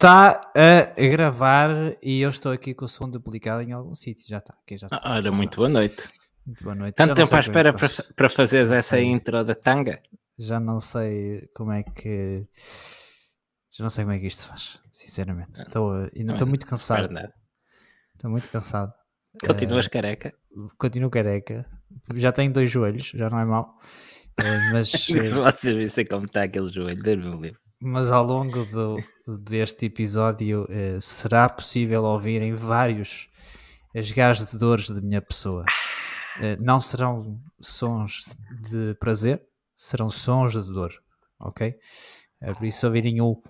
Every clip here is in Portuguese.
Está a gravar e eu estou aqui com o som duplicado em algum sítio. Já está. Aqui já está. Ah, Ora, muito boa noite. Muito boa noite. Tanto tempo à é espera para, para fazeres essa intro da tanga? Já não sei como é que. Já não sei como é que isto se faz, sinceramente. Estou, ainda estou muito cansado. Estou muito cansado. Continuas careca? Continuo careca. Já tenho dois joelhos, já não é mau. Eh, Mas, eh, Vocês vissem como está aquele joelho, Deus me livre. mas ao longo do, deste episódio eh, será possível ouvirem vários esgares de dores de minha pessoa. Eh, não serão sons de prazer, serão sons de dor, ok? Eh, por isso, ouvirem o.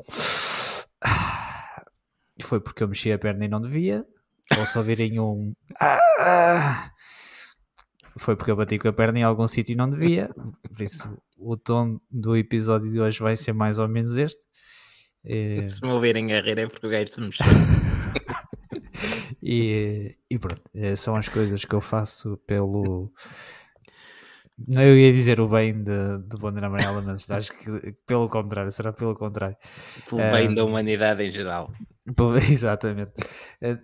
Foi porque eu mexi a perna e não devia, ou se ouvirem um. Foi porque eu bati com a perna em algum sítio e não devia. Por isso, o tom do episódio de hoje vai ser mais ou menos este. Eh, Se me ouvirem a rir é porque o gajo se mexeu. e, e pronto, eh, são as coisas que eu faço pelo. Não eu ia dizer o bem de, de Bandeira Amarela, mas acho que pelo contrário, será pelo contrário. Pelo bem Ah, da humanidade em geral. Exatamente. Eh,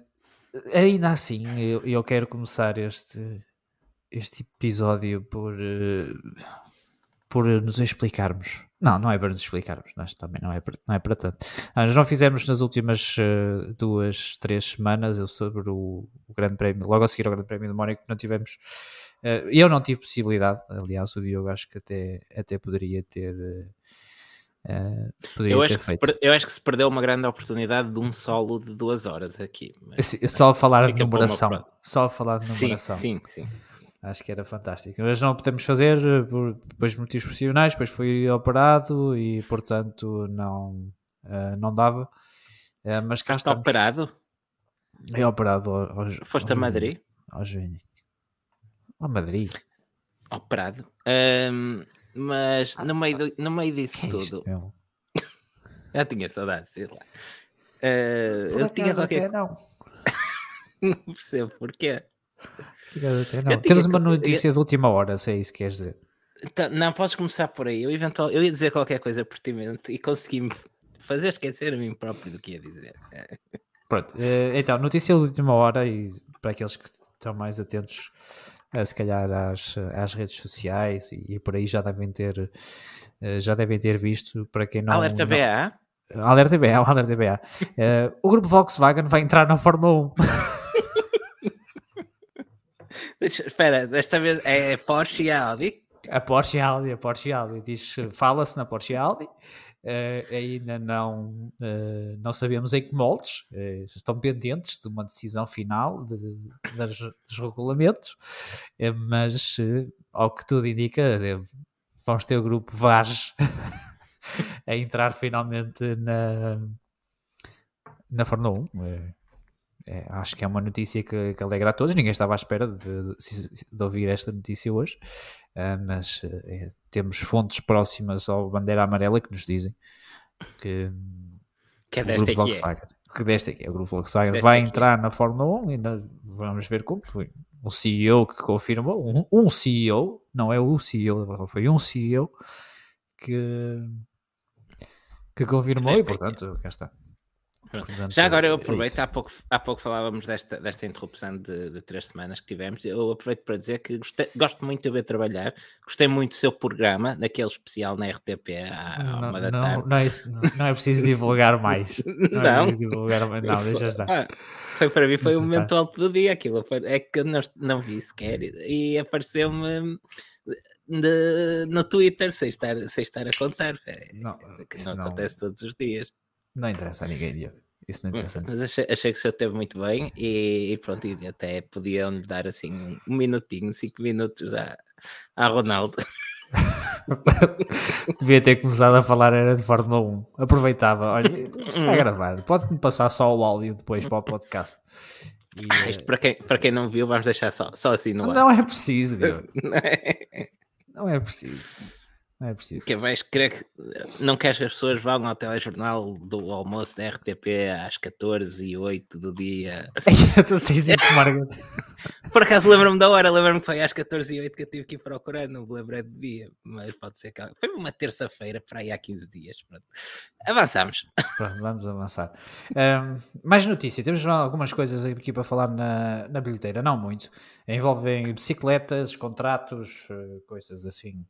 Ainda assim, eu, eu quero começar este, este episódio por, eh, por nos explicarmos. Não, não é para nos explicarmos, nós também não é para, não é para tanto. Ah, nós não fizemos nas últimas eh, duas, três semanas eu sobre o, o Grande Prémio, logo a seguir ao Grande Prémio de Mónaco, não tivemos. eh, eu não tive possibilidade, aliás, o Diogo acho que até, até poderia ter. poderia Eu ter acho, que se feito. per- eu acho que se perdeu uma grande oportunidade de um solo de duas horas aqui. mas- Sim, Só a falar de numeração. Só a falar de Sim, numeração. sim, sim. Acho que era fantástico. Mas não podemos fazer eh, por depois de motivos profissionais, depois fui operado e portanto não, eh, não dava. Eh, mas cá Está estamos. operado? É operado ao, ao, Foste a Madrid? Ao joelho. A Madrid. Operado. Ahm, mas no meio, do- no meio disso é tudo, meu? já tinha saudades, sei lá. Por eu tinha qualquer não. Não percebo porquê. Acaso até não. Eu Temos uma notícia de última hora, se é isso que queres dizer. Então, não, podes começar por aí. Eu, eventual, eu ia dizer qualquer coisa pertinente e consegui-me fazer esquecer a mim próprio do que ia dizer. Pronto, eh, então, notícia de última hora e para aqueles que estão mais atentos, eh, se calhar às, às redes sociais e, por aí já devem ter eh, já devem ter visto para quem não Alerta não- BA. Alerta BA, alerta BA. O grupo Volkswagen vai entrar na Fórmula 1. Espera, desta vez é Porsche e Audi. A Porsche e Audi, a Porsche e Audi. Diz, fala-se na Porsche e Audi. eh, ainda não, eh, não sabemos em que moldes. eh, estão pendentes de uma decisão final de, das- dos regulamentos. mas, ao que tudo indica, vamos ter o grupo VAG a entrar finalmente na, na Fórmula 1. É, acho que é uma notícia que, que alegra a todos. Ninguém estava à espera de, de- de ouvir esta notícia hoje, ah, mas eh, temos fontes próximas ao Bandeira Amarela que nos dizem que Que é o desta grupo. É. Volkswagen, que deste aqui, o grupo Volkswagen Deste vai aqui é. entrar na Fórmula 1 e vamos ver como. Foi um CEO que confirmou, um, um CEO, não é o CEO, foi um CEO que, que confirmou e Deste aqui. portanto, cá está. Portanto, Já agora eu é aproveito, isso. há pouco, há pouco falávamos desta, desta interrupção de, de três semanas que tivemos. Eu aproveito para dizer que gostei- gosto muito de ver trabalhar, gostei muito do seu programa, daquele especial na RTP à, à Não, uma da não, tarde. não é, não- é preciso divulgar mais. Não, é Não? preciso divulgar mais. Não, deixa estar. Ah, foi para mim, foi Deixa o momento alto do dia. Aquilo é que não, não vi sequer e apareceu-me de- no Twitter sem estar, sem estar a contar. É, Não, que não, não- acontece todos os dias. Não interessa a ninguém, Diogo. Isso não interessa a. Mas achei, achei que o senhor esteve muito bem e, e pronto, e até podiam dar assim um minutinho, cinco minutos à, à Ronaldo. Devia ter começado a falar era de Fórmula 1. Aproveitava. Olha, está a gravar. Pode-me passar só o áudio depois para o podcast. E, Ah, isto para quem, para quem não viu, vamos deixar só, só assim no ar. não é preciso, Diogo. Não é? Não é preciso. Que vais querer que não queres que as pessoas vão ao telejornal do almoço da RTP às 14 e 8 do dia. tu tens isso, Margaret. Por acaso lembro-me da hora, lembro-me que foi às 14 e 8 que eu tive que ir procurar, não me lembrei do dia, mas pode ser que. Foi uma terça-feira para aí há 15 dias. Pronto. Avançamos. Pronto, vamos avançar. Um, mais notícia, temos algumas coisas aqui para falar na, na bilheteira, não muito. Envolvem bicicletas, contratos, eh, coisas assim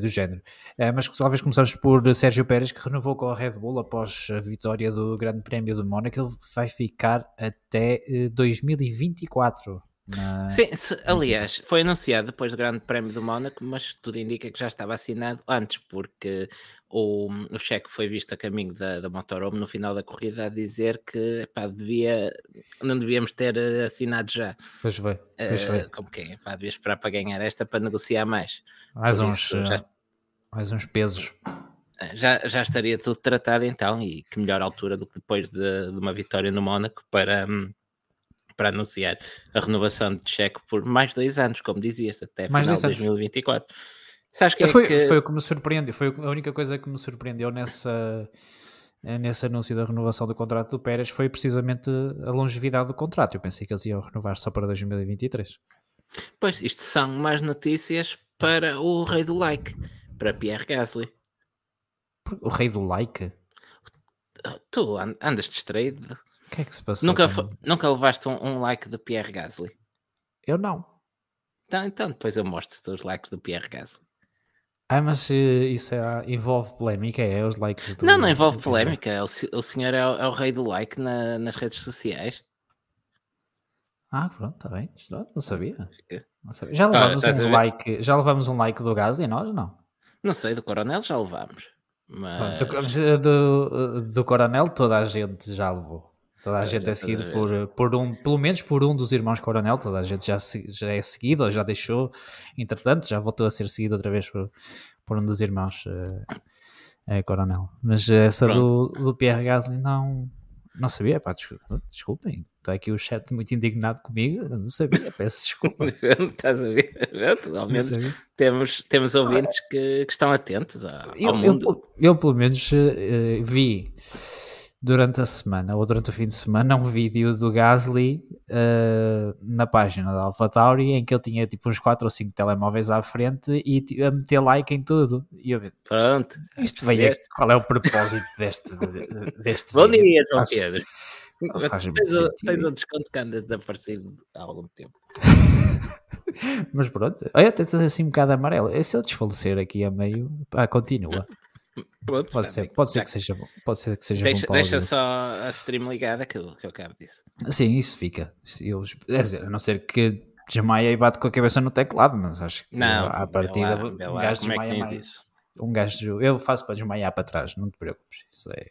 do género. Uh, mas talvez começamos por Sérgio Pérez, que renovou com a Red Bull após a vitória do Grande Prémio do Mónaco. Ele vai ficar até uh, 2024. Na... Sim, se, aliás, foi anunciado depois do Grande Prémio do Mónaco, mas tudo indica que já estava assinado antes, porque o, o cheque foi visto a caminho da, da Motorhome no final da corrida a dizer que epá, devia, não devíamos ter assinado já. Pois foi, pois. Uh, como que é? Devia esperar para ganhar esta para negociar mais. Mais uns, isso, já, mais uns pesos. Já, já estaria tudo tratado então, e que melhor altura do que depois de, de uma vitória no Mónaco para. Hum, para anunciar a renovação de cheque por mais dois anos, como dizias, até mais final de 2024. Sabes que é foi, que... foi o que me surpreendeu, foi a única coisa que me surpreendeu nessa, nesse anúncio da renovação do contrato do Pérez foi precisamente a longevidade do contrato. Eu pensei que eles iam renovar só para 2023. Pois, isto são mais notícias para o rei do like, para Pierre Gasly. O rei do like? Tu andas distraído. Que é que se passou? Nunca, nunca levaste um, um, like de Pierre Gasly? Eu não. Então, então depois eu mostro-te os likes do Pierre Gasly. Ah, mas isso é, envolve polémica, é os likes do... Não, não envolve polémica. O, o senhor é o, é o, rei do like na, nas redes sociais. Ah, pronto, está bem. Não sabia. não sabia. Já levamos ah, um like, já levamos um like do Gasly, nós não? Não sei, do Coronel já levamos. Mas... Do, do, do Coronel toda a gente já levou. Toda a é, gente é seguido por, por um, pelo menos por um dos irmãos Coronel, toda a gente já, já é seguido ou já deixou, entretanto, já voltou a ser seguido outra vez por, por um dos irmãos uh, Coronel. Mas essa do, do Pierre Gasly não, não sabia, pá, desculpem, está aqui o chat muito indignado comigo, não sabia, peço desculpa. Estás a ver? Ao menos temos, temos ouvintes que, que estão atentos ao, eu, mundo. Eu, eu, pelo menos uh, vi durante a semana ou durante o fim de semana um vídeo do Gasly uh, na página da AlphaTauri em que ele tinha tipo uns 4 ou 5 telemóveis à frente e a meter like em tudo. E eu vi, pronto, isto veio qual é o propósito deste, deste Bom vídeo? dia, João Pedro. Tens, o, tens o desconto que andas desaparecido há algum tempo. Mas pronto, olha, até assim um bocado amarelo. E se ele desfalecer aqui a meio, ah, continua. Pronto, pode ser, pode ser que seja bom. Pode ser que seja deixa, bom deixa só a stream ligada que eu, que eu acabo disso. Sim, isso fica. Eu, é dizer, a não ser que desmaia e bate com a cabeça no teclado, mas acho que não, à partida lá, um gajo como desmaia é mais. Isso? Um gajo, eu faço para desmaiar para trás, não te preocupes. Isso é,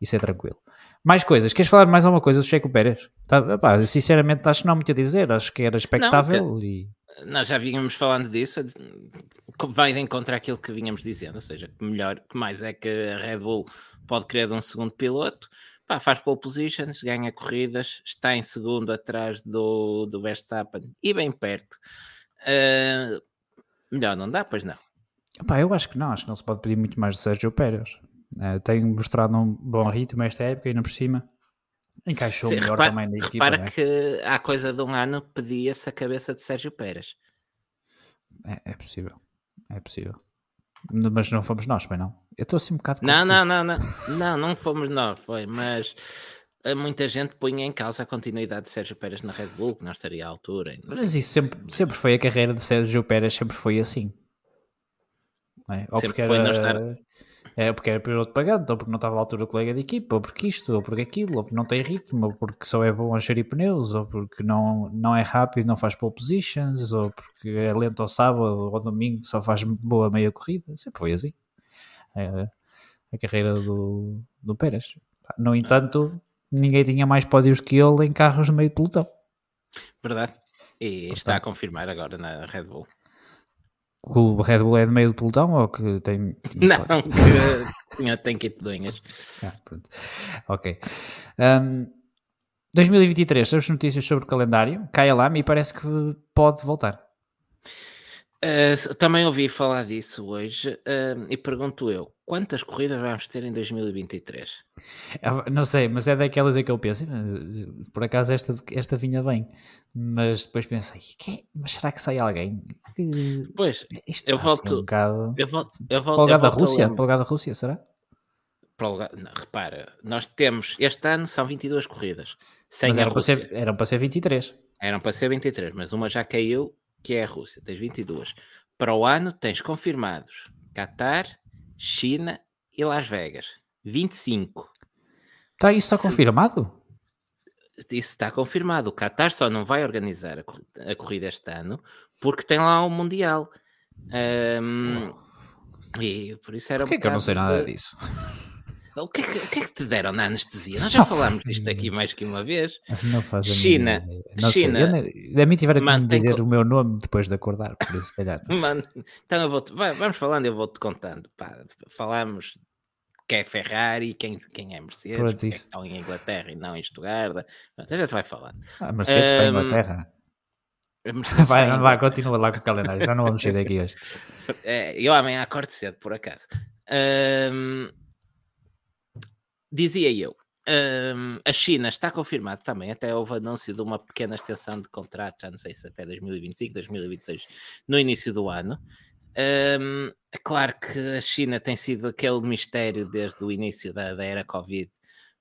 isso é tranquilo. Mais coisas, queres falar mais alguma coisa do Checo Pérez? Tá, pá, sinceramente acho que não há muito a dizer, acho que era expectável não, e nós já vínhamos falando disso, vai de encontro àquilo que vínhamos dizendo, ou seja, que melhor, que mais é que a Red Bull pode querer de um segundo piloto, pá, faz pole positions, ganha corridas, está em segundo atrás do, do Verstappen e bem perto. Uh, melhor não dá, pois não. Pá, eu acho que não, acho que não se pode pedir muito mais de Sérgio Pérez. Uh, tem mostrado um bom ritmo esta época, ainda por cima. Encaixou Sim, melhor repara, também na equipa. Repara né? que há coisa de um ano pedia-se a cabeça de Sérgio Pérez. É, é, possível. É possível. Mas não fomos nós, bem não? Eu estou assim um bocado não, não, não, não, não, não fomos nós, foi, mas eh, muita gente punha em causa a continuidade de Sérgio Pérez na Red Bull, que não estaria à altura. Mas isso sempre, sempre foi a carreira de Sérgio Pérez, sempre foi assim. É? Ou sempre porque foi era... estar é porque era piloto pagante, ou porque não estava à altura do colega de equipa, ou porque isto, ou porque aquilo, ou porque não tem ritmo, ou porque só é bom a gerir pneus, ou porque não, não é rápido, não faz pole positions, ou porque é lento ao sábado ou ao domingo, só faz boa meia corrida. Sempre foi assim. É, a carreira do, do Pérez. No entanto, ninguém tinha mais pódios que ele em carros no meio de pelotão. Verdade. E Portanto, está a confirmar agora na Red Bull que o Red Bull é de meio do pelotão ou que tem. Não, que tinha, tem kit de unhas. Ah, pronto. Ok. Um, 2023, temos notícias sobre o calendário. Cai a lama e parece que pode voltar. Uh, também ouvi falar disso hoje uh, e pergunto eu, quantas corridas vamos ter em 2023? É, não sei, mas é daquelas em que eu penso, por acaso esta, esta vinha bem, mas depois pensei, que, mas será que sai alguém? Que, pois, eu tá volto, um bocado... eu volto, eu volto, para o lugar da Rússia, para o lugar da Rússia, será? Para o lugar, não, repara, nós temos, este ano são 22 corridas, sem mas eram para, ser, eram para ser 23. Eram para ser 23, mas uma já caiu que é a Rússia, tens 22. Para o ano tens confirmados Qatar, China e Las Vegas. 25. Está isso está Se... confirmado? Isso está confirmado. O Qatar só não vai organizar a corrida este ano porque tem lá o Mundial. Um, e por isso era Porquê um que eu não sei nada de... disso? O que, é que, o que, é que te deram na anestesia? Nós já falámos disto aqui mais que uma vez. Não faz China. Não China. Sei. Da mim tiveram que me dizer o meu nome depois de acordar, por isso, calhar. Mano, então eu vou vai, vamos falando, eu vou-te contando. Pá, falamos quem é Ferrari, quem, quem é Mercedes, Pronto, é estão em Inglaterra e não em Stuttgart. A gente vai falar. A Mercedes um, está em Inglaterra. Vai, vai, continua lá com o calendário, já não vamos sair daqui hoje. É, eu amanhã acordo cedo, por acaso. Um, dizia eu, um, a China está confirmado também, até houve anúncio de uma pequena extensão de contrato, já não sei se até 2025, 2026, no início do ano. Um, é claro que a China tem sido aquele mistério desde o início da, da era Covid,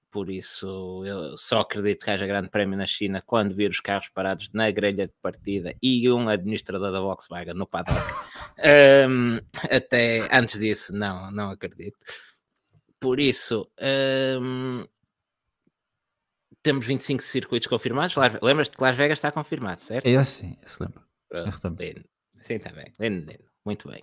por isso eu só acredito que haja grande prémio na China quando vir os carros parados na grelha de partida e um administrador da Volkswagen no paddock. Um, até antes disso, não, não acredito. Por isso, hum, temos 25 circuitos confirmados. Lembras-te que Las Vegas está confirmado, certo? Eu sim, eu se lembro. lembro. Sim, está bem. Lindo, lindo. Muito bem.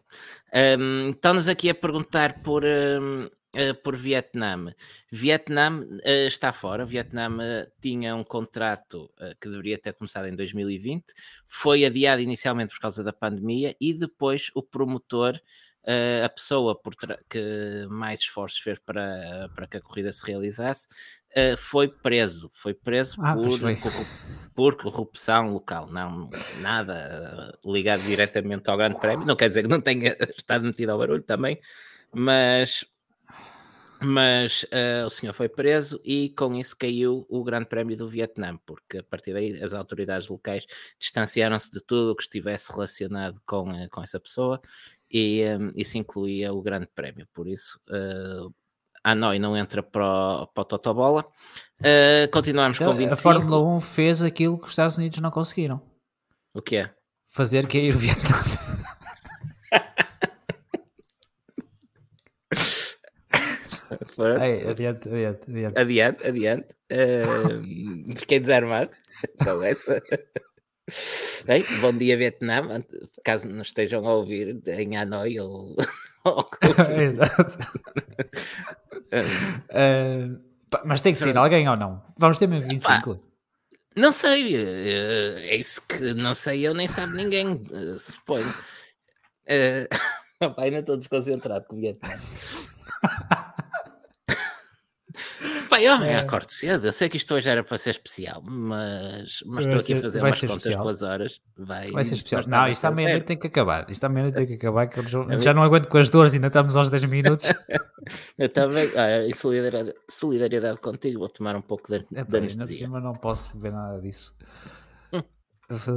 Um, Estão-nos aqui a perguntar por, um, uh, eh, por Vietnã. Vietnã uh, está fora. Vietnã uh, tinha um contrato que deveria ter começado em 2020. Foi adiado inicialmente por causa da pandemia e depois o promotor a pessoa por que mais esforços fez para, para que a corrida se realizasse uh, foi preso. Foi preso ah, por, corru por corrupção local. Não, nada ligado diretamente ao Grande Prémio. Não quer dizer que não tenha estado metido ao barulho também, mas mas uh, o senhor foi preso e com isso caiu o Grande Prémio do Vietnã, porque a partir daí as autoridades locais distanciaram-se de tudo o que estivesse relacionado com, com essa pessoa e um, isso incluía o Grande Prémio. Por isso, uh, a Noi não entra para o, para o Totobola. Uh, continuamos então, com 25. A Fórmula 1 fez aquilo que os Estados Unidos não conseguiram. O que é? Fazer cair o Vietnã. Adiante, adiante, adiante. Adiante, adiante. Uh, fiquei desarmado com essa. Bom dia Vietnã, caso não estejam a ouvir em Hanoi ou... Exato. uh, mas tem que ser alguém ou não? Vamos ter mesmo 25? não sei, uh, é isso que não sei, eu nem sabe ninguém, uh, suponho. Uh, ainda estou desconcentrado com o Vietnã. Bem, eu é. acordo cedo. Eu sei que isto hoje era para ser especial, mas, mas estou aqui a fazer umas contas especial. pelas horas. Vai, vai ser especial. Não, isto à meia-noite tem que acabar. Isto à meia-noite tem que acabar, que já, já não aguento com as dores, ainda estamos aos 10 minutos. eu também, ah, em solidariedade, solidariedade contigo, vou tomar um pouco de, é, de anestesia. Mas não posso ver nada disso. Hum.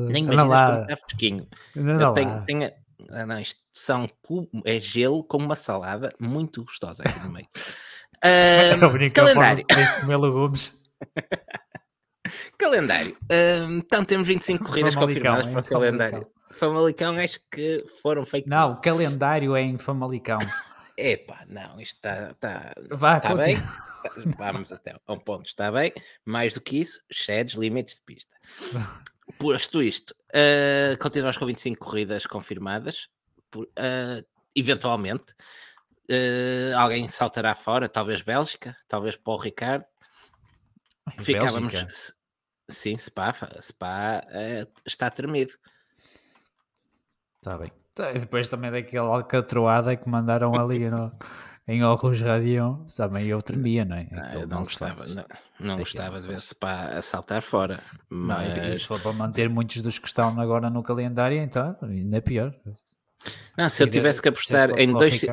Nem me lá. está fresquinho. Não, tenho, tenho, ah, não, isto são, é gelo com uma salada muito gostosa aqui no meio. Um, calendário. calendário. Então temos 25 corridas confirmadas para o calendário. Famalicão acho que foram feitas. Não, o calendário é em Famalicão. Epá, não, isto está tá, Vá, tá bem. Vamos até a um ponto, está bem. Mais do que isso, sheds, limites de pista. Posto isto, uh, continuamos com 25 corridas confirmadas. Por, uh, eventualmente, Uh, alguém saltará fora, talvez Bélgica, talvez Paulo Ricardo. Ficávamos. Bélgica. Sim, Spa, Spa uh, está tremido. Está bem. Tá, e depois também daquela alcatroada que mandaram ali no, em Aarhus Radion, também eu tremia, não é? Ah, eu não gostava, não, não gostava de ver se a saltar fora. Não, e- e Mas se for para manter muitos dos que estão agora no calendário, então ainda é pior. não, se eu tivesse que apostar em dois,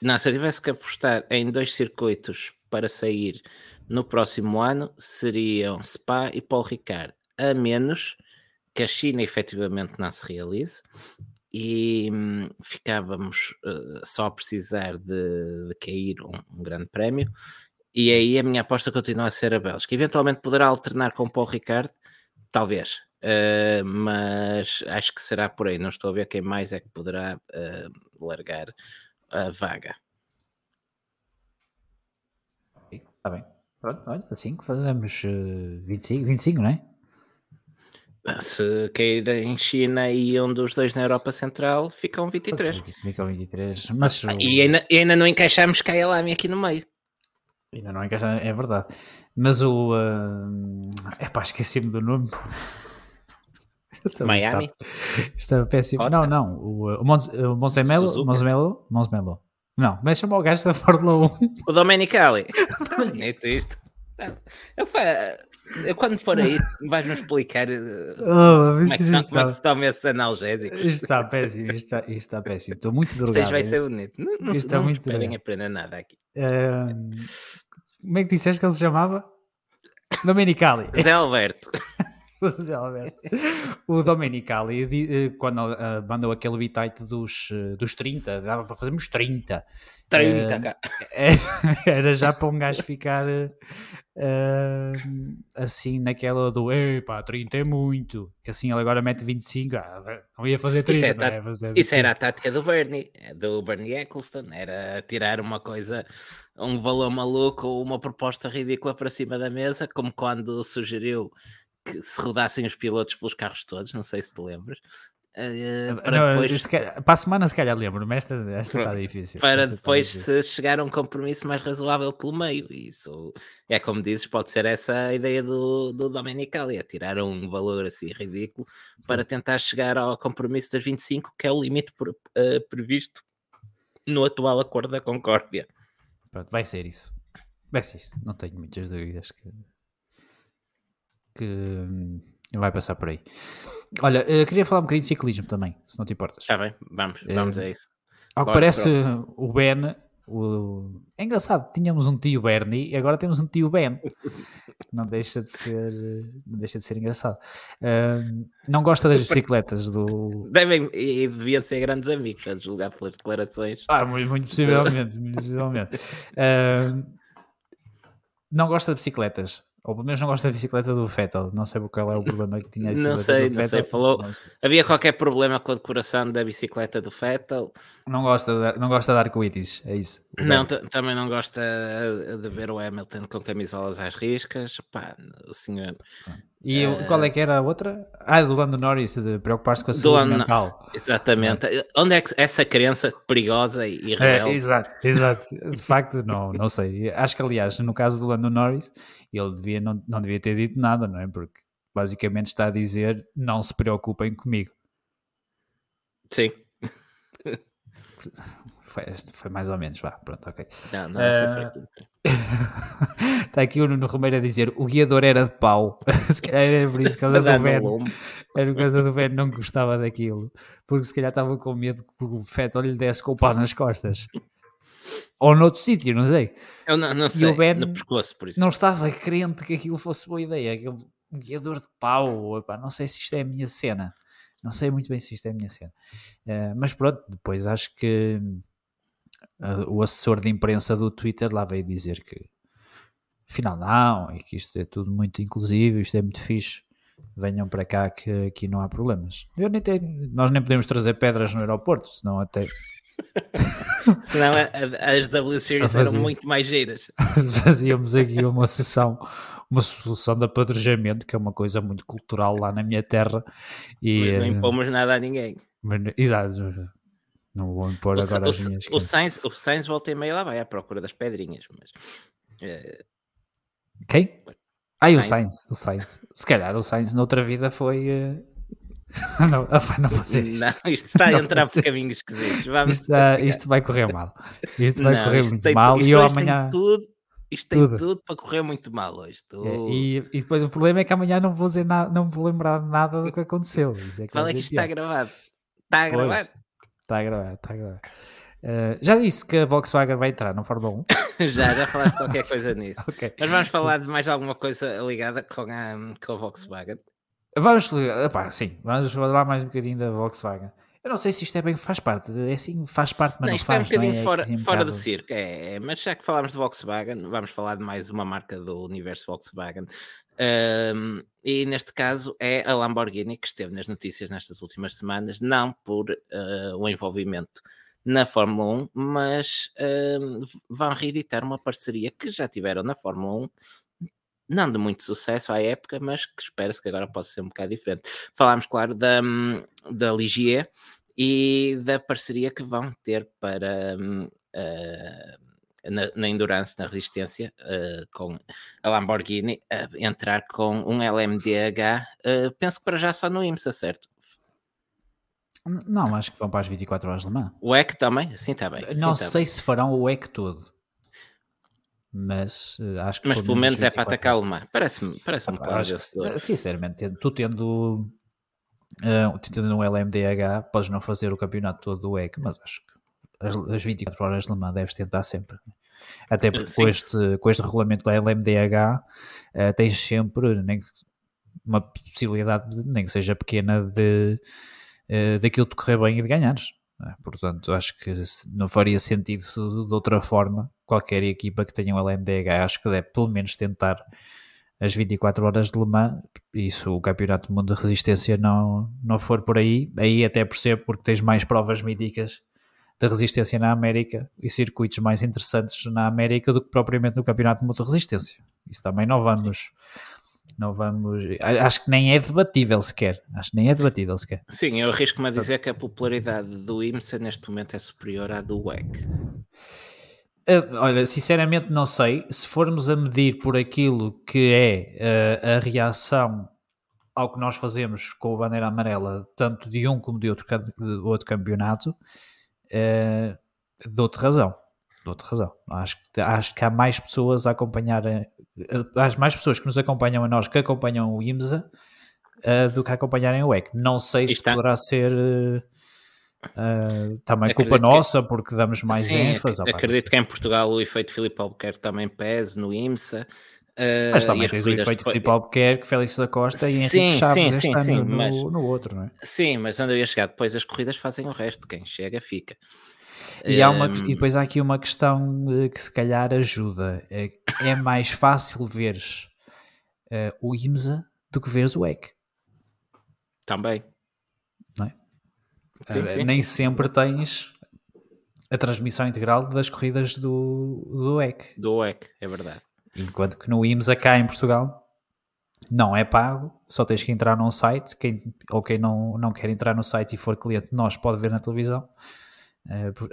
não, se eu tivesse que apostar em dois circuitos para sair no próximo ano, seriam Spa e Paul Ricard, a menos que a China efetivamente não se realize e hum, ficávamos eh, só a precisar de, de cair um, um grande prémio. E aí a minha aposta continua a ser a Bélgica. Eventualmente poderá alternar com o Paul Ricard, talvez, eh, mas acho que será por aí. Não estou a ver quem mais é que poderá eh, largar a vaga. Está bem. Pronto, olha, assim que fazemos eh, 25, 25, não é? Se cair em China e um dos dois na Europa Central, ficam 23. Isso fica ao 23. Mas Ah, E ainda, e ainda não encaixamos Kyalami aqui no meio. ainda não encaixa, é verdade. Mas o. é pá, esqueci-me do nome. Também Miami? Está, está péssimo. Não, não. O, o Monz- o Monzemelo. Suzuka? Monzemelo? Monzemelo. Não, mas chama o gajo da Fórmula 1. O Domenicali. Bonito isto. Eu quando for aí, vais-me explicar eh, Oh, como, é que, isto, se- está, como é que se toma esse analgésico. isto está péssimo. Isto está, isto está péssimo. Estou muito Isto drogado. vai ser bonito. Não, não, Isto não muito esperem drogado. aprender nada aqui. Como é que disseste que ele se chamava? Domenicali. Zé Alberto. O Zé Alberto. O Domenicali, eh, quando ah, mandou aquele bitite dos, eh, dos 30, dava para fazermos 30. 30, Eh, cá. Era, era já para um gajo ficar eh, assim naquela do epá, 30 é muito. Que assim ele agora mete 25, ah, não ia fazer 30, é não ia fazer Isso 25. era a tática do Bernie, é do Bernie Eccleston, era tirar uma coisa, um valor maluco uma proposta ridícula para cima da mesa, como quando sugeriu que se rodassem os pilotos pelos carros todos, não sei se te lembras, eh, para Não, depois, calhar- para a semana se calhar lembro-me, esta, esta está difícil. para esta está depois difícil. se chegar a um compromisso mais razoável pelo meio. Isso é como dizes, pode ser essa a ideia do, do Domenicali, é tirar um valor assim ridículo para tentar chegar ao compromisso das 25, que é o limite eh, previsto no atual acordo da Concórdia. Pronto, vai ser isso. Vai ser isso. Não tenho muitas dúvidas que, que hum, vai passar por aí. Olha, eh, queria falar um bocadinho de ciclismo também, se não te importas. Está bem, vamos, vamos a isso. Ao que bora, parece, o Ben. O... É engraçado, tínhamos um tio Bernie e agora temos um tio Ben. Não deixa de ser, não deixa de ser engraçado. Hum, não gosta das bicicletas do. Devem e deviam ser grandes amigos, a julgar pelas declarações. Ah, muito, muito possivelmente, muito possivelmente. Hum, não gosta de bicicletas. Ou pelo menos não gosta da bicicleta do Vettel. Não sei qual é o problema que tinha a Não sei, do não sei, falou- Não, sei. Havia qualquer problema com a decoração da bicicleta do Vettel? não gosta de, não gosta de arco-íris, é isso. Não, também não gosta de ver o Hamilton com camisolas às riscas. Pá, o senhor. E o- qual é que era a outra? Ah, do Lando Norris, de preocupar-se com a saúde Lando- mental. Exatamente. Onde é que essa crença perigosa e É, rebelde? exato, exato. De facto, não, não sei. Acho que, aliás, no caso do Lando Norris, ele devia, não, não devia ter dito nada, não é? Porque basicamente está a dizer: não se preocupem comigo. Sim. Foi, foi mais ou menos, vá, pronto, ok. Não, não, foi fraquinho. Está aqui o Nuno Romeiro a dizer: o guiador era de pau. se calhar era por isso, causa Dá do lombo. Era por causa do Ben, não gostava daquilo. Porque se calhar estava com medo que o Fettel lhe desse com o pau nas costas. Ou noutro sítio, não sei. Eu não, não sei. Ben No pescoço, por isso. não estava crente que aquilo fosse boa ideia. Aquele guiador de pau, epá, não sei se isto é a minha cena. Não sei muito bem se isto é a minha cena. Eh, mas pronto, depois acho que eh, o assessor de imprensa do Twitter lá veio dizer que afinal não, e que isto é tudo muito inclusivo, isto é muito fixe. Venham para cá que aqui não há problemas. Eu nem tenho, nós nem podemos trazer pedras no aeroporto, senão até Senão as W Series eram muito mais giras. fazíamos aqui uma sessão, uma solução de apedrejamento, que é uma coisa muito cultural lá na minha terra. E, Mas não eh, impomos nada a ninguém. exato, não vou impor O, agora as minhas. o, Sainz, o Sainz volta e meia lá vai à procura das pedrinhas. Mas eh, Quem? Ah, e o Sainz. Sainz, o Sainz. Se calhar o Sainz noutra vida foi, eh, não, opa, não fazer isto. Não, isto está a Não entrar por caminhos esquisitos. Vamos Isto, ah, isto vai correr mal. Isto vai Não, correr isto muito tem- mal isto e eu amanhã. tudo, isto tem tudo. tudo para correr muito mal hoje. É, Tudo. e, e depois o problema é que amanhã não vou dizer nada, não vou lembrar nada do que aconteceu. Isso é que vai é que isto está pior. gravado? Está a Pois, gravar? Está a gravar, está a gravar. Ah, já disse que a Volkswagen vai entrar no Fórmula 1. já, já falaste qualquer coisa nisso. Ok. Mas vamos falar de mais alguma coisa ligada com a, com a Volkswagen. Vamos, epá, sim, vamos falar mais um bocadinho da Volkswagen. Eu não sei se isto é bem faz parte, é assim, faz parte, mas Não, não, isto é um faz, não bocadinho é? É fora, assim um fora do bocado- circo, é, é, mas já que falámos de Volkswagen, vamos falar de mais uma marca do universo Volkswagen. Ahm, e neste caso é a Lamborghini que esteve nas notícias nestas últimas semanas, não por ah, o envolvimento na Fórmula 1, mas ahm, vão reeditar uma parceria que já tiveram na Fórmula 1, não de muito sucesso à época, mas que espera-se que agora possa ser um bocado diferente. Falámos, claro, da, hum, da Ligier e da parceria que vão ter para ah, na, na Endurance, na Resistência, ah, com a Lamborghini, a entrar com um LMDH, ah, penso que para já só no IMSA, certo? Não, acho que vão para as 24 horas de Le Mans. O EC também? Sim, está bem. sim, não tá sei bem. se farão o EC todo, mas eh, acho que Mas pelo menos é para 24 atacar o Mans. Parece-me parece um plano vencedor. sinceramente, tu tendo, eh, tu tendo um LMDH, podes não fazer o campeonato todo do EC, mas acho que as, as 24 horas de Le Mans deves tentar sempre. Até porque Sim. com este, com este regulamento da LMDH eh, tens sempre nem que- uma possibilidade, de- nem que seja pequena, de eh, daquilo de correr bem e de ganhares. Né? Portanto, acho que não faria sentido se de outra forma. Qualquer equipa que tenha um LMDH, acho que deve pelo menos tentar as 24 horas de Le Mans. E se o Campeonato do Mundo de Resistência não, não for por aí, aí até percebo porque tens mais provas míticas de resistência na América e circuitos mais interessantes na América do que propriamente no Campeonato do Mundo de Resistência. Isso também não vamos. Não vamos. Acho que nem é debatível sequer. Acho que nem é debatível sequer. Sim, eu arrisco-me a dizer que a popularidade do IMSA neste momento é superior à do WEC. Uh, olha, sinceramente não sei. Se formos a medir por aquilo que é uh, a reação ao que nós fazemos com a bandeira amarela, tanto de um como de outro, de outro campeonato, uh, dou-te razão. Dou-te razão. Acho que, acho que há mais pessoas a acompanharem, uh, há mais pessoas que nos acompanham a nós que acompanham o IMSA uh, do que acompanharem o EC. Não sei se Está- poderá ser. uh, uh, também Acredito culpa que- nossa porque damos mais Sim, ênfase. ac- acredito que em Portugal o efeito Filipe Albuquerque também pese no IMSA. eh, Mas também as tens o efeito depois- Filipe Albuquerque, Félix da Costa e Henrique Sim, Chaves sim, este sim, ano sim, no, mas- no outro, não é? Sim, mas onde eu ia chegar depois as corridas fazem o resto, quem chega fica. E, há uma, Ehm, e depois há aqui uma questão eh, que se calhar ajuda. É, é mais fácil veres eh, o IMSA do que veres o EC. Também. Não é? Sim, Eh, sim, Nem sim. sempre tens a transmissão integral das corridas do, do EC. Do WEC, é verdade. Enquanto que no IMSA cá em Portugal não é pago, só tens que entrar num site. Quem, ou quem não, não quer entrar no site e for cliente nós pode ver na televisão. Eh, por-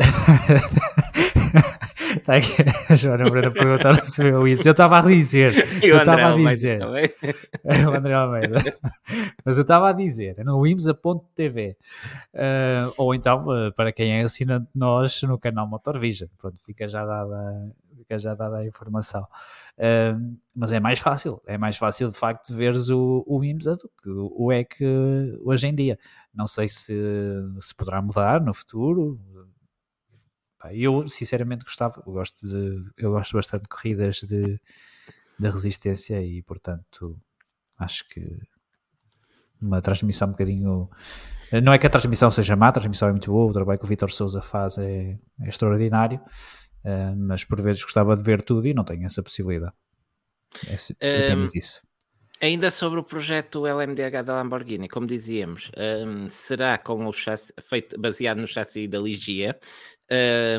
Está aqui a Joana Moreira perguntar se viu o IMSA. Eu estava a dizer, E eu estava a dizer, é o André Almeida. Mas eu estava a dizer, é no imsa.tv. Eh, ou então, eh, para quem é assinante de nós, no canal Motorvision. Pronto, fica já dada, fica já dada a informação. Eh, mas é mais fácil, é mais fácil de facto veres o, o IMSA do que o EC hoje em dia. Não sei se, se poderá mudar no futuro. Eu sinceramente gostava, eu gosto, de, eu gosto bastante de corridas de, de resistência e portanto acho que uma transmissão um bocadinho. Não é que a transmissão seja má, a transmissão é muito boa, o trabalho que o Vitor Souza faz é, é extraordinário, eh, mas por vezes gostava de ver tudo e não tenho essa possibilidade. É apenas isso. Ainda sobre o projeto LMDH da Lamborghini, como dizíamos, hum, será com o chassi, feito, baseado no chassi da Ligia,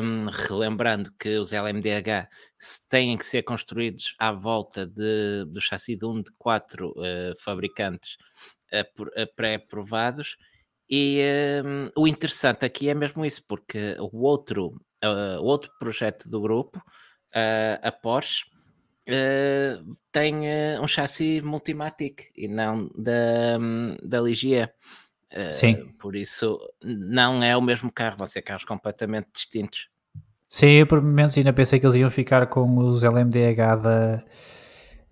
hum, relembrando que os LMDH têm que ser construídos à volta de, do chassi de um de quatro eh, fabricantes eh, pré-aprovados. E hum, o interessante aqui é mesmo isso, porque o outro, eh, o outro projeto do grupo, a Porsche, eh, tem eh, um chassi Multimatic e não da, hum, da Ligier. Sim. Por isso, não é o mesmo carro, vão ser carros completamente distintos. Sim, eu por momentos ainda pensei que eles iam ficar com os LMDH da,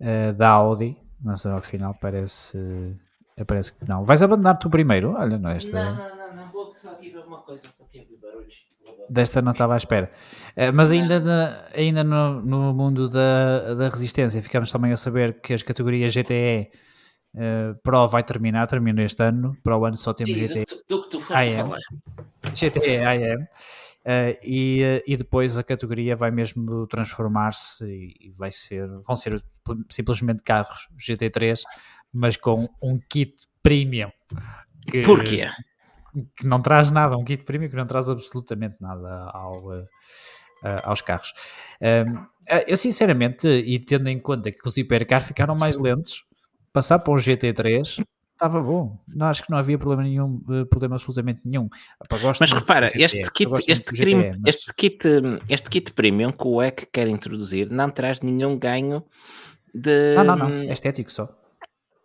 uh, da Audi, mas ao final parece, parece que não. Vais abandonar tu primeiro? Olha, não, esta... não, não, não, não, vou só aqui ver uma coisa, porque aqui barulhos. Desta não estava à espera. Uh, mas ainda, na, ainda no, no mundo da, da resistência, ficamos também a saber que as categorias GTE Uh, Pro vai terminar, termina este ano. Para o ano só temos GTE. Do, que tu foste falar. GTE AM. Uh, e, uh, e depois a categoria vai mesmo transformar-se e, vai ser, vão ser simplesmente carros GT3, mas com um kit premium. Que, Porquê? Que não traz nada, um kit premium que não traz absolutamente nada ao, uh, aos carros. eu sinceramente, e tendo em conta que os hipercars ficaram mais lentos, passar para um GT3 estava bom. Não acho que não havia problema nenhum, eh, problema absolutamente nenhum. mas repara, este kit, este, mas... este, kit, este kit premium que o EC quer introduzir não traz nenhum ganho de. Não, não, não. É estético só.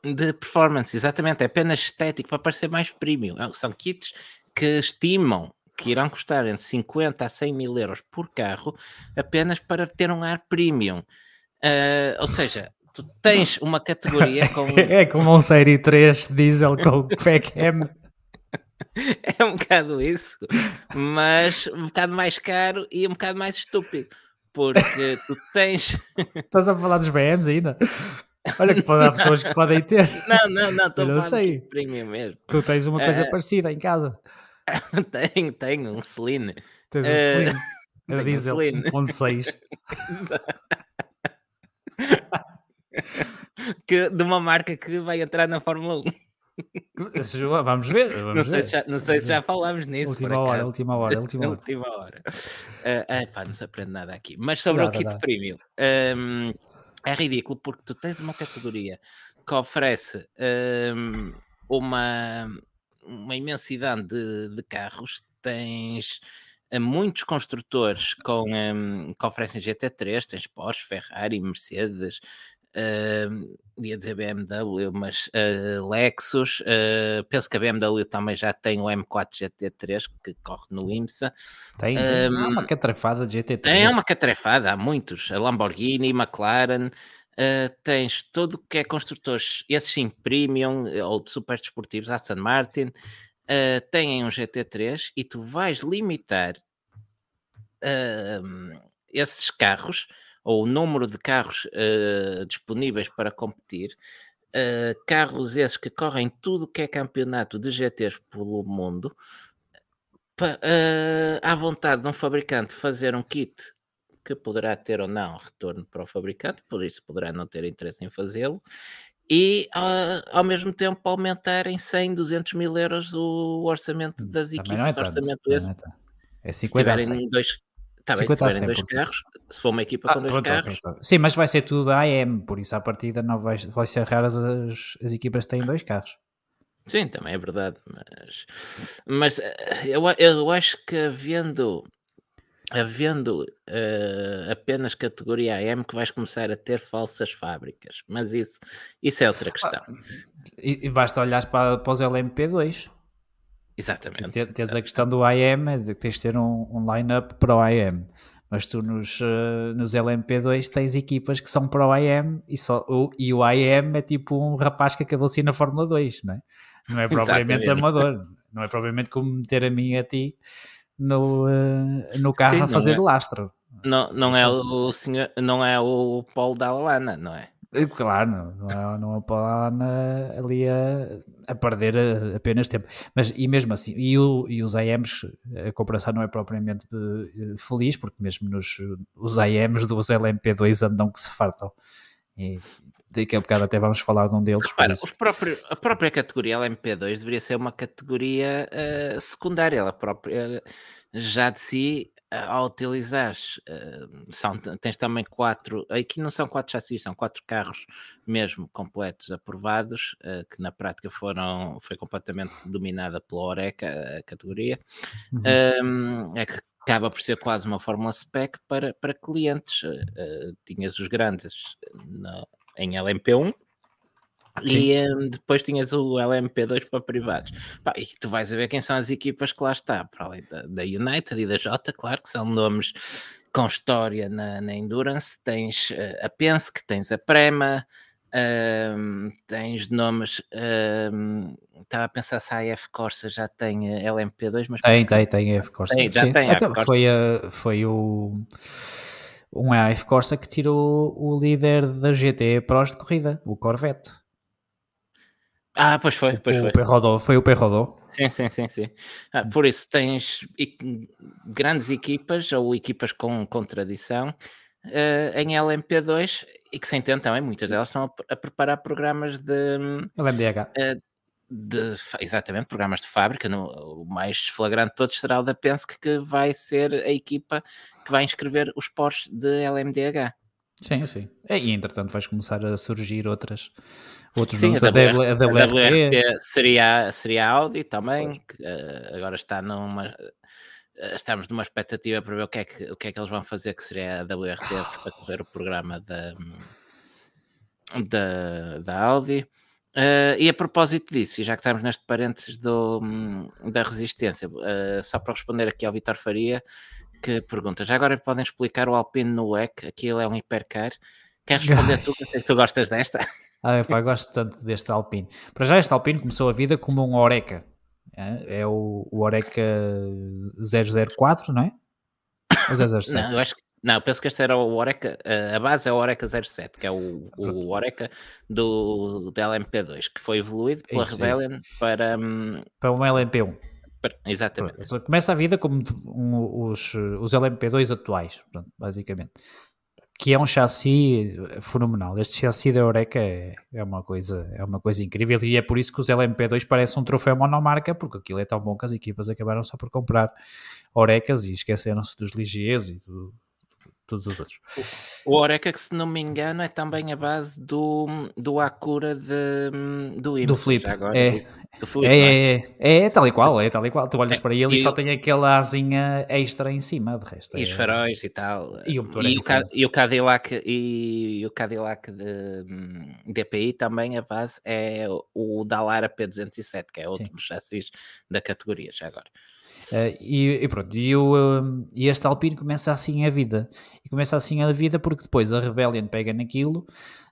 De performance, exatamente. É apenas estético para parecer mais premium. É, são kits que estimam que irão custar entre 50 a 100 mil euros por carro apenas para ter um ar premium. Uh, ou seja, tu tens uma categoria com. é como um Série 3 diesel com FECM. é um bocado isso, mas um bocado mais caro e um bocado mais estúpido. Porque tu tens. Estás a falar dos BMs ainda? Olha que pode, há pessoas que podem ter. Não, não, não, estou a falar de premium mesmo. Tu tens uma coisa uh... parecida em casa. tenho, tenho um Celine. Tens um Celine. Uh... Eu diesel 1.6. que, de uma marca que vai entrar na Fórmula 1. Vamos ver. Vamos não, sei ver. Se já, não sei se já falámos nisso. Última hora, última hora, última hora. última hora. Uh, pá, não se aprende nada aqui. Mas sobre nada, o kit nada. premium, um, é ridículo porque tu tens uma categoria que oferece um, uma, uma imensidade de, de carros. Tens uh, muitos construtores com, um, que oferecem GT3, tens Porsche, Ferrari, Mercedes, Uh, ia dizer BMW, mas uh, Lexus, uh, penso que a BMW também já tem o M4 GT3 que corre no IMSA. Tem, um, uma catrefada de GT3. Tem uma catrefada, há muitos. A Lamborghini, McLaren, uh, tens tudo o que é construtores, esses sim, premium ou super desportivos, Aston Martin, têm um GT3 e tu vais limitar esses carros ou o número de carros uh, disponíveis para competir, uh, carros esses que correm tudo que é campeonato de GTs pelo mundo, uh, à vontade de um fabricante fazer um kit que poderá ter ou não retorno para o fabricante, por isso poderá não ter interesse em fazê-lo, e uh, ao mesmo tempo aumentar em 100, 200 mil euros o orçamento hum, das Também equipas. É orçamento esse. É, é 50 se tiverem dois, Tá bem, se tiverem dois carros, se for uma equipa ah, com dois pronto, carros. Okay, Sim, mas vai ser tudo AM, por isso à partida não vai, vai ser raras as, as equipas que têm dois carros. Sim, também é verdade, mas, mas eh, eu, eu acho que havendo, havendo uh, apenas categoria AM que vais começar a ter falsas fábricas, mas isso, isso é outra questão. Ah, e, e basta olhar para, para os LMP2. Exatamente. Tens a questão do IM, é de que tens de ter um, um line-up para o IM. Mas tu nos, uh, nos LMP2 tens equipas que são para o IM e, só, o, e o IM é tipo um rapaz que acabou assim na Fórmula 2, não é? Não é propriamente amador. Não é propriamente como meter a mim e a ti no, uh, no carro Sim, a fazer é, lastro. Não, não é o senhor, não é o Paulo da Alana, não é? Eh, claro, não, é, não é para ali a, a perder a, apenas tempo. Mas e mesmo assim, e, o, e os AMs, a comparação não é propriamente eh, feliz, porque mesmo nos os AMs dos LMP2 andam que se fartam. E daqui a bocado até vamos falar de um deles. Repara, próprio, a própria categoria LMP2 deveria ser uma categoria uh, secundária, ela própria já de si ao utilizares, uh, são, tens também quatro, aqui não são quatro chassis, são quatro carros mesmo completos aprovados, uh, que na prática foram, foi completamente dominada pela Oreca, a categoria, uhum. um, é que acaba por ser quase uma fórmula spec para, para clientes. Uh, tinhas os grandes no, em LMP1, E um, depois tinhas o LMP2 para privados. Pá, e tu vais a ver quem são as equipas que lá está, para além da, da United e da Jota, claro que são nomes com história na, na Endurance. Tens uh, a Penske, tens a Prema, uh, tens nomes. Uh, estava a pensar se a AF Corsa já tem LMP2, mas tem, tem, tem AF Corsa. Tem, já Sim. tem. Então, foi, a, foi o um AF Corsa que tirou o líder da GT Pros de corrida, o Corvette. Ah, pois foi, pois o foi. Perrodó, foi o Perrodó. Sim, sim, sim, sim. Ah, por isso tens grandes equipas ou equipas com, com tradição uh, em LMP2 e que se entende também, muitas delas estão a, a preparar programas de LMDH. Uh, de, exatamente, programas de fábrica. No, o mais flagrante de todos será o da Penske, que vai ser a equipa que vai inscrever os Porsche de LMDH. Sim, sim. E entretanto vais começar a surgir outras outros sim, nomes. A, WR, a, WRT. a WRT seria, seria a Audi também, que uh, agora está numa. Uh, estamos numa expectativa para ver o que, é que, o que é que eles vão fazer, que seria a WRT a correr o programa da, da, da Audi. Uh, e a propósito disso, e já que estamos neste parênteses do, da resistência, uh, só para responder aqui ao Vitor Faria, que pergunta: já agora podem explicar o Alpine no WEC? Aquilo é um hipercar. Queres responder tu? Que sei que tu gostas desta. Ah, pá, gosto tanto deste Alpine. Para já, este Alpine começou a vida como um Oreca. É, é o, o Oreca 004, não é? Ou 007? Não, eu acho que não, penso que este era o Oreca, a base é o Oreca 07, que é o, o Oreca do, do LMP2, que foi evoluído pela isso, Rebellion isso. para... Hum, para um LMP1. Exatamente. Pronto, começa a vida como um, os, os LMP2 atuais, pronto, basicamente. Que é um chassi fenomenal. Este chassi da Oreca é, é, uma coisa, é uma coisa incrível e é por isso que os LMP2 parecem um troféu monomarca, porque aquilo é tão bom que as equipas acabaram só por comprar Orecas e esqueceram-se dos Ligiers e do, todos os outros. O Oreca, que se não me engano, é também a base do, do Acura de, do. Do Flip. Agora, é. Do, do é, é, é, é, é, tal e qual, é tal e qual. Tu olhas é, para ele e, e só tem aquela asinha extra em cima, de resto. E os é faróis e tal. E o, e o, e o Cadillac, e o Cadillac de DPI também a base é o Dallara P207, que é outro chassis da categoria, já agora. Uh, e, e, pronto, e, uh, e este Alpine começa assim a vida. E começa assim a vida porque depois a Rebellion pega naquilo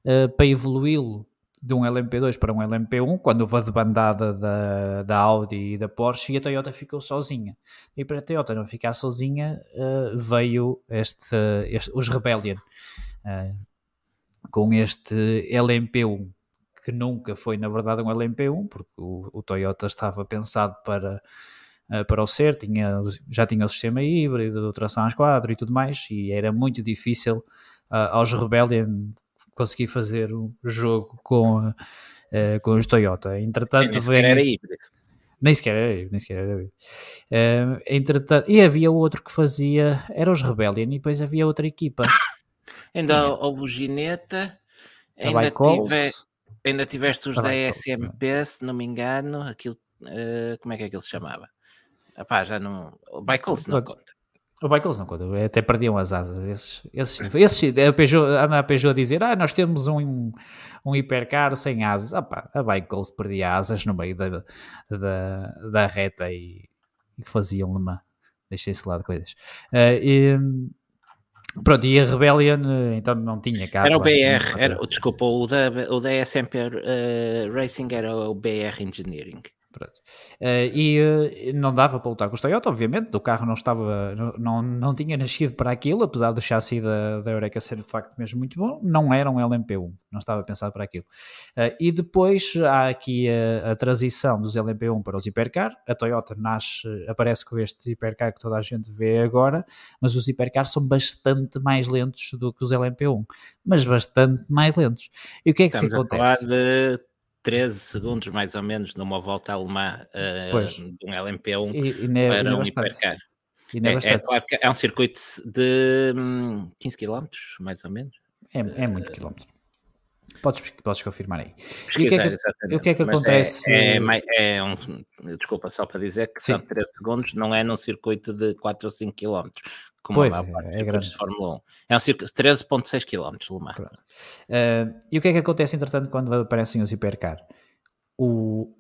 uh, para evoluí-lo de um LMP2 para um LMP1, quando houve a debandada da, da Audi e da Porsche e a Toyota ficou sozinha. E para a Toyota não ficar sozinha, veio este, este, os Rebellion com este LMP1 que nunca foi na verdade um LMP1 porque o, o Toyota estava pensado para uh, para o ser, tinha, já tinha o sistema híbrido, tração às quatro e tudo mais, e era muito difícil uh, aos Rebellion conseguir fazer o jogo com, uh, com os Toyota. Entretanto, Sim, vem... era híbrido. Nem sequer era, nem sequer era. Uh, entretanto, e havia outro que fazia, era os Rebellion, e depois havia outra equipa. Ainda houve o Gineta, ainda, tive, ainda tiveste os da SMP, se não me engano, aquilo, uh, como é que é que ele se chamava? Epá, já não. O Bicycles não conta. O Bicycles não conta, até perdiam as asas. Esses, esses, esses a Peugeot, anda a Peugeot a dizer: Ah, nós temos um, um hipercar sem asas. Ah, pá, a Bicycles perdia asas no meio da, da, da reta e, e faziam uma. Deixei-se lá de coisas. Uh, e, Pronto, e a Rebellion então não tinha carro. Era o BR, era, desculpa, o da, o da SMP uh, eh, Racing era o BR Engineering. Uh, e uh, não dava para lutar com os Toyota, obviamente, o carro não estava, não, não, tinha nascido para aquilo, apesar do chassi da, da Eureka ser de facto mesmo muito bom, não era um LMP1, não estava pensado para aquilo. Uh, e depois há aqui a, a, transição dos LMP1 para os Hipercar, a Toyota nasce, aparece com este Hipercar que toda a gente vê agora, mas os Hipercars são bastante mais lentos do que os LMP1, mas bastante mais lentos. E o que é que Estamos acontece? A falar de 13 segundos mais ou menos numa volta alemã uh, de um LMP1 e, e é, para um hipercar. É, é, claro que é um circuito de hum, 15 km, mais ou menos. É, é muito quilómetro. Podes, podes confirmar aí. E o que é que, que, é que acontece? É, é, é, um, desculpa, só para dizer que Sim. são 13 segundos, não é num circuito de 4 ou 5 km, como pois, a maior parte é, grande. de Fórmula 1. É um circuito de 13,6 km, Lemar. Uh, e o que é que acontece, entretanto, quando aparecem os hipercar? O,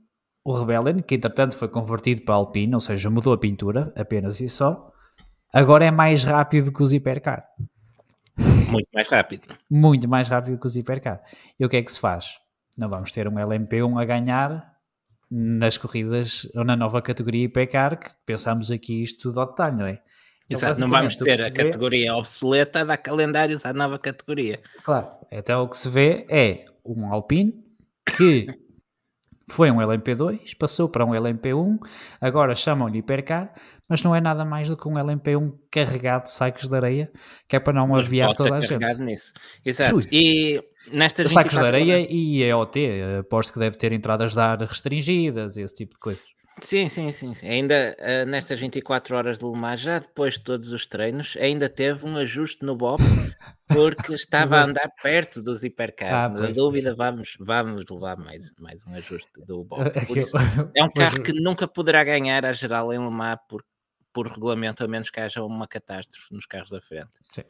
o Rebellion, que entretanto foi convertido para Alpine, ou seja, mudou a pintura, apenas e só, agora é mais rápido que os hipercar. Muito mais rápido. Muito mais rápido que os hipercar. E o que é que se faz? Não vamos ter um LMP1 a ganhar nas corridas ou na nova categoria hipercar, que pensamos aqui isto tudo ao detalhe, não é? Então, Exato, não vamos ter a categoria obsoleta, dar calendários à nova categoria. Claro, então o que se vê é um Alpine que foi um LMP2, passou para um LMP1, agora chamam-lhe hipercar, mas não é nada mais do que um LMP1 carregado de sacos de areia, que é para não mas aviar toda a gente. Nisso. Exato. E nestas sacos de areia horas... e EOT, aposto que deve ter entradas de ar restringidas, esse tipo de coisas. Sim, sim, sim. Ainda uh, nestas 24 horas de Le Mans, já depois de todos os treinos, ainda teve um ajuste no Bob porque estava a andar perto dos hipercarros. Ah, Na dúvida, vamos, vamos levar mais, mais um ajuste do Bob. é um carro que nunca poderá ganhar a geral em Le Mans por, por regulamento, a menos que haja uma catástrofe nos carros da frente. Sim.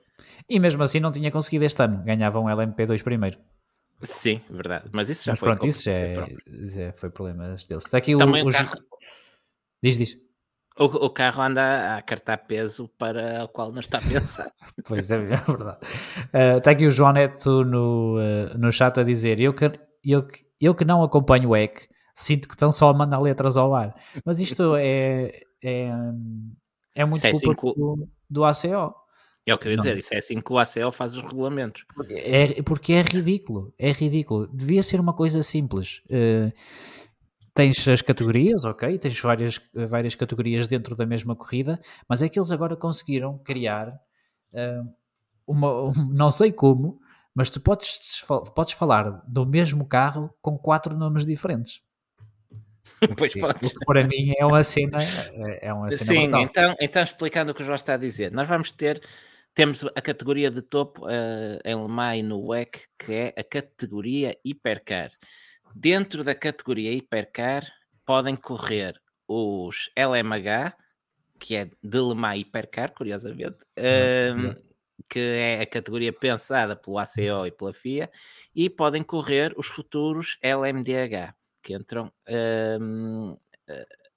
E mesmo assim não tinha conseguido este ano, ganhava um LMP2 primeiro. Sim, verdade. Mas isso já Mas foi. Pronto, isso já, é, já foi problemas deles. Está aqui Também o, o carro... Diz, diz. O, o, carro anda a cartar peso para o qual não está pensado. pois é, é verdade. Uh, está aqui o João Neto no, uh, no chat a dizer: eu que, eu, eu que não acompanho o EC, sinto que estão só a mandar letras ao ar. Mas isto é, é, é muito é culpa cinco... do, do ACO. É o que eu ia dizer, isso é assim que o ACL faz os regulamentos. É, porque é ridículo, é ridículo. Devia ser uma coisa simples. Uh, tens as categorias, ok, tens várias, várias categorias dentro da mesma corrida, mas é que eles agora conseguiram criar uh, uma, um, não sei como, mas tu podes, podes falar do mesmo carro com quatro nomes diferentes. Pois pode. Para mim é uma cena, é uma cena Sim, então, então explicando o que o João está a dizer, nós vamos ter temos a categoria de topo uh, em Le Mans e no WEC, que é a categoria Hipercar. Dentro da categoria hipercar podem correr os LMH, que é de Le Mans Hipercar, curiosamente, um, que é a categoria pensada pelo ACO e pela FIA, e podem correr os futuros LMDH, que entram um,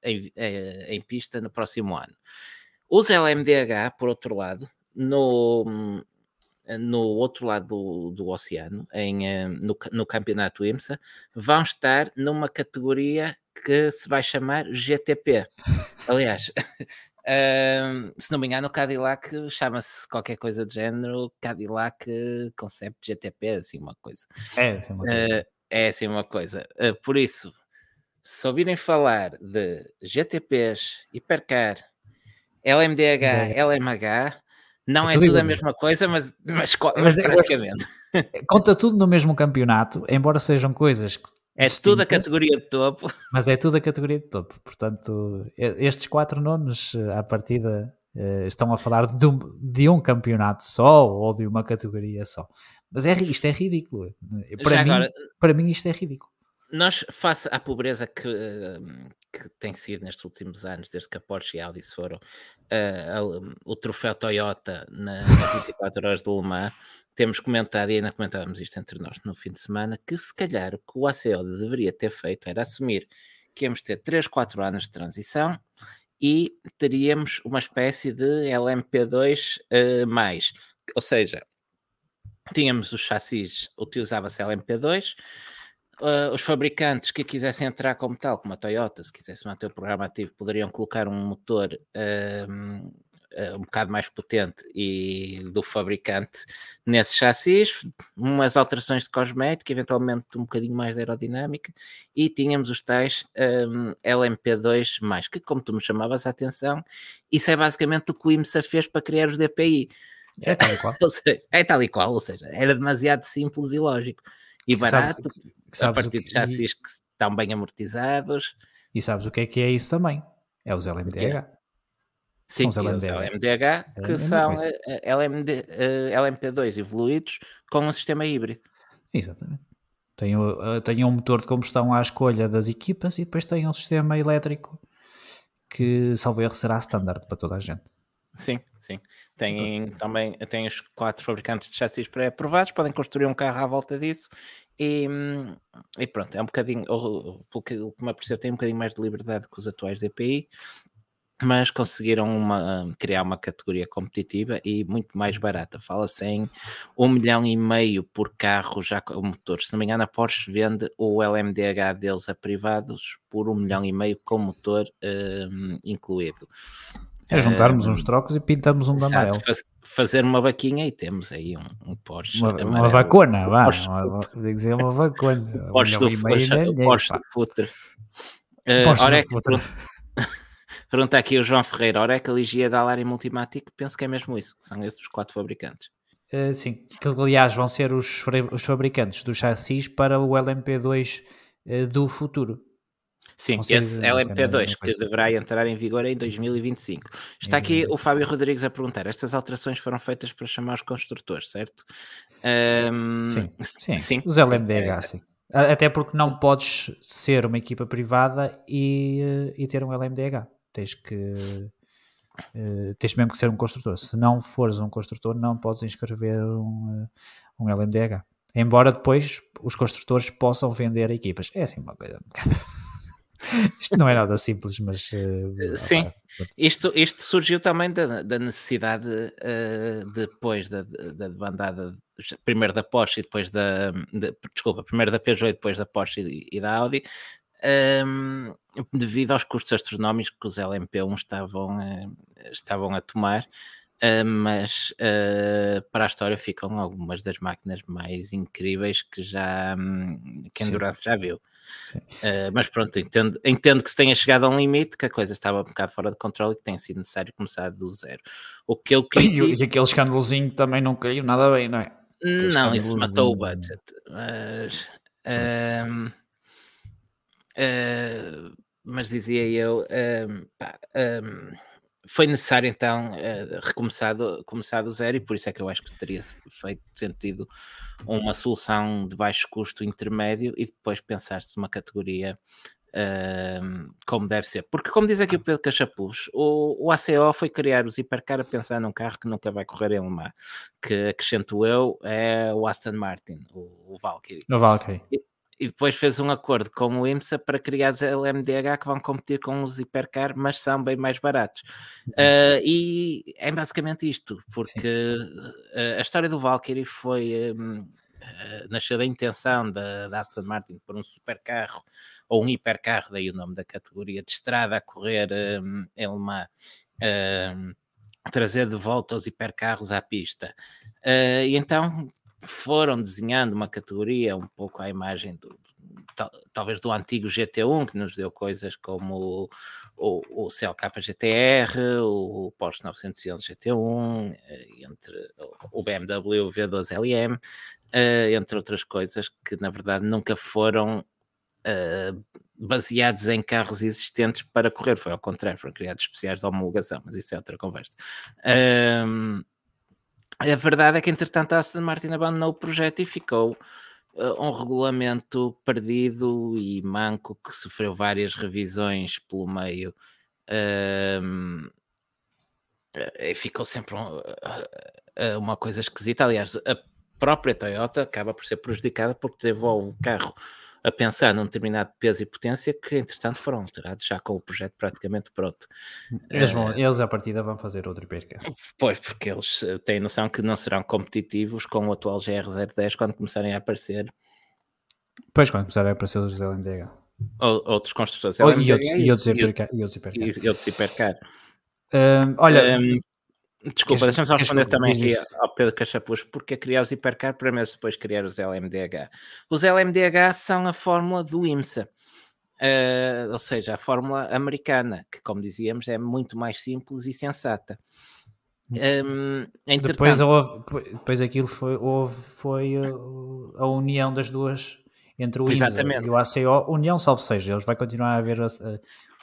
em, em, em pista no próximo ano. Os LMDH, por outro lado, no, no outro lado do, do oceano, em, eh, no, no campeonato IMSA, vão estar numa categoria que se vai chamar GTP. Aliás, uh, se não me engano, o Cadillac chama-se qualquer coisa de género Cadillac Concept GTP, assim uma coisa. É, assim uma coisa. Uh, é assim uma coisa. Uh, por isso, se ouvirem falar de GTPs, Hipercar, LMDH, LMH, não é, é tudo, a mesma coisa, mas, mas, mas é praticamente. Conta tudo no mesmo campeonato, embora sejam coisas que. É tudo a categoria de topo. Mas é tudo a categoria de topo. Portanto, estes quatro nomes, eh, à partida, eh, estão a falar de um, de um campeonato só ou de uma categoria só. Mas é, isto é ridículo. Para, mim, agora, para mim, isto é ridículo. Nós, face à pobreza que, que tem sido nestes últimos anos, desde que a Porsche e a Audi foram uh, o troféu Toyota na, na 24 horas de Le Mans, temos comentado, e ainda comentávamos isto entre nós no fim de semana, que se calhar o que o ACO deveria ter feito era assumir que íamos ter 3, 4 anos de transição e teríamos uma espécie de LMP2 uh, mais. Ou seja, tínhamos os chassis, utilizava-se LMP2, uh, os fabricantes que quisessem entrar como tal, como a Toyota, se quisesse manter o programa ativo, poderiam colocar um motor uh, um bocado mais potente e do fabricante nesses chassis, umas alterações de cosmética, eventualmente um bocadinho mais de aerodinâmica, e tínhamos os tais um, LMP2, que como tu me chamavas a atenção, isso é basicamente o que o IMSA fez para criar os DPI. É tal e qual. seja, é tal e qual, ou seja, era demasiado simples e lógico e barato, sabes, sabes a partir de chassis que estão bem amortizados. E sabes o que é que é isso também? É os LMDH. Sim, são os LMDH, LMDH que é são LMD, uh, LMP2 evoluídos com um sistema híbrido. Exatamente. Tem, tem um motor de combustão à escolha das equipas e depois tem um sistema elétrico que, salvo erro, será standard para toda a gente. Sim, sim. Tem também tem os quatro fabricantes de chassis pré-aprovados, podem construir um carro à volta disso e, e pronto, é um bocadinho, pelo que me apareceu, tem um bocadinho mais de liberdade que os atuais DPI, mas conseguiram uma, criar uma categoria competitiva e muito mais barata. Fala-se em um milhão e meio por carro já com motor. Se não me engano, a Porsche vende o LMDH deles a privados por um milhão e meio com motor um, incluído. É juntarmos uns trocos e pintamos um de amarelo. Faz, fazer uma vaquinha e temos aí um, um Porsche. Uma, uma vacona, vá. Porsche, uma, dizer uma vacona. Porsche do, Porsche, Porsche do Futre. Uh, Porsche do Futre. Pergunta aqui o João Ferreira, Oracle, Ligia, Dalar e Multimatic, penso que é mesmo isso, são esses os quatro fabricantes. Uh, sim, que aliás vão ser os, os fabricantes do chassis para o LMP2 uh, eh, do futuro. Sim, esse LMP2 que deverá entrar em vigor em 2025. Está aqui o Fábio Rodrigues a perguntar: estas alterações foram feitas para chamar os construtores, certo? Um, sim, sim, sim, os LMDH, sim. É, Até porque não podes ser uma equipa privada e, eh, e ter um LMDH tens que uh, tens mesmo que ser um construtor. Se não fores um construtor, não podes inscrever um, uh, um LMDH. Embora depois os construtores possam vender equipas. É assim uma coisa um bocado. Isto não é nada simples, mas. Uh, Sim, isto, isto surgiu também da, da necessidade, uh, depois da, da bandada, primeiro da Porsche e depois da. De, desculpa, primeiro da Peugeot e depois da Porsche e, e da Audi, um, devido aos custos astronómicos que os LMP1 estavam, uh, estavam a tomar. Uh, mas uh, para a história ficam algumas das máquinas mais incríveis que já um, que Endurance já viu. Uh, mas pronto, entendo, entendo que se tenha chegado a um limite, que a coisa estava um bocado fora de controle e que tenha sido necessário começar do zero. O que eu critico... E, e aquele escândalozinho também não caiu nada bem, não é? Aquele não, isso matou o budget. Mas. Uh, mas dizia eu, um, pá, um, foi necessário então uh, recomeçar do, começar do zero e por isso é que eu acho que teria feito sentido uma solução de baixo custo intermédio e depois pensar-se numa categoria uh, como deve ser. Porque como diz aqui o Pedro Cachapuz, o, o ACO foi criar os hipercar a pensar num carro que nunca vai correr em Le Mans, que acrescento eu é o Aston Martin, o, o Valkyrie. O Valkyrie. E, e depois fez um acordo com o IMSA para criar as LMDH que vão competir com os hipercar, mas são bem mais baratos. Uh, e é basicamente isto, porque uh, a história do Valkyrie foi um, uh, nasceu da intenção da, da, Aston Martin por um supercarro ou um hipercarro, daí o nome da categoria de estrada a correr um, em Le Mans. Uh, trazer de volta os hipercarros à pista. Uh, e então foram desenhando uma categoria um pouco à imagem do, tal, talvez do antigo GT1, que nos deu coisas como o, o, o CLK GTR, o Porsche 911 GT1, entre o BMW V12LM, uh, entre outras coisas que na verdade nunca foram uh, baseados em carros existentes para correr, foi ao contrário, foram criados especiais de homologação, mas isso é outra conversa. Uh, a verdade é que, entretanto, a Aston Martin abandonou o projeto e ficou uh, um regulamento perdido e manco que sofreu várias revisões pelo meio. Uh, e ficou sempre um, uh, uma coisa esquisita. Aliás, a própria Toyota acaba por ser prejudicada porque desenvolve o carro a pensar num determinado peso e potência que, entretanto, foram alterados já com o projeto praticamente pronto. Eles, vão, uh, eles à partida vão fazer outro hipercar. Pois, porque eles eh, têm noção que não serão competitivos com o atual GR010 quando começarem a aparecer. Pois, quando começarem a aparecer os LMDH. Ou, outros construtores. Oh, e, outros, e, e outros hipercar. E outros hipercar. Um, olha, um, Desculpa, deixa-me só responder também aqui ao Pedro Cachapuz, porque criar os hipercar para mesmo depois criar os LMDH. Os LMDH são a fórmula do IMSA, uh, ou seja, a fórmula americana, que como dizíamos é muito mais simples e sensata. Um, depois, houve, depois aquilo foi, houve, foi a união das duas entre o IMSA e o ACO, união salvo seja, eles vai continuar a haver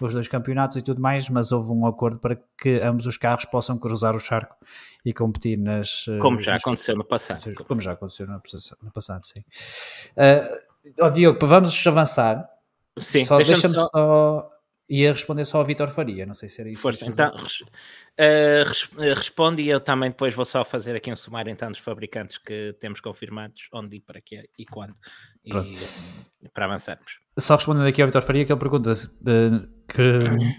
os dois campeonatos e tudo mais, mas houve um acordo para que ambos os carros possam cruzar o charco e competir nas. Eh, como já nas... aconteceu no passado. Como já aconteceu no, passado, sim. Uh, Oh, Diogo, vamos avançar. Sim, só deixa-me só- só... Ia responder só ao Vitor Faria, não sei se era isso. Força, então res- eh, responde e eu também depois vou só fazer aqui um sumário então dos fabricantes que temos confirmados, onde e para quê e quando, e, Pronto. para avançarmos. Só respondendo aqui ao Vitor Faria, que ele pergunta eh, que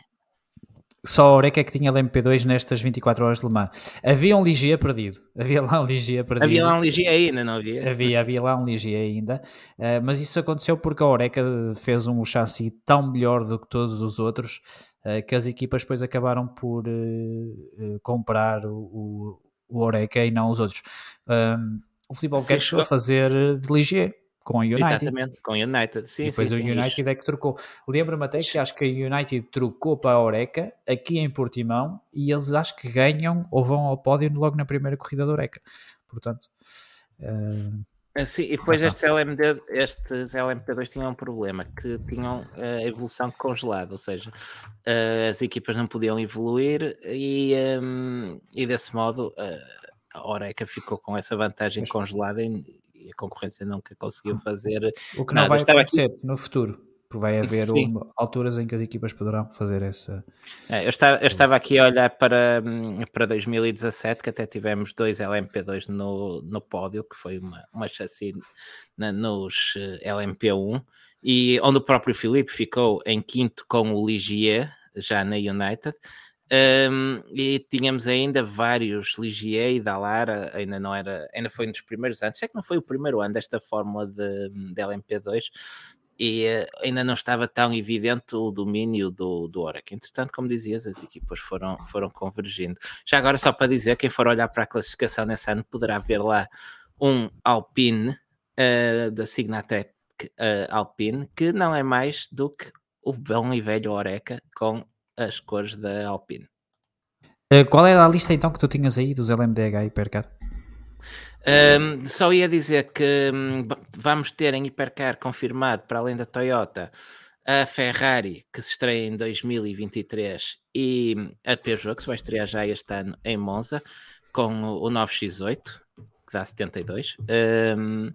só a Oreca é que tinha LMP2 nestas 24 horas de Le Mans. Havia um Ligier perdido. Havia lá um Ligier perdido. Havia lá um Ligia ainda, não havia? Havia, havia lá um Ligier ainda, eh, mas isso aconteceu porque a Oreca fez um chassi tão melhor do que todos os outros eh, que as equipas depois acabaram por eh, comprar o, o, o Oreca e não os outros. Um, o futebol quer chegou a fazer de Ligier com a United. Exatamente, com o United. Sim, E depois sim, o sim, United é que trocou. Lembro-me até que acho que a United trocou para a Oreca aqui em Portimão e eles acho que ganham ou vão ao pódio logo na primeira corrida da Oreca. Portanto, eh, Ah, Sim, e depois estes, LMD, estes LMP2 tinham um problema, que tinham eh, a evolução congelada, ou seja, eh, as equipas não podiam evoluir e, ehm, e desse modo eh, a Oreca ficou com essa vantagem congelada e, e a concorrência nunca conseguiu fazer. o que não Nada, vai estava aqui- acontecer no futuro. Porque vai haver uma- alturas em que as equipas poderão fazer essa. Eh, eu, estava, eu estava aqui a olhar para, hum, para 2017, que até tivemos dois LMP2 no, no pódio, que foi uma, uma chassi na- nos eh, LMP1, e onde o próprio Filipe ficou em quinto com o Ligier, já na United. Um, e tínhamos ainda vários Ligier e Dallara, ainda não era, ainda foi um dos primeiros anos, sei que não foi o primeiro ano desta fórmula de, de LMP2, e eh, ainda não estava tão evidente o domínio do, do Oracle. Entretanto, como dizias, as equipas foram, foram convergindo. Já agora, só para dizer, quem for olhar para a classificação nesse ano poderá ver lá um Alpine eh, da Signatec eh, Alpine, que não é mais do que o bom e velho Oreca com as cores da Alpine. Eh, qual era a lista então que tu tinhas aí dos LMDH Hipercar? Um, só ia dizer que ba- vamos ter em Hipercar confirmado, para além da Toyota, a Ferrari, que se estreia em 2023, e hum, a Peugeot, que se vai estrear já este ano em Monza, com o, o 9X8, que dá 72. Um,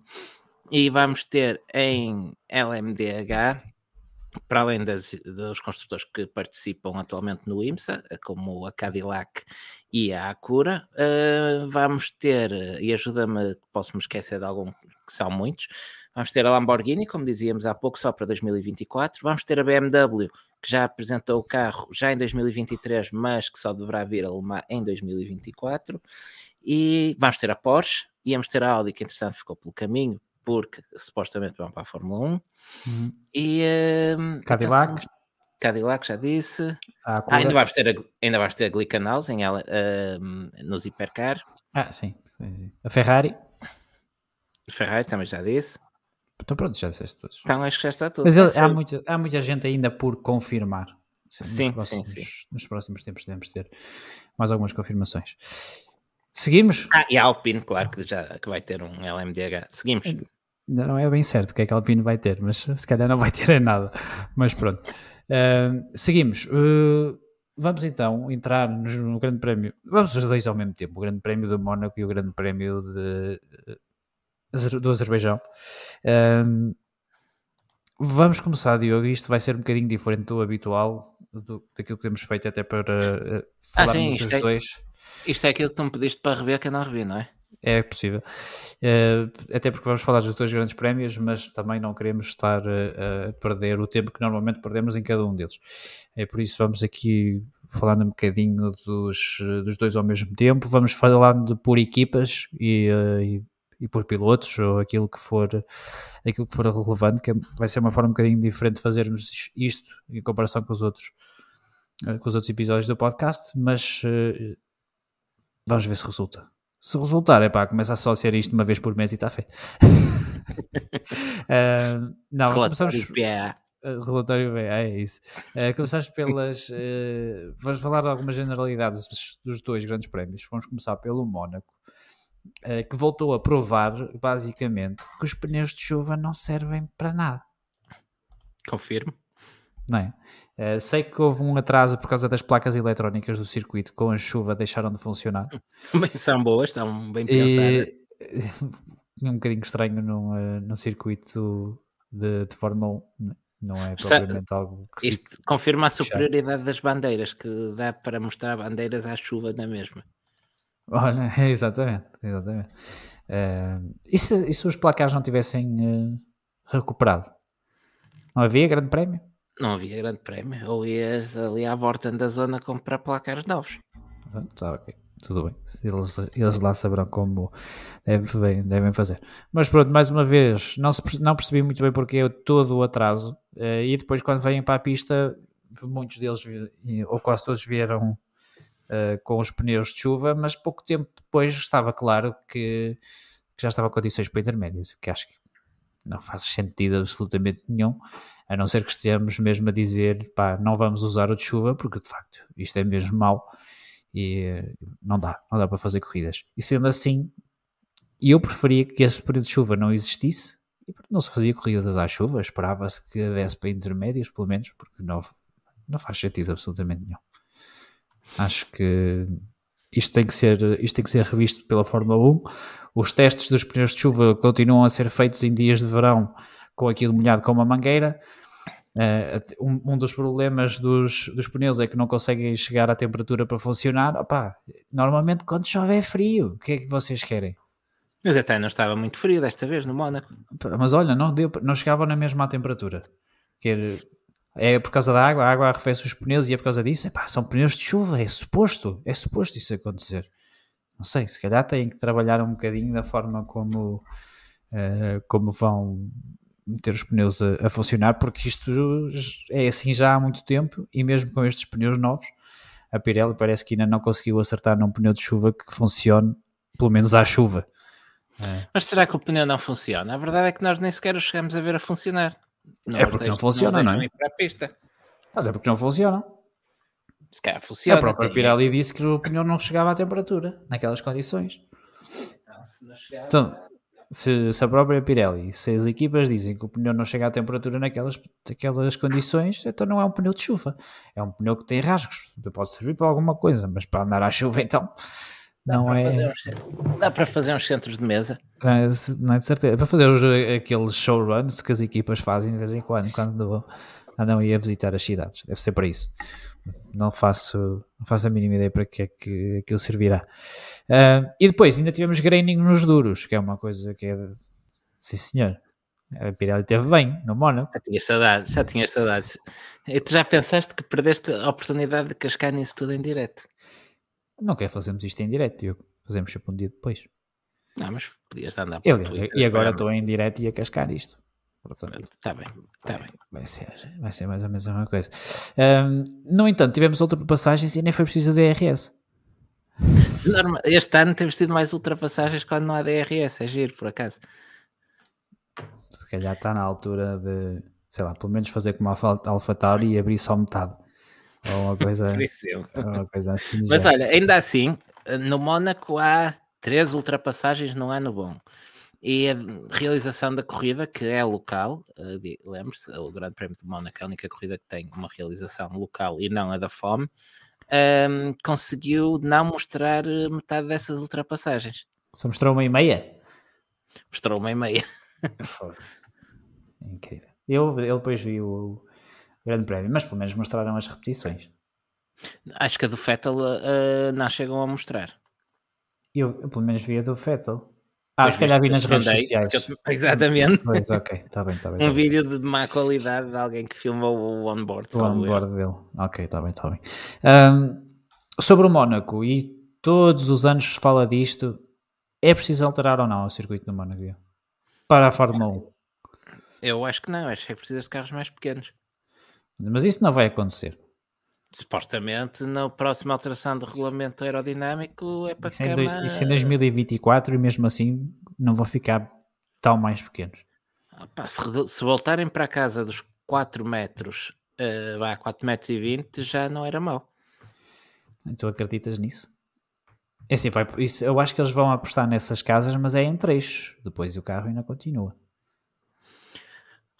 e vamos ter em LMDH, para além das- dos construtores que participam atualmente no IMSA, como a Cadillac e a Acura, uh, vamos ter, uh, e ajuda-me, posso me esquecer de algum, que são muitos, vamos ter a Lamborghini, como dizíamos há pouco, só para 2024, vamos ter a BMW, que já apresentou o carro já em 2023, mas que só deverá vir a Alemã em 2024, e vamos ter a Porsche, vamos ter a Audi, que entretanto ficou pelo caminho, porque supostamente vão para a Fórmula 1, Uhum. e um, Cadillac. Cadillac, já disse. Ah, ainda vamos ter a, ainda vamos ter a Glickenhaus em, um, nos Hipercar. Ah, sim. A Ferrari. Ferrari também já disse. Então pronto, já disseste todos. Então acho que já está tudo. Mas ele- há, muita, há muita gente ainda por confirmar. Nos Sim, sim, próximos, sim. Nos próximos tempos devemos ter mais algumas confirmações. Seguimos? Ah, e a Alpine, claro, que já que vai ter um LMDH. Seguimos. Ainda não é bem certo o que é que a Alpine vai ter, mas se calhar não vai ter em nada. Mas pronto. Uh, seguimos. Uh, vamos então entrar no, Grande Prémio. Vamos os dois ao mesmo tempo: o Grande Prémio do Mónaco e o Grande Prémio de, do Azerbaijão. Vamos começar, Diogo. Isto vai ser um bocadinho diferente do habitual, do, daquilo que temos feito até para uh, Ah, falarmos sim, dos é- dois. Isto é aquilo que tu me pediste para rever que eu não revi, não é? É possível. Eh, até porque vamos falar dos dois grandes prémios, mas também não queremos estar eh, a perder o tempo que normalmente perdemos em cada um deles. É por isso vamos aqui falando um bocadinho dos, dos dois ao mesmo tempo. Vamos falando por equipas e, eh, e, e por pilotos, ou aquilo que for aquilo que for relevante, que vai ser uma forma um bocadinho diferente de fazermos isto em comparação com os outros com os outros episódios do podcast, mas eh, vamos ver se resulta. Se resultar, é pá, começa só a ser isto uma vez por mês e está feito. Ah, não, começamos. Relatório PA. Uh, relatório bem, é isso. Uh, começamos pelas. uh, vamos falar de algumas generalidades dos, dos dois grandes prémios. Vamos começar pelo Mónaco, uh, que voltou a provar, basicamente, que os pneus de chuva não servem para nada. Confirmo. Não é? Uh, sei que houve um atraso por causa das placas eletrónicas do circuito, com a chuva deixaram de funcionar. Bem, são boas, estão bem pensadas. E, um bocadinho estranho num, uh, num circuito de, de Fórmula 1. Não é propriamente algo que Isto confirma a fechado. superioridade das bandeiras, que dá para mostrar bandeiras à chuva na mesma. Olha, exatamente, exatamente. Eh, e, se, e se os placares não tivessem eh, recuperado? Não havia grande prémio? Não havia grande prémio, ou ias ali à volta da zona comprar placares novos. Pronto, Tá, ok. Tudo bem. Eles, eles lá saberão como devem, devem fazer. Mas pronto, mais uma vez, não, se não percebi muito bem porque é todo o atraso. eh, e depois, quando vêm para a pista, muitos deles, ou quase todos, vieram eh, com os pneus de chuva, mas pouco tempo depois estava claro que, que já estava condições para intermédias, o que acho que não faz sentido absolutamente nenhum, a não ser que estejamos mesmo a dizer, pá, não vamos usar o de chuva, porque de facto isto é mesmo mau e eh, não dá, não dá para fazer corridas. E sendo assim, eu preferia que esse período de chuva não existisse e não se fazia corridas à chuva, esperava-se que desse para intermédios, pelo menos, porque não, não faz sentido absolutamente nenhum. Acho que isto tem que ser, isto tem que ser revisto pela Fórmula 1. Os testes dos pneus de chuva continuam a ser feitos em dias de verão com aquilo molhado com uma mangueira. Eh, um, um dos problemas dos, dos pneus é que não conseguem chegar à temperatura para funcionar. Opá, normalmente quando chove é frio. O que é que vocês querem? Mas até não estava muito frio desta vez no Mónaco. Mas olha, não, deu, não chegavam na mesma temperatura. Quer, é por causa da água, a água arrefece os pneus e é por causa disso. Epá, são pneus de chuva, é suposto, é suposto isso acontecer. Não sei, se calhar têm que trabalhar um bocadinho da forma como, eh, como vão meter os pneus a, a funcionar, porque isto é assim já há muito tempo e mesmo com estes pneus novos, a Pirelli parece que ainda não conseguiu acertar num pneu de chuva que funcione, pelo menos à chuva. Mas será que o pneu não funciona? A verdade é que nós nem sequer o chegamos a ver a funcionar. É porque não funciona, não é? deixam ir Para a pista. Mas é porque não funcionam. Se calhar funciona. a própria tem- Pirelli disse que o pneu não chegava à temperatura naquelas condições. Não, se não chegar- Então, se, se a própria Pirelli, se as equipas dizem que o pneu não chega à temperatura naquelas, naquelas condições, então não é um pneu de chuva. É um pneu que tem rasgos. Pode servir para alguma coisa, mas para andar à chuva, então, Dá não para é, fazer uns- Dá para fazer uns centros de mesa. não é, não é de certeza. É para fazer os, aqueles showruns que as equipas fazem de vez em quando, quando andam a visitar as cidades. Deve ser para isso. Não faço, não faço a mínima ideia para que é que aquilo servirá. Ah, e depois ainda tivemos graining nos duros, que é uma coisa que é. Sim, senhor. A Pirelli teve bem no Mónaco. Já tinhas saudades, já tinhas saudades. E tu já pensaste que perdeste a oportunidade de cascar nisso tudo em direto? Não quer fazermos isto em direto, Diogo. Fazemos sempre um dia depois. Não, mas podias andar por aliás, e agora estou em direto e a cascar isto. Portanto, Está bem, está bem. Vai ser, vai ser mais ou menos a mesma coisa. Ahm, no entanto, tivemos ultrapassagens e nem foi preciso DRS. Este ano temos tido mais ultrapassagens quando não há DRS, é giro, por acaso. Se calhar está na altura de, sei lá, pelo menos fazer como a Alfa- AlphaTauri e abrir só metade. Ou uma coisa, ou uma coisa assim. Mas género. olha, ainda assim, no Mónaco há três ultrapassagens no ano bom. E a realização da corrida, que é local, eh, di- lembre-se, o Grande Prémio de Mónaco é a única corrida que tem uma realização local e não a da FOM, ehm, conseguiu não mostrar eh, metade dessas ultrapassagens. Só mostrou uma e meia. Mostrou uma e meia. Foda. Incrível. Eu, eu depois vi o Grande Prémio, mas pelo menos mostraram as repetições. Acho que a do Fettel eh, não chegam a mostrar. Eu, eu pelo menos vi a do Fettel. Ah, Pois se calhar vi nas redes mandei, sociais. eu- Exatamente. Pois, ok, está bem, está bem. tá Um bem. vídeo de má qualidade de alguém que filmou o onboard. O onboard dele. Ok, está bem, está bem. Ahm, sobre o Mónaco, e todos os anos se fala disto, é preciso alterar ou não o circuito do Mónaco? Para a Fórmula 1. Eu acho que não, acho que é preciso de carros mais pequenos. Mas isso não vai acontecer. Supostamente, na próxima alteração do regulamento aerodinâmico é para Isso é, em dois- isso é em 2024 e mesmo assim não vão ficar tão mais pequenos. Ah, pá, se, se voltarem para a casa dos 4 metros, eh, vá, 4 metros e 20, já não era mau. Tu acreditas nisso? É assim, vai, isso, eu acho que eles vão apostar nessas casas, mas é em trechos. Depois o carro ainda continua.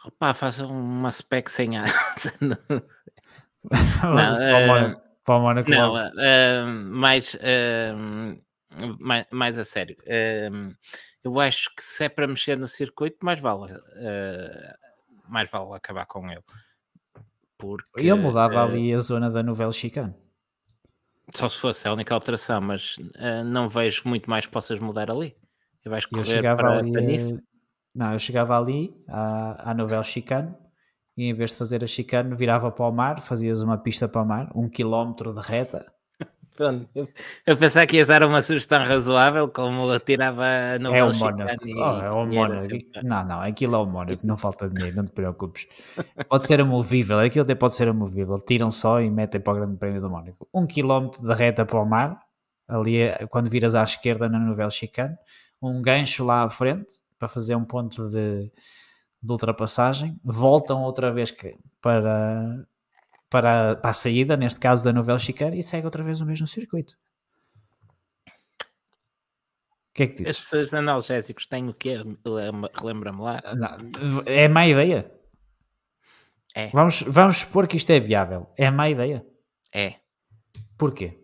Opa, façam uma spec sem asa. Vamos para o eh, Mónaco- Não, ah, mais, ah, mais, mais a sério. Ah, eu acho que se é para mexer no circuito, mais vale mais vale acabar com ele. Porque, Ele mudava eh, ali a zona da novela chicane. Só se fosse a única alteração, mas eh, não vejo muito mais que possas mudar ali. E vais Eu correr chegava para, ali. para eh, Não, eu chegava ali à, à novela chicane e em vez de fazer a chicane, virava para o mar, fazias uma pista para o mar, um quilómetro de reta. Pronto. Eu, eu pensava que ias dar uma sugestão razoável, como eu tirava no É o Mónaco. chicane e- Oh, é o Mónaco. sempre- Não, não, aquilo é o Mónaco, não falta dinheiro, não te preocupes. Pode ser amovível, aquilo até pode ser amovível. Tiram só e metem para o Grande Prémio do Mónaco. Um quilómetro de reta para o mar, ali é- quando viras à esquerda na novela chicane, um gancho lá à frente para fazer um ponto de, de ultrapassagem, voltam outra vez que- para, para, para a saída, neste caso da novela chicane, e segue outra vez o mesmo circuito. O que é que dizes? Esses analgésicos têm o quê? Lembra- Relembra-me lá. Não, é má ideia. É. Vamos, vamos supor que isto é viável. É má ideia. É, Porquê?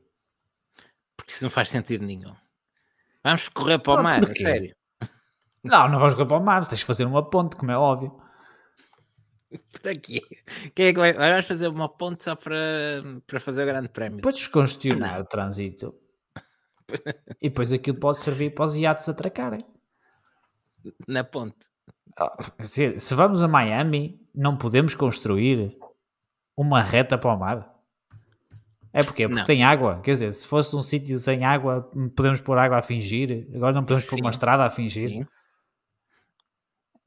porque isso não faz sentido nenhum. Vamos correr para o Ah, mar, sério. Não, não vamos correr para o mar. Tens de fazer uma ponte, como é óbvio. Para quê? Quem é que vai... Vamos fazer uma ponte só para, para fazer o grande prémio. Depois descongestionar o trânsito. E depois aquilo pode servir para os iates atracarem. Na ponte. Se, se vamos a Miami, não podemos construir uma reta para o mar. É porque, porque Não. tem água. Quer dizer, se fosse um sítio sem água, podemos pôr água a fingir. Agora não podemos pôr uma Sim. estrada a fingir. Sim.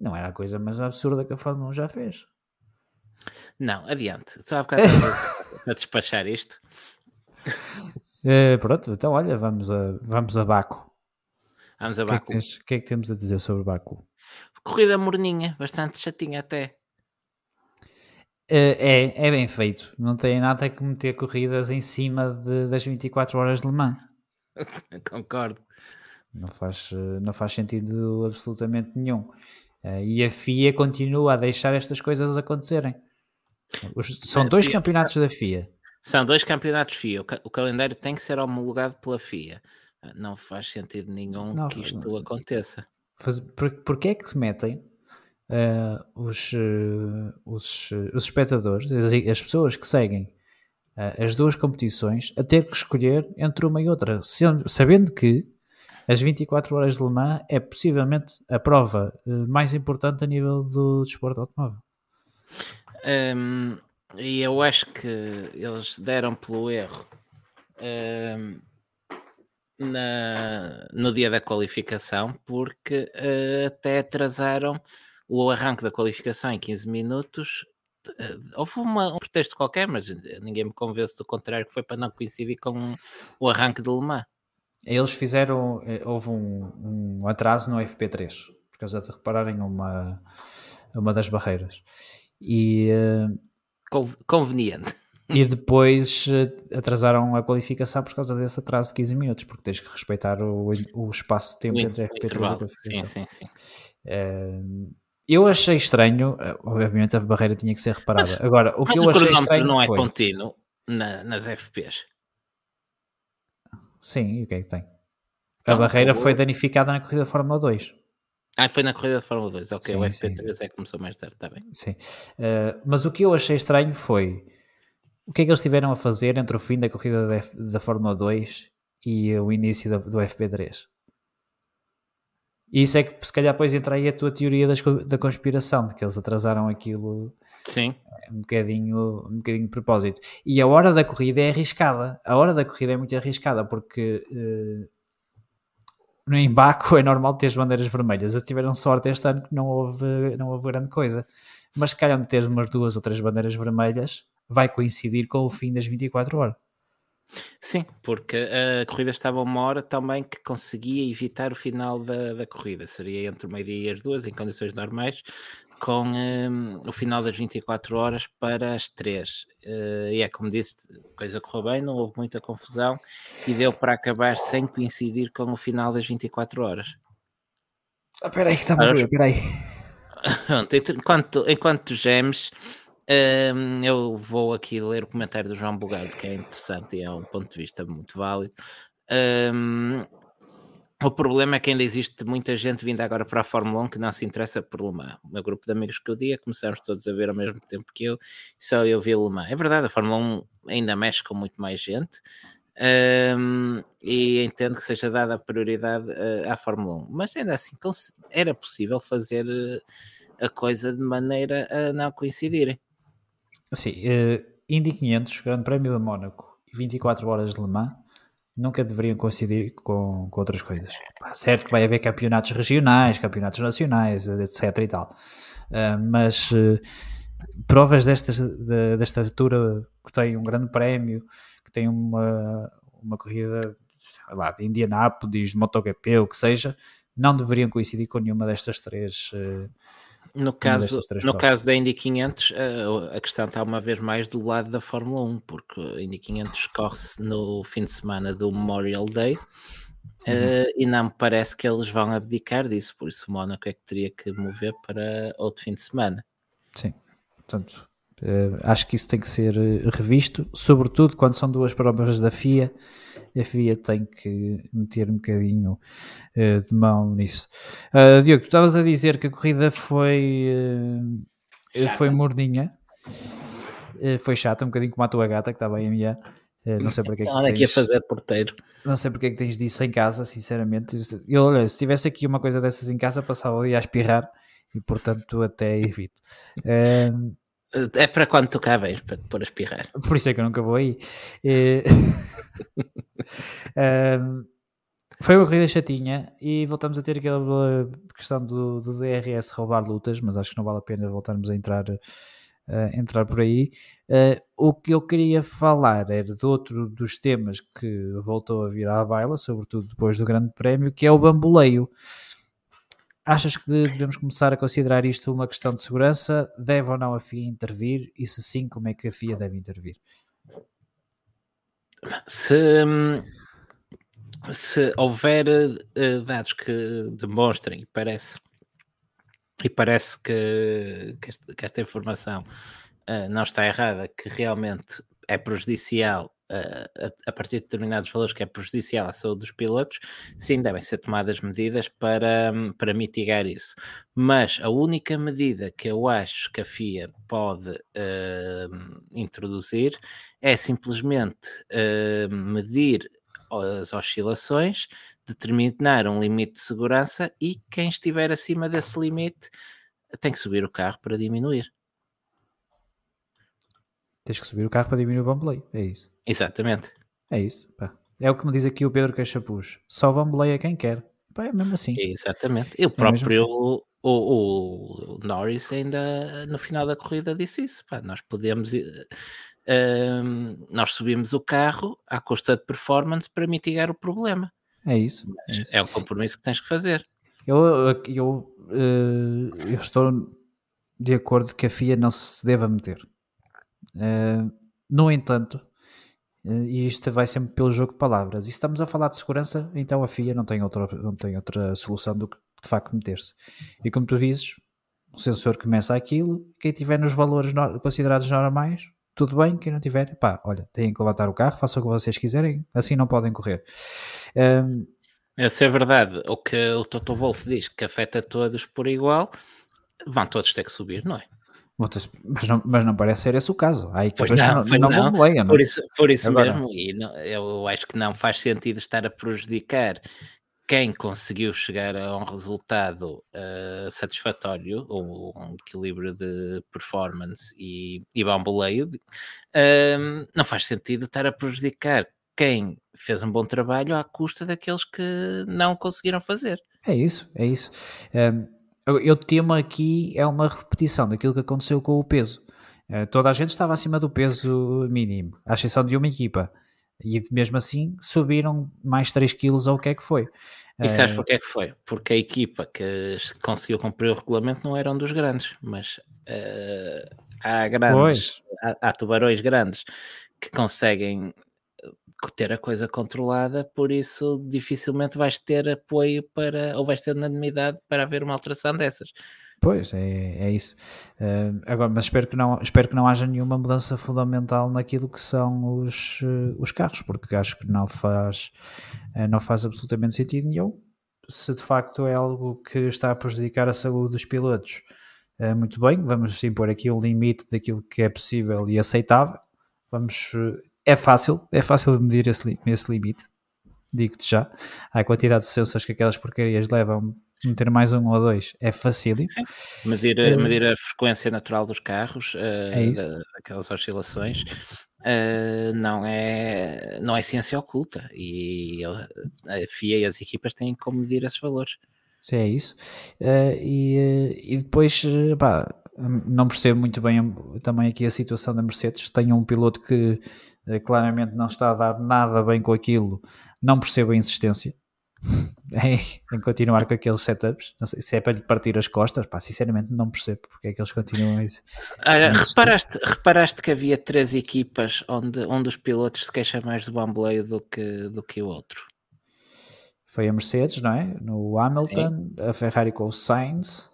Não era a coisa mais absurda que a Fórmula 1 já fez. Não, adiante. Só há bocado a despachar isto. Eh, pronto, então olha, vamos a, vamos a Baco. Vamos a O que, é que tens- que é que temos a dizer sobre Baco? Corrida morninha, bastante chatinha até. Eh, é, é bem feito. Não tem nada que meter corridas em cima de- das 24 horas de Le Mans. Concordo. Não faz, eh, não faz sentido absolutamente nenhum. Eh, e a FIA continua a deixar estas coisas acontecerem. Os- são dois campeonatos da FIA. São dois campeonatos FIA. O, ca- o calendário tem que ser homologado pela FIA. Ah, Não faz sentido nenhum Não, que isto aconteça. Faz, por, porquê é que se metem eh, os, eh, os, os espectadores, as, as pessoas que seguem eh, as duas competições, a ter que escolher entre uma e outra, sendo- sabendo que as 24 horas de Le Mans é possivelmente a prova eh, mais importante a nível do desporto automóvel. Hum, e eu acho que eles deram pelo erro hum, na- no dia da qualificação, porque eh, até atrasaram o arranque da qualificação em 15 minutos. Eh, houve uma- um pretexto qualquer, mas ninguém me convence do contrário, que foi para não coincidir com o arranque de Le Mans. Eles fizeram, eh, houve um, um atraso no FP3, por causa de repararem uma, uma das barreiras. E, eh, Con- Conveniente. e depois eh, atrasaram a qualificação por causa desse atraso de 15 minutos, porque tens que respeitar o, o espaço de tempo O entre o FP3 e a qualificação. Sim, sim, sim. Eu achei estranho, obviamente a barreira tinha que ser reparada. Mas- Agora, o que eu o achei cronómetro estranho não é foi... contínuo na- nas FPs. Sim, e o que é que tem? A Então, barreira tu- foi danificada na corrida de Fórmula 2. Ah, foi na corrida da Fórmula 2. Ok, o Sim, sim. FP3 é que começou mais tarde, está bem. Sim. Eh, mas o que eu achei estranho foi o que é que eles tiveram a fazer entre o fim da corrida da, F- da Fórmula 2 e o início da- do FP3. E isso é que se calhar depois entra aí a tua teoria das da conspiração, de que eles atrasaram aquilo Sim, um bocadinho, um bocadinho de propósito. E a hora da corrida é arriscada. A hora da corrida é muito arriscada porque eh, no embaco é normal ter as bandeiras vermelhas. Eles tiveram sorte este ano que não houve, não houve grande coisa. Mas se calhar de ter umas duas ou três bandeiras vermelhas vai coincidir com o fim das 24 horas. Sim, porque a corrida estava a uma hora também que conseguia evitar o final da, da corrida. Seria entre o meio-dia e as duas, em condições normais, com hum, o final das 24 horas para as 3. e é como disse, a coisa correu bem, não houve muita confusão e deu para acabar sem coincidir com o final das 24 horas. Ah, espera aí que está a morrer, espera aí. Enquanto, enquanto gemes, hum, eu vou aqui ler o comentário do João Bugalho, que é interessante e é um ponto de vista muito válido. Hum, O problema é que ainda existe muita gente vindo agora para a Fórmula 1 que não se interessa por Le Mans. O meu grupo de amigos que eu dia começamos todos a ver ao mesmo tempo que eu, só eu vi Le Mans. É verdade, a Fórmula 1 ainda mexe com muito mais gente um, e entendo que seja dada a prioridade uh, à Fórmula 1, mas ainda assim era possível fazer uh, a coisa de maneira a não coincidirem. Sim, uh, Indy 500, Grande Prémio de Mónaco e 24 horas de Le Mans nunca deveriam coincidir com, com outras coisas. certo que vai haver campeonatos regionais, campeonatos nacionais, etc e tal, uh, mas uh, provas destas, de, desta altura que tem um grande prémio, que tem uma, uma corrida lá, de Indianápolis, de MotoGP, o que seja, não deveriam coincidir com nenhuma destas três uh, no caso, no caso da Indy 500, a, a questão está uma vez mais do lado da Fórmula 1, porque a Indy 500 corre-se no fim de semana do Memorial Day uhum. uh, e não me parece que eles vão abdicar disso, por isso o Mónaco é que teria que mover para outro fim de semana. Sim, portanto, uh, acho que isso tem que ser eh, revisto, sobretudo quando são duas provas da FIA a FIA tem que meter um bocadinho uh, de mão nisso. Uh, Diogo, tu estavas a dizer que a corrida foi, foi morninha, foi chata, um bocadinho como a tua gata que estava aí a minha. não sei porque é que tens, aqui a fazer porteiro. Não sei porque é que tens disso em casa, sinceramente. Eu, olha, se tivesse aqui uma coisa dessas em casa, passava dia a espirrar e, portanto, até evito. É para quando tu cá vens, para te pôr a espirrar. Por isso é que eu nunca vou aí. um, foi uma corrida chatinha e voltamos a ter aquela questão do, do DRS roubar lutas, mas acho que não vale a pena voltarmos a entrar, uh, entrar por aí. Uh, o que eu queria falar era de outro dos temas que voltou a vir à baila, sobretudo depois do Grande Prémio, que é o bamboleio. Achas que devemos começar a considerar isto uma questão de segurança? Deve ou não a FIA intervir? E se sim, como é que a FIA deve intervir? Se, se houver uh, dados que demonstrem, parece, e parece que, que, esta, informação uh, não está errada, que realmente é prejudicial a, partir de determinados valores que é prejudicial à saúde dos pilotos, sim, devem ser tomadas medidas para, para mitigar isso. Mas a única medida que eu acho que a FIA pode uh, introduzir é simplesmente uh, medir as oscilações, determinar um limite de segurança e quem estiver acima desse limite tem que subir o carro para diminuir. Tens que subir o carro para diminuir o bamboleio, é isso. Exatamente. É isso, pá. É o que me diz aqui o Pedro Queixapuz. Só bamboleia quem quer. Pá, é mesmo assim. Exatamente. E o é próprio o, o, o, Norris ainda no final da corrida disse isso. Pá, nós podemos... Uh, nós subimos o carro à custa de performance para mitigar o problema. É isso. É, isso. é um compromisso que tens que fazer. Eu, eu, eu, eu estou de acordo que a FIA não se deva meter. Uh, no entanto, uh, e isto vai sempre pelo jogo de palavras, e se estamos a falar de segurança, então a FIA não tem outra, não tem outra solução do que de facto meter-se. E como tu dizes, o sensor começa aquilo, quem tiver nos valores considerados normais, tudo bem, quem não tiver, pá, olha, têm que levantar o carro, façam o que vocês quiserem, assim não podem correr. Um, Essa é verdade. O que o Toto Wolff diz que afeta todos por igual, vão todos ter que subir, não é? Mas não, mas não parece ser esse o caso. Há equipas não, que não, não, não, não, Por isso, por isso Agora, mesmo, e não, eu acho que não faz sentido estar a prejudicar quem conseguiu chegar a um resultado uh, satisfatório, ou um equilíbrio de performance e, e bamboleio, uh, não faz sentido estar a prejudicar quem fez um bom trabalho à custa daqueles que não conseguiram fazer. É isso, é isso. Um, eu temo aqui é uma repetição daquilo que aconteceu com o peso. Uh, toda a gente estava acima do peso mínimo, à exceção de uma equipa. E mesmo assim subiram mais 3 quilos ou o que é que foi. E sabes uh, porque é que foi? Porque a equipa que conseguiu cumprir o regulamento não era um dos grandes, mas uh, há grandes, há, há, tubarões grandes que conseguem ter a coisa controlada, por isso dificilmente vais ter apoio para, ou vais ter unanimidade para haver uma alteração dessas. Pois, é, é isso. Uh, agora, mas espero que, não, espero que não haja nenhuma mudança fundamental naquilo que são os, uh, os carros, porque acho que não faz, uh, não faz absolutamente sentido nenhum se de facto é algo que está a prejudicar a saúde dos pilotos. Uh, muito bem, vamos impor aqui o um limite daquilo que é possível e aceitável. Vamos, é fácil, é fácil de medir esse, esse limite, digo-te já. A quantidade de sensores que aquelas porcarias levam, meter mais um ou dois é facílimo. Sim. Medir, uh, medir a frequência natural dos carros, é da, aquelas oscilações, uh, não, é, não é ciência oculta e a FIA e as equipas têm como medir esses valores. Sim, é isso. Uh, e, e depois, pá, não percebo muito bem também aqui a situação da Mercedes. Tenho um piloto que claramente não está a dar nada bem com aquilo, não percebo a insistência. em, em, continuar com aqueles setups. Não sei se é para lhe partir as costas, pá, sinceramente não percebo porque é que eles continuam a isso. Olha, reparaste, reparaste que havia três equipas onde um dos pilotos se queixa mais do bamboleio do que, do que o outro. Foi a Mercedes, não é? No Hamilton, Sim. a Ferrari com o Sainz.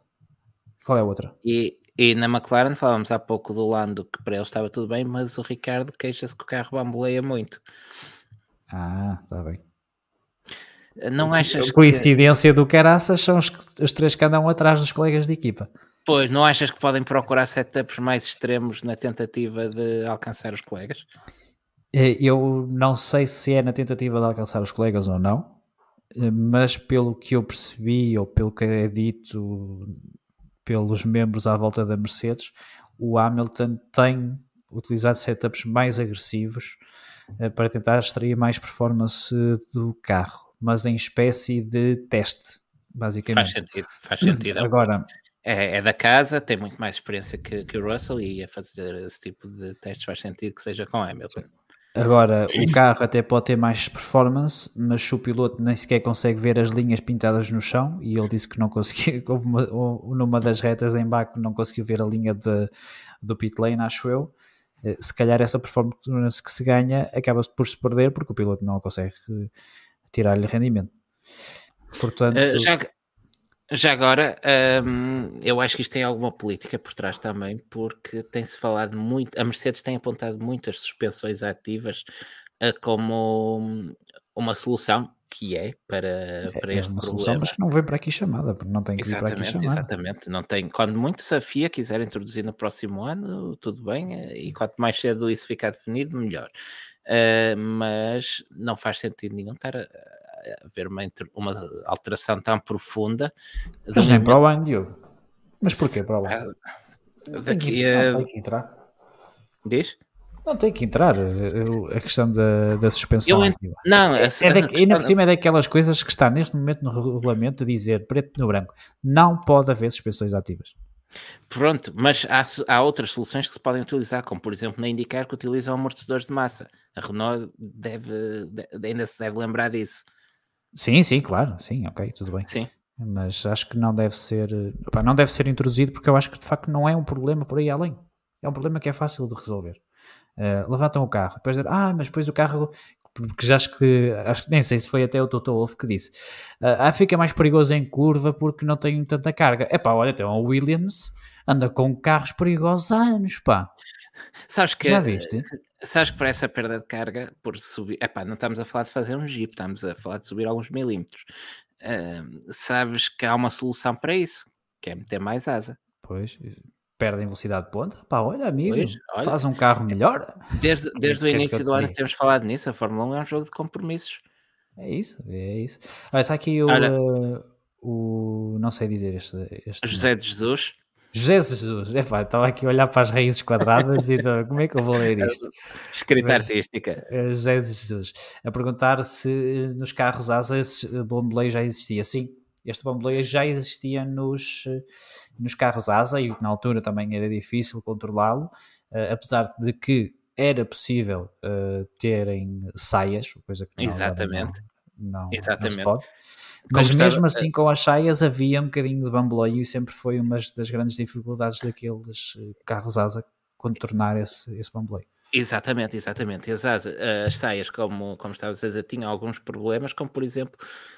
Qual é a outra? E, e na McLaren falávamos há pouco do Lando que para ele estava tudo bem, mas o Ricardo queixa-se que o carro bamboleia muito. Ah, está bem. Não achas coincidência que... do caraças são os, os três que andam atrás dos colegas de equipa. Pois, não achas que podem procurar setups mais extremos na tentativa de alcançar os colegas? Eh, eu não sei se é na tentativa de alcançar os colegas ou não, eh, mas pelo que eu percebi ou pelo que é dito pelos membros à volta da Mercedes, o Hamilton tem utilizado setups mais agressivos eh, para tentar extrair mais performance do carro mas em espécie de teste, basicamente. Faz sentido, faz sentido. Agora, é, é, da casa, tem muito mais experiência que, que o Russell e a fazer esse tipo de testes faz sentido que seja com Hamilton. Agora, o carro até pode ter mais performance, mas se o piloto nem sequer consegue ver as linhas pintadas no chão, e ele disse que não conseguiu, houve uma, numa das retas em Baco, não conseguiu ver a linha de, do pit lane, acho eu. Eh, se calhar essa performance que se ganha acaba por se perder porque o piloto não consegue tirar-lhe rendimento. Portanto, uh, já, já agora, um, eu acho que isto tem alguma política por trás também, porque tem-se falado muito, a Mercedes tem apontado muitas suspensões ativas uh, como uma solução que é para, é, para é este uma problema. Solução, mas que não vem para aqui chamada, porque não tem que exatamente, vir para aqui chamada. Exatamente, não tem. Quando muito se a FIA quiser introduzir no próximo ano, tudo bem, eh, e quanto mais cedo isso ficar definido, melhor. Uh, mas não faz sentido nenhum estar a, a ver uma, uma alteração tão profunda. Mas nem para o ano, Diogo. Mas porquê para o ano? Daqui a... Não tem que entrar. Diz? Não tem que entrar a questão da, da suspensão ent... Não, é, é da, ainda por cima é daquelas coisas que está neste momento no regulamento a dizer preto no branco. Não pode haver suspensões ativas. Pronto, mas há, há, outras soluções que se podem utilizar, como por exemplo na indicar que utilizam amortecedores de massa. A Renault deve, ainda se deve lembrar disso. Sim, sim, claro, sim, ok, tudo bem. Sim. Mas acho que não deve ser, opa, não deve ser introduzido porque eu acho que de facto não é um problema por aí além. É um problema que é fácil de resolver. Uh, levantam o carro, depois dizer, ah, mas depois o carro porque já acho que, acho que nem sei se foi até o Toto Wolff que disse, uh, ah, fica mais perigoso em curva porque não tem tanta carga. É pá, olha, tem o Williams, anda com carros perigosos há anos, pá. Sabes que, já viste? Sabes que para essa perda de carga, por subir, é pá, não estamos a falar de fazer um jeep, estamos a falar de subir alguns milímetros. Uh, sabes que há uma solução para isso, que é meter mais asa. Pois, perdem velocidade de ponta. Pá, olha, amigo, pois, olha, faz um carro melhor. Desde, desde o início do ano temos falado nisso. A Fórmula 1 é um jogo de compromissos. É isso, é isso. Olha, está aqui o, olha, uh, o. Não sei dizer este. este José de Jesus. José Jesus, é pá, estava aqui a olhar para as raízes quadradas e então, como é que eu vou ler isto? Escrita Mas, artística. Eh, José Jesus, a perguntar se nos carros asa esse bamboleio já existia. Sim, este bamboleio já existia nos, nos carros asa e na altura também era difícil controlá-lo, apesar de que era possível uh, terem saias, coisa que não, Exatamente. Não, não, Exatamente. não Mas mesmo assim, com as saias havia um bocadinho de bamboleio e sempre foi uma das grandes dificuldades daqueles eh, carros asa contornar esse, esse bamboleio. Exatamente, exatamente. As, as saias, como, como estavas a dizer, tinham alguns problemas, como por exemplo,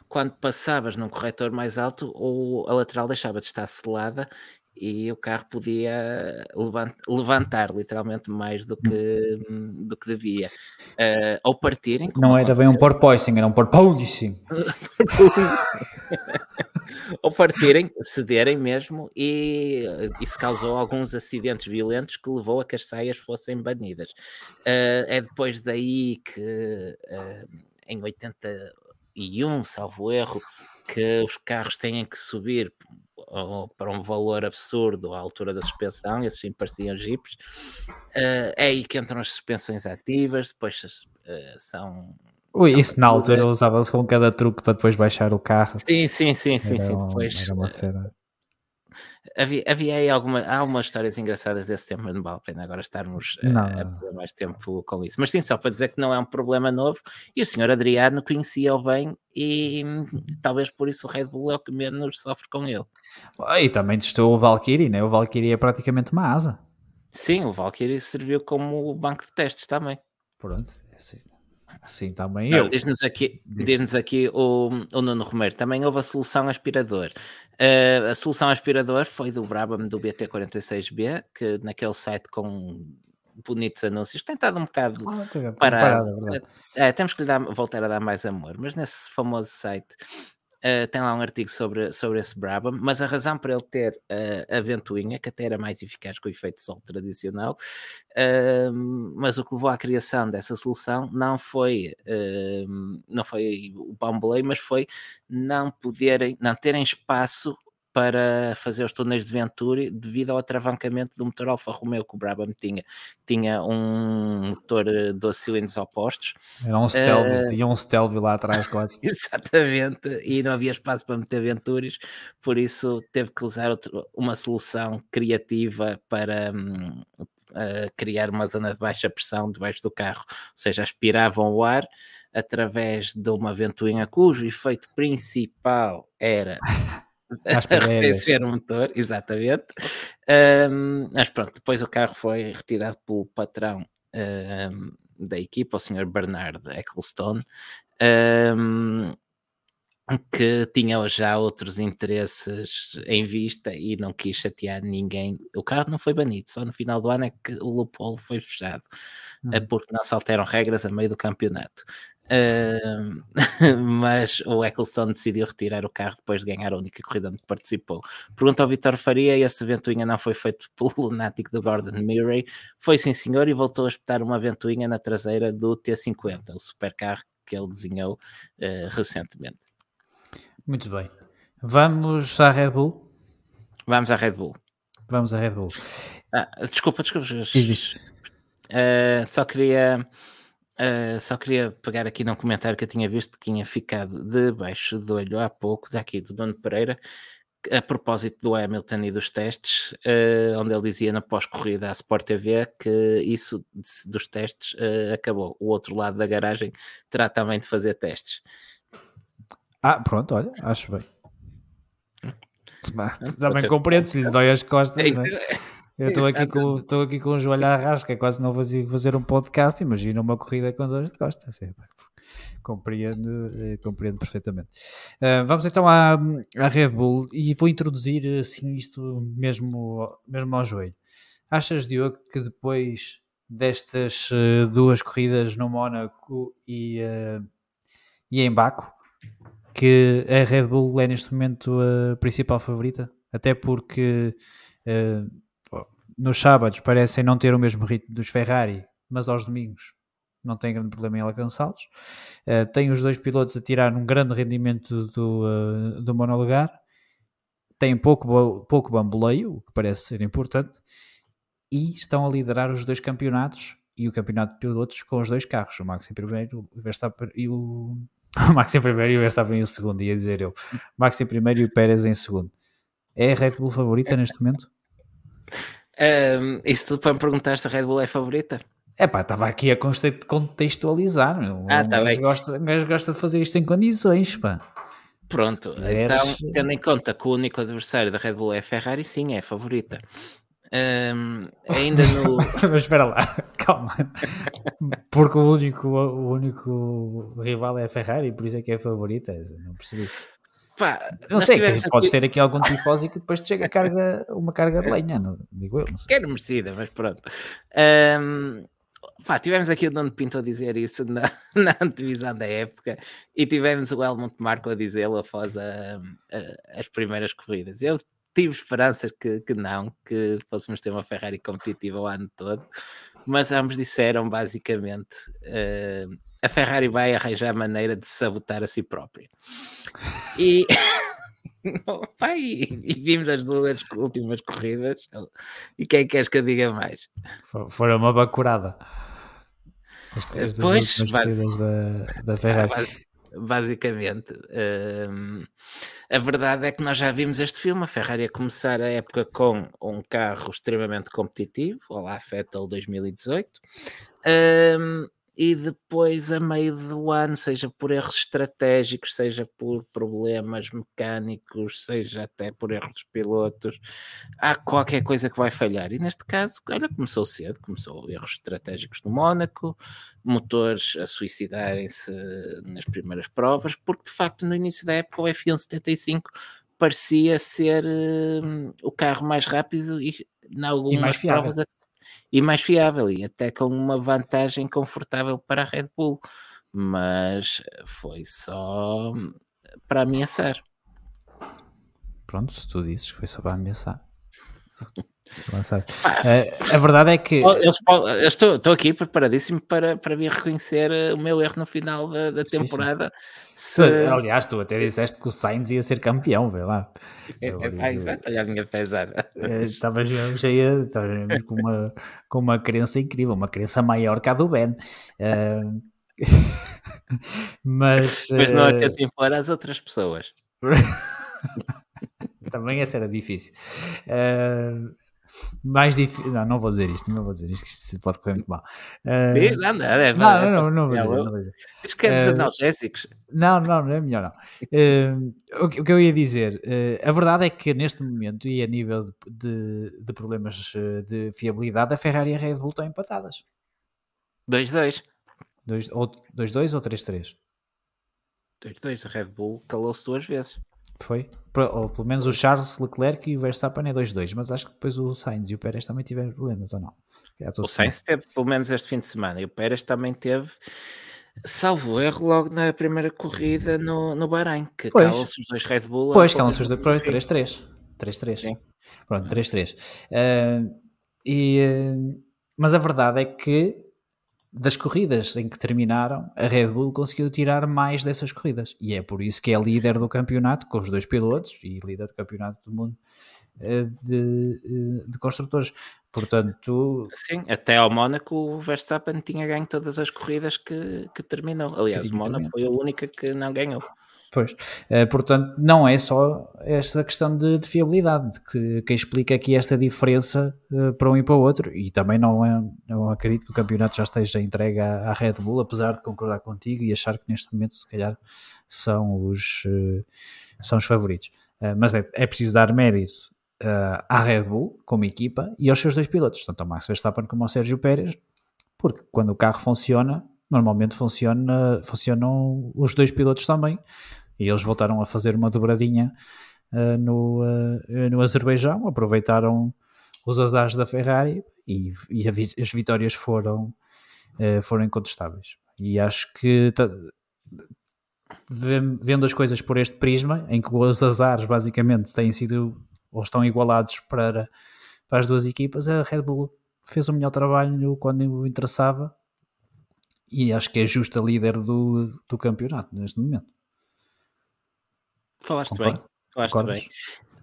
quando passavas num corretor mais alto, ou a lateral deixava de estar selada e o carro podia levantar literalmente mais do que, do que devia. Uh, ou partirem. Não era bem um porpoising, era um porpoising. ou partirem, cederem mesmo, e isso causou alguns acidentes violentos que levou a que as saias fossem banidas. Uh, é depois daí que uh, em 81, salvo erro, que os carros têm que subir para um valor absurdo à altura da suspensão, esses sim pareciam jipes. Uh, é aí que entram as suspensões ativas, depois uh, são. Ui, isso na altura usava-se com cada truque para depois baixar o carro. Sim, sim, sim, sim, sim. Depois, era uma cena. Havia, havia aí alguma, há algumas histórias engraçadas desse tempo, mas não vale a pena agora estarmos a, a perder mais tempo com isso. Mas sim, só para dizer que não é um problema novo e o senhor Adriano conhecia-o bem e talvez por isso o Red Bull é o que menos sofre com ele. E também testou o Valkyrie, né? O Valkyrie é praticamente uma asa. Sim, o Valkyrie serviu como banco de testes também. Pronto, é assim. Sim, também eu. Diz-nos aqui, diz aqui o, o Nuno Romero, também houve a solução aspirador. Uh, a solução aspirador foi do Brabham do BT46B, que naquele site com bonitos anúncios tem estado um bocado ah, parado. parado é, é, temos que lhe dar, voltar a dar mais amor, mas nesse famoso site Uh, tem lá um artigo sobre, sobre esse Brabham, mas a razão para ele ter uh, a ventoinha, que até era mais eficaz que o efeito sol tradicional, uh, mas o que levou à criação dessa solução não foi, não foi o bamboleio, mas foi não poderem, não terem espaço para fazer os túneis de Venturi devido ao atravancamento do motor Alfa Romeo que o Brabham tinha. Tinha um motor 12 cilindros opostos. Era um Stelvio, uh, tinha um Stelvio lá atrás quase. Exatamente, e não havia espaço para meter Venturis, por isso teve que usar outro, uma solução criativa para um, criar uma zona de baixa pressão debaixo do carro, ou seja, aspiravam o ar através de uma ventoinha cujo efeito principal era arrefecer o motor, exatamente. Um, mas pronto, depois o carro foi retirado pelo patrão um, da equipa, o Sr. Bernard Ecclestone, um, que tinha já outros interesses em vista e não quis chatear ninguém. O carro não foi banido, só no final do ano é que o loophole foi fechado, hum. porque não se alteram regras a meio do campeonato. Uh, mas o Ecclestone decidiu retirar o carro depois de ganhar a única corrida onde participou. Pergunta ao Vitor Faria: esse ventoinha não foi feito pelo lunático do Gordon Murray? Foi sim, senhor, e voltou a espetar uma ventoinha na traseira do T50, o supercarro que ele desenhou uh, recentemente. Muito bem. Vamos à Red Bull? Vamos à Red Bull. Vamos à Red Bull. Ah, desculpa, desculpa. Diz, Uh, só queria Uh, só queria pegar aqui num comentário que eu tinha visto que tinha ficado debaixo do olho há pouco, daqui do Dono Pereira, a propósito do Hamilton e dos testes, uh, onde ele dizia na pós-corrida à Sport TV que isso dos testes uh, acabou. O outro lado da garagem terá também de fazer testes. Ah, pronto, olha, acho bem. Hum. Também compreendo se lhe dói as costas. Não é? Eu estou aqui, com, aqui com o joelho à rasca, quase não consigo fazer um podcast. Imagina uma corrida com dores de costas. É, compreendo, eh, compreendo perfeitamente. Uh, vamos então à, à Red Bull e vou introduzir assim isto mesmo, mesmo ao joelho. Achas, Diogo, que depois destas uh, duas corridas no Mónaco e, uh, e em Baco, que a Red Bull é neste momento a principal favorita? Até porque uh, nos sábados parecem não ter o mesmo ritmo dos Ferrari, mas aos domingos não tem grande problema em alcançá-los. Uh, tem os dois pilotos a tirar um grande rendimento do, uh, do monolugar. Tem pouco, pouco bamboleio, o que parece ser importante. E estão a liderar os dois campeonatos e o campeonato de pilotos com os dois carros. O Max em primeiro o Verstappen e o... o Max em primeiro e o Verstappen em segundo, ia dizer eu. Max em primeiro e o Pérez em segundo. É a Red Bull favorita neste momento? Um, isso para me perguntar se a Red Bull é favorita? É pá, estava aqui a contextualizar. Meu. Ah, tá bem. Gosta, gosta de fazer isto em condições, pá. Pronto, então, tendo em conta que o único adversário da Red Bull é a Ferrari, sim, é a favorita. Um, ainda no. Mas espera lá, calma. Porque o único, o único rival é a Ferrari, por isso é que é a favorita. Não percebi. Pá, não sei, tivemos que podes aqui- algum tifósico que depois te chega carga, uma carga de lenha, não, digo eu, não sei. Quero merecida, mas pronto. Ahm, pá, tivemos aqui o Nuno Pinto a dizer isso na, na antevisão da época e tivemos o Helmut Marko a dizê-lo após a- a- as primeiras corridas. Eu tive esperanças que, que não, que fôssemos ter uma Ferrari competitiva o ano todo, mas ambos disseram basicamente ahm, a Ferrari vai arranjar maneira de se sabotar a si própria. E, pá, e, vimos as duas últimas corridas. E quem queres que eu diga mais? For- Foram uma bacurada. As Pois, base- corridas da, da Ferrari. basi- basicamente, hum, a verdade é que nós já vimos este filme. A Ferrari a começar a época com um carro extremamente competitivo, Olá Vettel 2018, hum, e depois a meio do ano, seja por erros estratégicos, seja por problemas mecânicos, seja até por erros dos pilotos, há qualquer coisa que vai falhar. E neste caso, olha, começou cedo, começou erros estratégicos no Mónaco, motores a suicidarem-se nas primeiras provas, porque de facto no início da época o F1 75 parecia ser hum, o carro mais rápido e em algumas fiável. provas a- e mais fiável e até com uma vantagem confortável para a Red Bull, mas foi só para ameaçar. Pronto, se tu dizes que foi só para ameaçar. Lançar. Pá, Eh, a verdade é que. Po- eu estou, estou aqui preparadíssimo para, para vir reconhecer eh, o meu erro no final da, da Sim, sim, sim. temporada. Se... aliás, tu até disseste que o Sainz ia ser campeão, vê lá. É, Eu é, exato, olha a minha pesada. Eh, Estavas mesmo cheia, estavas mesmo com uma, com uma crença incrível, uma crença maior que a do Ben. Eh, mas Mas não eh, atento impor às outras pessoas. também essa era difícil. Eh, mais difícil. Não, não vou dizer isto, não vou dizer isto, que isto pode correr muito mal. Eh, Diz, anda, é, não, é, não, não, não vou é, dizer, é, não vou dizer. Diz que é dos analgésicos. Não, não, não é melhor não. Eh, o, que, o que eu ia dizer, eh, a verdade é que neste momento e a nível de, de- problemas de fiabilidade, a Ferrari e a Red Bull estão empatadas. 2-2. 2-2 ou, 2-2 ou 3-3? 2-2. A Red Bull calou-se duas vezes. Foi? Ou pelo menos o Charles Leclerc e o Verstappen é 2-2, mas acho que depois o Sainz e o Pérez também tiveram problemas, ou não? Estou O. Sainz teve pelo menos este fim de semana e o Pérez também teve, salvo erro, logo na primeira corrida no, no Bahrein, que calou-se os dois Red Bull. Pois, correr os dois. fim. 3-3. 3-3. Sim. Pronto, 3-3. Eh, e, eh, mas a verdade é que das corridas em que terminaram, a Red Bull conseguiu tirar mais dessas corridas. E é por isso que é líder do campeonato, com os dois pilotos, e líder do campeonato do mundo eh, de, eh, de construtores. Portanto, Sim, até ao Mónaco o Verstappen tinha ganho todas as corridas que, que terminou. Aliás, tinha o Mónaco foi a única que não ganhou. Pois, Eh, portanto, não é só esta questão de, de fiabilidade de que, que explica aqui esta diferença eh, para um e para o outro, e também não, é, não acredito que o campeonato já esteja entregue à, Red Bull, apesar de concordar contigo e achar que neste momento, se calhar, são os, eh, são os favoritos. Mas é, é preciso dar mérito à Red Bull como equipa e aos seus dois pilotos, tanto ao Max Verstappen como ao Sérgio Pérez, porque quando o carro funciona, normalmente funciona, funcionam os dois pilotos também. E eles voltaram a fazer uma dobradinha uh, no, uh, no Azerbaijão, aproveitaram os azares da Ferrari e, e as vitórias foram, uh, foram incontestáveis. E acho que vendo as coisas por este prisma, em que os azares basicamente têm sido ou estão igualados para, para as duas equipas, a Red Bull fez o melhor trabalho quando interessava e acho que é justa líder do, do campeonato neste momento. Falaste Concordo. bem. Falaste bem.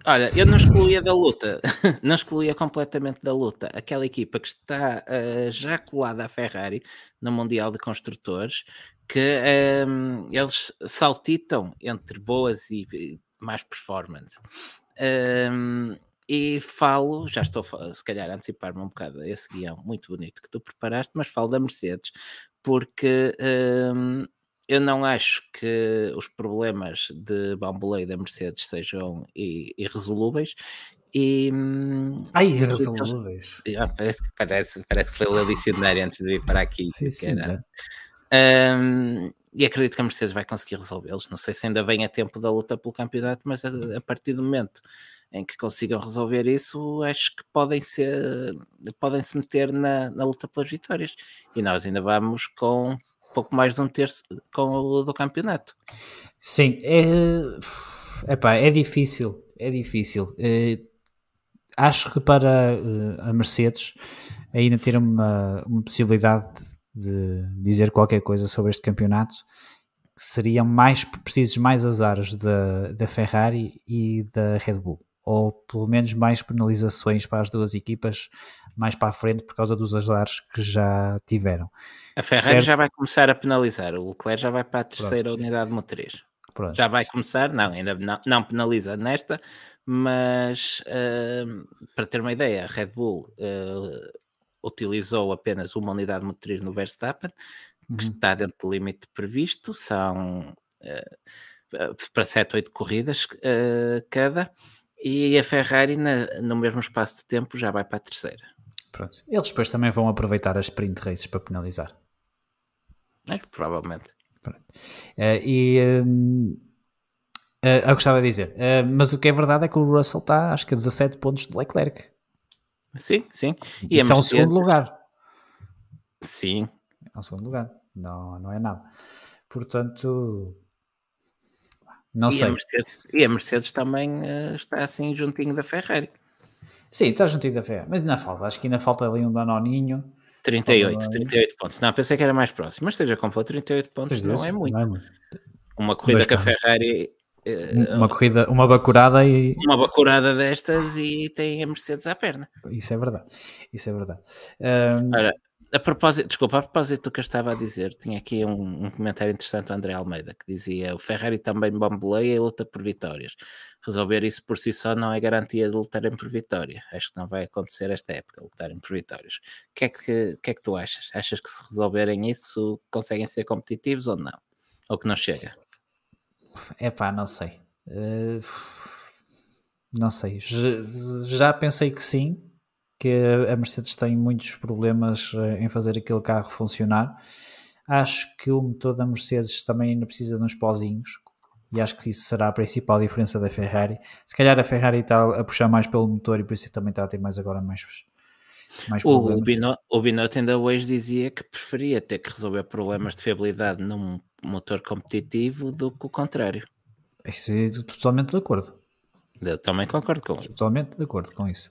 Olha, eu não excluía da luta, não excluía completamente da luta aquela equipa que está eh, já colada à Ferrari no Mundial de Construtores, que ehm, eles saltitam entre boas e más performance. Ehm, e falo, já estou se calhar a antecipar-me um bocado a esse guião muito bonito que tu preparaste, mas falo da Mercedes, porque ehm, eu não acho que os problemas de bamboleio da Mercedes sejam irresolúveis e hum, Ai, irresolúveis. Ah, parece, parece, que foi o dicionário antes de vir para aqui Sim, sim, né? Hum, e acredito que a Mercedes vai conseguir resolvê-los. Não sei se ainda vem a tempo da luta pelo campeonato, mas a, a partir do momento em que consigam resolver isso, acho que podem ser podem se meter na, na luta pelas vitórias. E nós ainda vamos com pouco mais de um terço com o do campeonato. Sim, é, epá, é difícil, é difícil. É, acho que para uh, a Mercedes ainda ter uma, uma possibilidade de dizer qualquer coisa sobre este campeonato seriam mais precisos mais azares da, da Ferrari e da Red Bull ou pelo menos mais penalizações para as duas equipas mais para a frente por causa dos azares que já tiveram. A Ferrari certo? já vai começar a penalizar, o Leclerc já vai para a terceira Pronto. unidade motriz. Pronto. Já vai começar, não, ainda não, não penaliza nesta, mas uh, para ter uma ideia, a Red Bull uh, utilizou apenas uma unidade motriz no Verstappen, uhum. que está dentro do limite previsto, são uh, para 7, 8 corridas cada e a Ferrari, na, no mesmo espaço de tempo, já vai para a terceira. Pronto. Eles depois também vão aproveitar as sprint races para penalizar. É, provavelmente. Uh, e uh, eu gostava de dizer, uh, mas o que é verdade é que o Russell está, acho que a 17 pontos de Leclerc. Sim, sim. E Isso é um segundo lugar. Sim. É um segundo lugar. Não, não é nada. Portanto, não e sei. A Mercedes, e a Mercedes também uh, está assim juntinho da Ferrari. Sim, está juntinho da Ferrari, mas ainda falta, acho que ainda falta ali um Danoninho. 38, 38 pontos. Não, pensei que era mais próximo, mas seja como for, 38 pontos não é muito. Não é muito. Uma corrida com a Ferrari. Uh, uma corrida, uma bacurada e. Uma bacurada destas e tem a Mercedes à perna. Isso é verdade. Isso é verdade. Um... Ora, a propósito, desculpa, a propósito do que eu estava a dizer, tinha aqui um, um comentário interessante do André Almeida que dizia: o Ferrari também bamboleia e luta por vitórias. Resolver isso por si só não é garantia de lutarem por vitória. Acho que não vai acontecer esta época, lutarem por vitórias. O que é que, que, é que tu achas? Achas que se resolverem isso conseguem ser competitivos ou não? Ou que não chega? É pá, não sei. Uh, não sei. Já, já pensei que sim, que a Mercedes tem muitos problemas eh, em fazer aquele carro funcionar. Acho que o motor da Mercedes também ainda precisa de uns pozinhos e acho que isso será a principal diferença da Ferrari. Se calhar a Ferrari está a puxar mais pelo motor e por isso também está a ter mais agora mais, mais problemas. O Binotto, o Binotto ainda hoje dizia que preferia ter que resolver problemas de fiabilidade num motor competitivo do que o contrário. Isso é totalmente de acordo. Eu também concordo com isso. Totalmente de acordo com isso.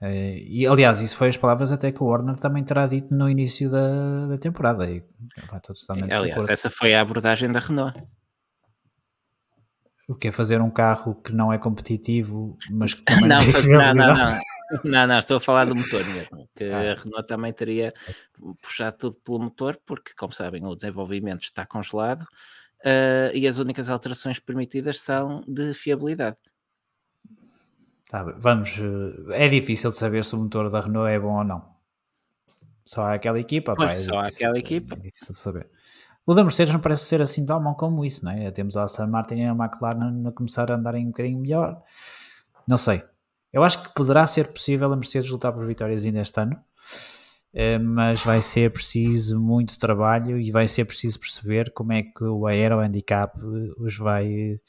Uh, e aliás, isso foi as palavras até que o Warner também terá dito no início da, da temporada. E, pá, aliás, essa foi a abordagem da Renault. O que é fazer um carro que não é competitivo, mas que também não, não, não, não, não, não, estou a falar do motor mesmo. Que ah. a Renault também teria puxado tudo pelo motor, porque, como sabem, o desenvolvimento está congelado uh, e as únicas alterações permitidas são de fiabilidade. Vamos, eh, é difícil de saber se o motor da Renault é bom ou não. Só há aquela equipa, pois, pá, é só difícil, aquela equipa. É difícil de saber. O da Mercedes não parece ser assim tão bom como isso, não é? Temos a Aston Martin e a McLaren a começar a andarem um bocadinho melhor. Não sei. Eu acho que poderá ser possível a Mercedes lutar por vitórias ainda este ano, eh, mas vai ser preciso muito trabalho e vai ser preciso perceber como é que o Aero Handicap os vai,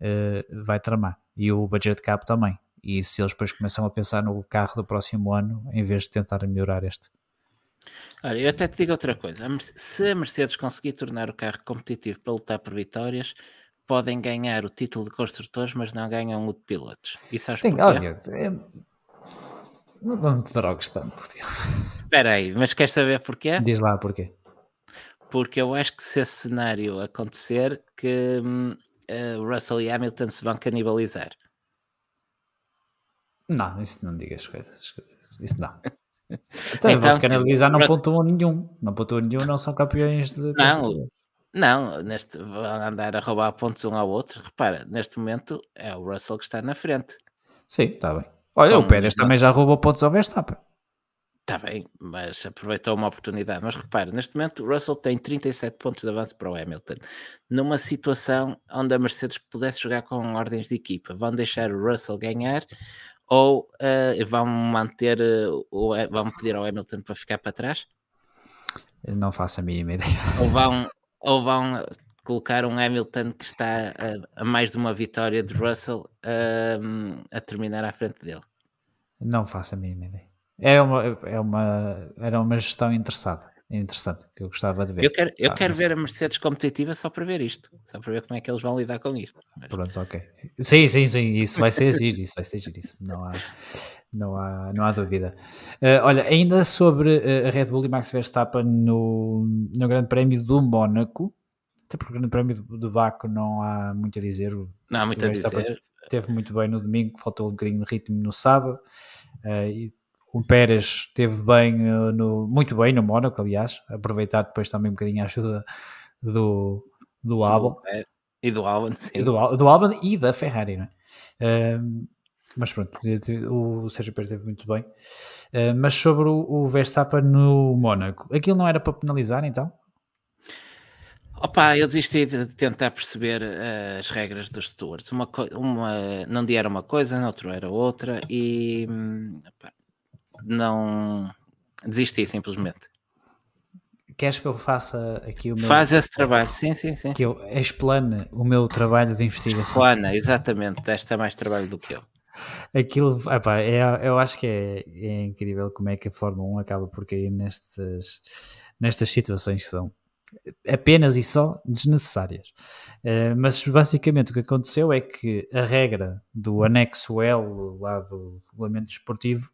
eh, vai tramar. E o Budget Cap também e se eles depois começam a pensar no carro do próximo ano em vez de tentar melhorar este. Olha, eu até te digo outra coisa: se a Mercedes conseguir tornar o carro competitivo para lutar por vitórias, podem ganhar o título de construtores, mas não ganham o de pilotos. E sabes Tem, olha, é... não, não te drogues tanto. Espera aí, mas queres saber porquê? Diz lá porquê. Porque eu acho que se esse cenário acontecer, que uh, Russell e Hamilton se vão canibalizar. Não, isso não digas coisas. Isso não. Então, então vosso canalizar não pontuam nenhum. Não pontuam nenhum, não são campeões de. Não, não, neste, vão andar a roubar pontos um ao outro. Repara, neste momento é o Russell que está na frente. Sim, está bem. Olha, Como, o Pérez também já roubou pontos ao Verstappen. Está bem, mas aproveitou uma oportunidade. Mas repara, neste momento o Russell tem 37 pontos de avanço para o Hamilton. Numa situação onde a Mercedes pudesse jogar com ordens de equipa, vão deixar o Russell ganhar ou uh, vão manter uh, ou vão pedir ao Hamilton para ficar para trás? não faço a mínima ideia. Ou vão, ou vão colocar um Hamilton que está a, a mais de uma vitória de Russell um, a terminar à frente dele. Não faço a mínima ideia. É uma, é uma, era uma gestão interessada, interessante, que eu gostava de ver. Eu quero, eu ah, quero ver a Mercedes competitiva só para ver isto, só para ver como é que eles vão lidar com isto. Pronto, ok. Sim, sim, sim, isso vai ser giro, isso vai ser giro, isso não há, não há, não há dúvida. Uh, olha, ainda sobre uh, a Red Bull e Max Verstappen no, no Grande Prémio do Mónaco, até porque o Grande Prémio de Baco não há muito a dizer. Não há muito a dizer. Teve muito bem no domingo, faltou um bocadinho de ritmo no sábado. Uh, e o Pérez teve bem no, muito bem no Mónaco, aliás, aproveitar depois também um bocadinho a ajuda do, do Albon. E do Albon, sim. E do, do Albon e da Ferrari, não é? Uh, mas pronto, o Sérgio Pérez teve muito bem. Uh, mas sobre o, o Verstappen no Mónaco, aquilo não era para penalizar então? Opa, eu desisti de tentar perceber uh, as regras dos stewards. Uma, uma, dia era uma coisa, no outro era outra, e opa, não desisti simplesmente. Queres que eu faça aqui o meu. Faz esse trabalho, sim, sim, sim. Que eu explane o meu trabalho de investigação. Explana, exatamente. Desta é mais trabalho do que eu. Aquilo, opa, é, eu acho que é, é incrível como é que a Fórmula 1 acaba por cair nestas, nestas situações que são apenas e só desnecessárias. Uh, mas basicamente o que aconteceu é que a regra do anexo L lá do regulamento desportivo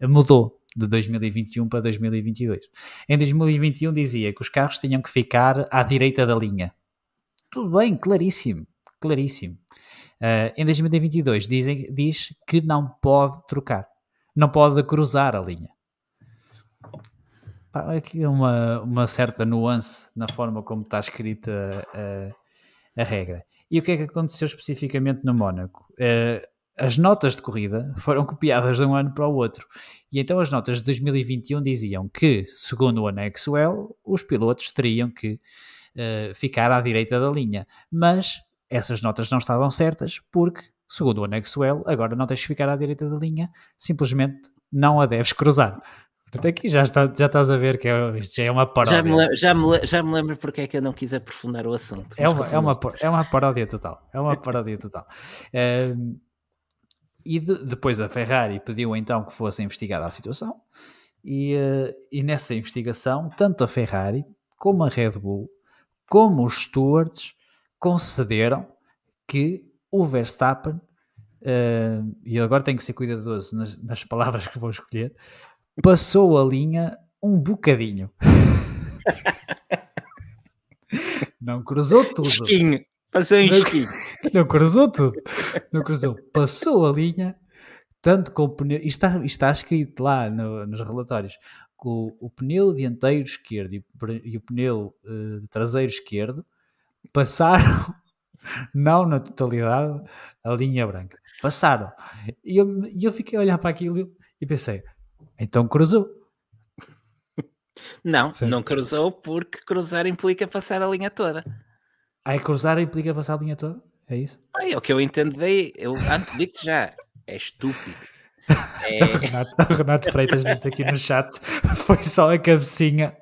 mudou de 2021 para 2022. Em 2021 dizia que os carros tinham que ficar à direita da linha. Tudo bem, claríssimo, claríssimo. Uh, em 2022 dizem, diz que não pode trocar, não pode cruzar a linha aqui é uma, uma certa nuance na forma como está escrita a, a, regra. E o que é que aconteceu especificamente no Mónaco? Uh, as notas de corrida foram copiadas de um ano para o outro. E então as notas de 2021 diziam que, segundo o anexo L, os pilotos teriam que uh, ficar à direita da linha. Mas essas notas não estavam certas porque, segundo o anexo L, agora não tens que ficar à direita da linha, simplesmente não a deves cruzar. Até aqui já, está, já estás a ver que é, isto já é uma paródia. Já me, já me, já me lembro porque é que eu não quis aprofundar o assunto. É uma, é, uma, é uma paródia total. É uma paródia total. Uh, e de, depois a Ferrari pediu então que fosse investigada a situação. E, uh, e nessa investigação, tanto a Ferrari como a Red Bull, como os stewards, concederam que o Verstappen, uh, e agora tenho que ser cuidadoso nas, nas palavras que vou escolher, passou a linha um bocadinho. Não cruzou tudo. Esquinho. Passou em esquinho. Não cruzou tudo. Não cruzou. Passou a linha, tanto com o pneu. Isto está, está escrito lá no, nos relatórios. Com o, o, pneu dianteiro esquerdo e, e o pneu uh, traseiro esquerdo passaram, não na totalidade, a linha branca. Passaram. E eu, eu fiquei a olhar para aquilo e pensei: então cruzou. Não, Sim. não cruzou porque cruzar implica passar a linha toda. Ah, cruzar implica passar a linha toda? É isso? Ah, é o que eu entendo daí. Eu antes digo-te já, é estúpido. É... Renato, Renato Freitas disse aqui no chat: foi só a cabecinha.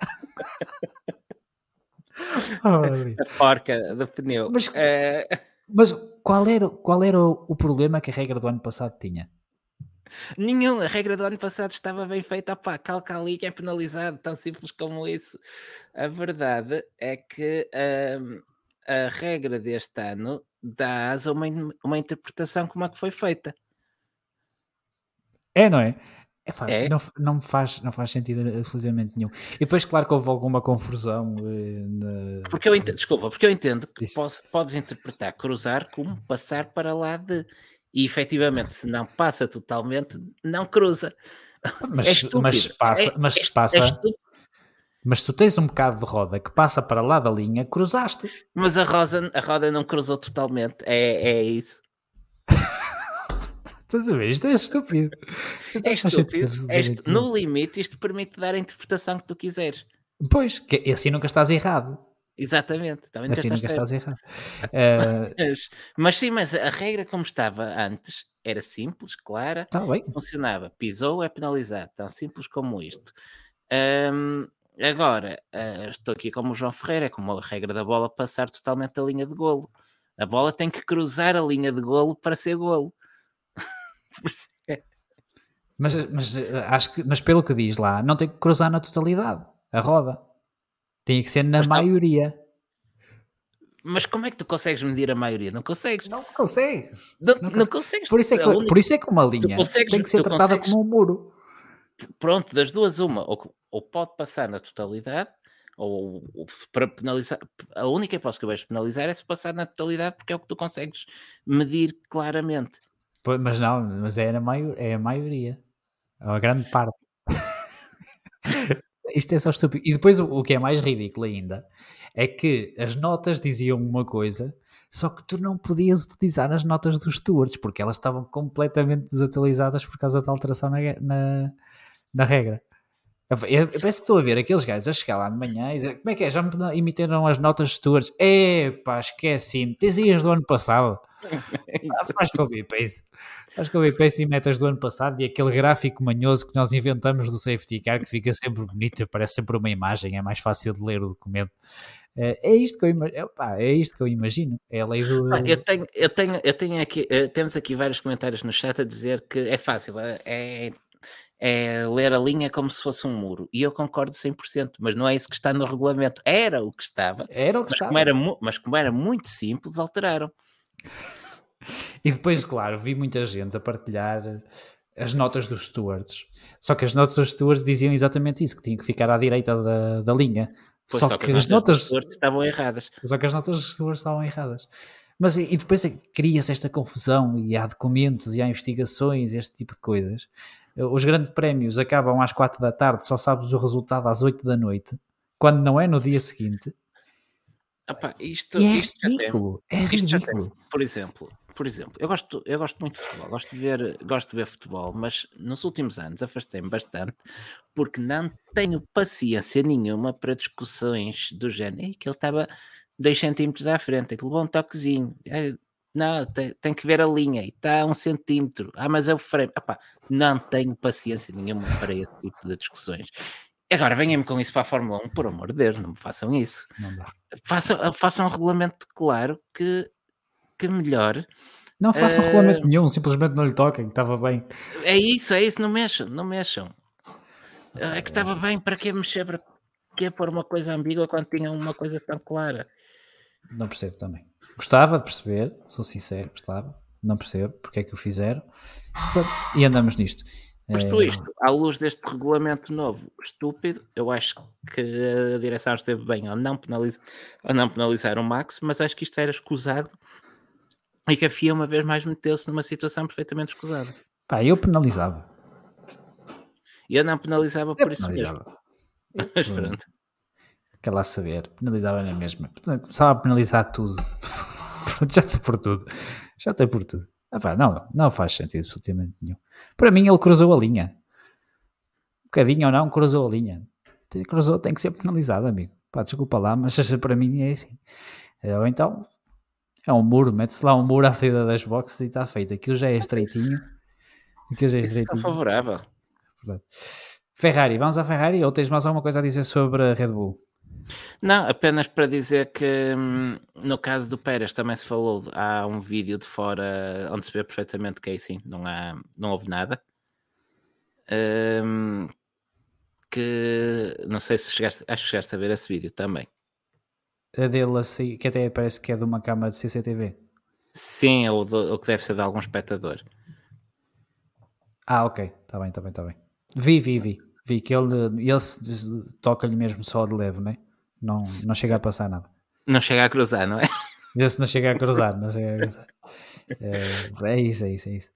oh, a porca do pneu. Mas, é... mas qual, era, qual era o problema que a regra do ano passado tinha? Nenhum, a regra do ano passado estava bem feita, opá, calca ali que é penalizado, tão simples como isso. A verdade é que hum, a regra deste ano dá a uma, uma interpretação como é que foi feita. É, não é? Epá, é? Não, não, faz, não faz sentido absolutamente nenhum. E depois, claro que houve alguma confusão. Eh, na... Porque eu entendo, desculpa, porque eu entendo que posso, podes interpretar cruzar como passar para lá de. E efetivamente, se não passa totalmente, não cruza. Mas, é mas passa, é, mas é, passa. É mas tu tens um bocado de roda que passa para lá da linha, cruzaste. Mas a, rosa, a roda não cruzou totalmente. É, é isso. Estás a ver? Isto é estúpido. Isto é estúpido. É. No limite, isto permite dar a interpretação que tu quiseres. Pois, que assim nunca estás errado. Exatamente, também assim nunca estás errado. Uh... Mas, mas, sim, mas a regra como estava antes era simples, clara, tá funcionava. Pisou é penalizado, tão simples como isto. Um, agora, uh, estou aqui como o João Ferreira, é como a regra da bola passar totalmente a linha de golo. A bola tem que cruzar a linha de golo para ser golo. mas, mas, acho que, mas pelo que diz lá, não tem que cruzar na totalidade a roda. Tem que ser na mas maioria. Mas como é que tu consegues medir a maioria? Não consegues. Não se consegue. Não, não, não consegues. Por isso, é que, única... por isso é que uma linha tem que ser tratada consegues... como um muro. Pronto, das duas, uma. Ou, ou pode passar na totalidade, ou, ou, para penalizar. A única hipótese que eu vejo penalizar é se passar na totalidade, porque é o que tu consegues medir claramente. Mas não, mas é, na maior, é a maioria. É a grande parte. Isto é só estúpido. E depois o, o que é mais ridículo ainda é que as notas diziam uma coisa, só que tu não podias utilizar as notas dos stewards, porque elas estavam completamente desatualizadas por causa da alteração na, na, na regra. Eu, parece que estou a ver aqueles gajos a chegar lá de manhã e dizer como é que é? Já me emitiram as notas de stewards? Epá, esqueci-me, tens do ano passado. Ah, faz copy-paste. Faz copy-paste e metas do ano passado e aquele gráfico manhoso que nós inventamos do safety car que fica sempre bonito, parece sempre uma imagem, é mais fácil de ler o documento. É, é isto que eu imagino. É, isto que eu imagino. É a lei do. Eu tenho, eu tenho, eu tenho aqui, eh, temos aqui vários comentários no chat a dizer que é fácil, é, é, ler a linha como se fosse um muro. E eu concordo 100%, mas não é isso que está no regulamento. Era o que estava. Era o que mas estava. Como era, mas como era muito simples, alteraram. E depois, claro, vi muita gente a partilhar as notas dos stewards. Só que as notas dos stewards diziam exatamente isso, que tinham que ficar à direita da, da linha. Pois só, só, que, que as notas, notas estavam erradas. Só que as notas dos stewards estavam erradas. Mas e depois é cria-se esta confusão e há documentos e há investigações, este tipo de coisas. Os grandes prémios acabam às 4 da tarde, só sabes o resultado às 8 da noite, quando não é no dia seguinte. Opa, isto, é isto ridículo, é ridículo. Tem, por exemplo, por exemplo, eu gosto, eu gosto muito de futebol, gosto de ver, gosto de ver futebol, mas nos últimos anos afastei-me bastante porque não tenho paciência nenhuma para discussões do género. que ele estava 2 centímetros à frente, ele levou um toquezinho. Não, tem, tem que ver a linha e está a um centímetro. Ah, mas é o frame. Epá, não tenho paciência nenhuma para esse tipo de discussões. Agora venham-me com isso para a Fórmula 1, por amor de Deus, não me façam isso. Façam, façam um regulamento claro que, que melhore. Não façam uh, regulamento nenhum, simplesmente não lhe toquem, estava bem. É isso, é isso, não mexam, não mexam. É que estava bem, para que mexer, para que pôr uma coisa ambígua quando tinha uma coisa tão clara? Não percebo também. Gostava de perceber, sou sincero, gostava, não percebo porque é que o fizeram e andamos nisto. Posto é... isto, à luz deste regulamento novo estúpido, eu acho que a direção esteve bem ao não, penalizar, ao não penalizar o Max, mas acho que isto era escusado e que a FIA uma vez mais meteu-se numa situação perfeitamente escusada. Pá, eu penalizava. Eu não penalizava eu por penalizava. isso mesmo. Mas pronto. Quer lá saber, penalizava na mesma. Começava a penalizar tudo. já se por tudo. Já tem por tudo. Ah, pá, não, não faz sentido absolutamente nenhum. Para mim, ele cruzou a linha. Um bocadinho ou não, cruzou a linha. Cruzou, tem que ser penalizado, amigo. Pá, desculpa lá, mas para mim é assim. É, ou então, é um muro, mete-se lá um muro à saída das boxes e está feito. Aquilo já é estreitinho. Aquilo já é estreitinho. Isso é favorável. Ferrari, vamos à Ferrari ou tens mais alguma coisa a dizer sobre a Red Bull? Não, apenas para dizer que hum, no caso do Pérez também se falou, há um vídeo de fora onde se vê perfeitamente que é assim, não, há, não houve nada. Um, que não sei se chegaste, acho que chegaste a ver esse vídeo também. A dele assim, que até parece que é de uma câmara de CCTV. Sim, ou, ou que deve ser de algum espectador. Ah, ok, está bem, está bem, está bem. Vi, vi, vi. Vi que ele, ele toca-lhe mesmo só de leve, não é? Não, não chega a passar nada. Não chega a cruzar, não é? Esse não chega a cruzar, não chega a cruzar. É, é isso, é isso, é isso.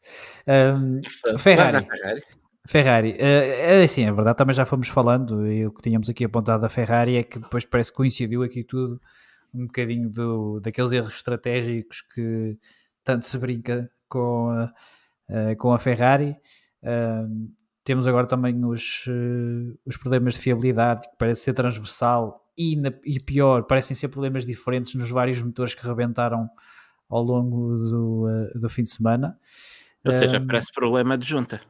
Um, Ferrari. Ferrari. Ferrari, é assim, é verdade, também já fomos falando, e o que tínhamos aqui apontado da Ferrari é que depois parece que coincidiu aqui tudo um bocadinho do, daqueles erros estratégicos que tanto se brinca com a, com a Ferrari. temos agora também os, os problemas de fiabilidade, que parece ser transversal e, na, e pior, parecem ser problemas diferentes nos vários motores que rebentaram ao longo do, uh, do fim de semana. Ou seja, um, parece problema de junta.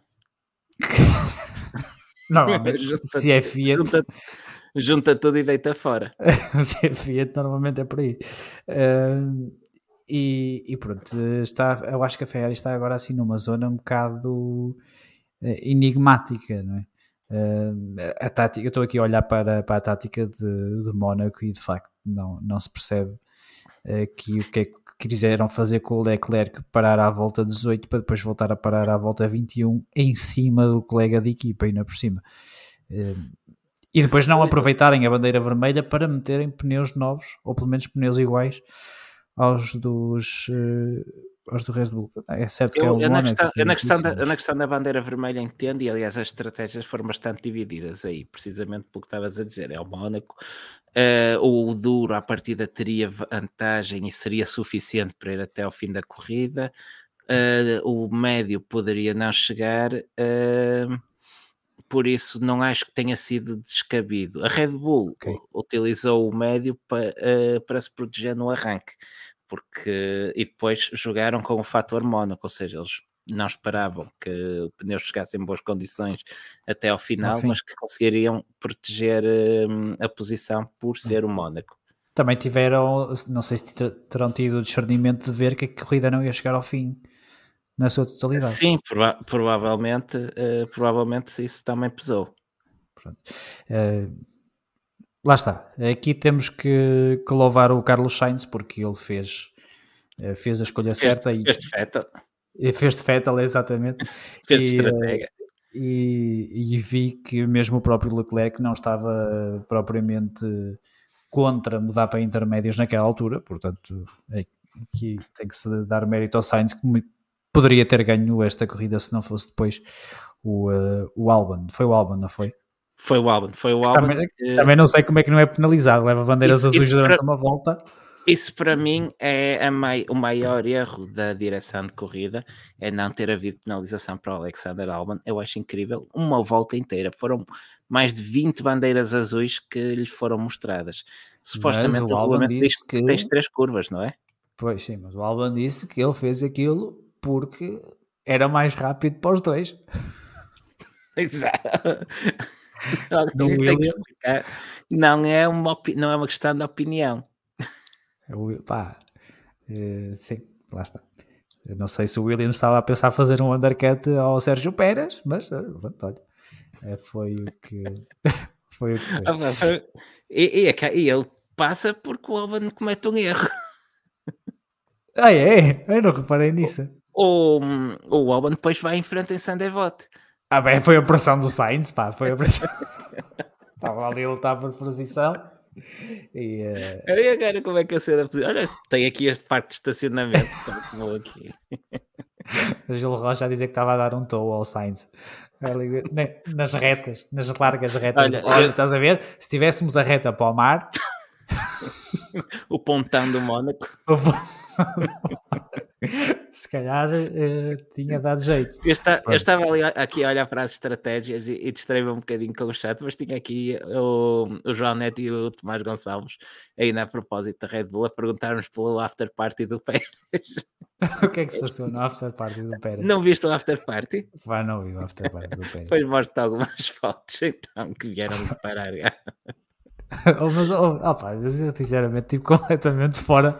Normalmente, se é Fiat. Junta, Junta tudo e deita fora. o Fiat normalmente é por aí. Uh, e, e, pronto, está, eu acho que a Ferrari está agora assim numa zona um bocado uh, enigmática, não é? A tática, eu estou aqui a olhar para, para a tática de, de Mónaco e de facto não, não se percebe que o que é que quiseram fazer com o Leclerc parar à volta 18 para depois voltar a parar à volta 21 em cima do colega de equipa, ainda por cima. E depois não aproveitarem a bandeira vermelha para meterem pneus novos, ou pelo menos pneus iguais aos dos aos do Red Bull. É certo que é eu, é um eu, na questão, eu, na questão da, na questão da bandeira vermelha entendo, e aliás as estratégias foram bastante divididas aí, precisamente pelo que estavas a dizer. É o Mónaco, uh, o Duro à partida teria vantagem e seria suficiente para ir até ao fim da corrida. Uh, o médio poderia não chegar, uh, por isso não acho que tenha sido descabido. A Red Bull okay. utilizou o médio para, para se proteger no arranque porque e depois jogaram com o fator Mónaco, ou seja, eles não esperavam que o pneu chegasse em boas condições até ao final, mas que conseguiriam proteger hum, a posição por hum. ser o Mónaco. Também tiveram, não sei se terão tido o discernimento de ver que a corrida não ia chegar ao fim na sua totalidade. Sim, prova provavelmente, uh, provavelmente isso também pesou. Uh, lá está. Aqui temos que, que, louvar o Carlos Sainz porque ele fez, eh, fez a escolha fez, certa e fez de Fettel. Fez de Fettel, exatamente. fez de estratégia. Eh, e, e, vi que mesmo o próprio Leclerc não estava propriamente contra mudar para intermédios naquela altura, portanto aqui tem que se dar mérito ao Sainz que poderia ter ganho esta corrida se não fosse depois o, uh, o Albon, foi o Albon, não foi? Foi o Albon, foi o Albon. Também, também, não sei como é que não é penalizado, leva bandeiras isso, azuis isso durante para, uma volta. Isso para mim é mai, o maior erro da direção de corrida, é não ter havido penalização para o Alexander Albon. Eu acho incrível, uma volta inteira. Foram mais de 20 bandeiras azuis que lhe foram mostradas. Supostamente o, o regulamento diz que tens três curvas, não é? Pois sim, mas o Albon disse que ele fez aquilo porque era mais rápido para os dois. Exato. Não, não, é uma, não é uma questão de opinião. É pá, é, sim, lá está. Eu não sei se o Williams estava a pensar fazer um undercut ao Sérgio Pérez, mas eh, pronto, olha, é, foi o que foi o que foi. E, e, e, ele passa porque o Alban comete um erro. Ah, é? Eu não reparei nisso. O, o, o Alban depois vai em frente em Sunday Vote. Ah, bem, foi a pressão do Sainz, pá, foi a pressão. Estava ali a lutar por posição. E, uh... e agora como é que da posição? Olha, tem aqui este parque de estacionamento. vou aqui. O Gil Rocha a dizer que estava a dar um tow ao Sainz. Nas retas, nas largas retas. Olha, Olha estás a ver? Se tivéssemos a reta para o mar. o pontão do Mónaco. Se calhar uh, tinha dado jeito. Eu, está, eu, estava ali, aqui a olhar para as estratégias e, e distraí-me um bocadinho com o chat, mas tinha aqui o, o João Neto e o Tomás Gonçalves, ainda a propósito da Red Bull, a perguntar-nos pelo after party do Pérez. o que é que se passou no after party do Pérez? Não viste o after party? Vai, não vi o after party do Pérez. Pois mostro algumas fotos então que vieram de parar. mas, oh, opa, eu sinceramente estive completamente fora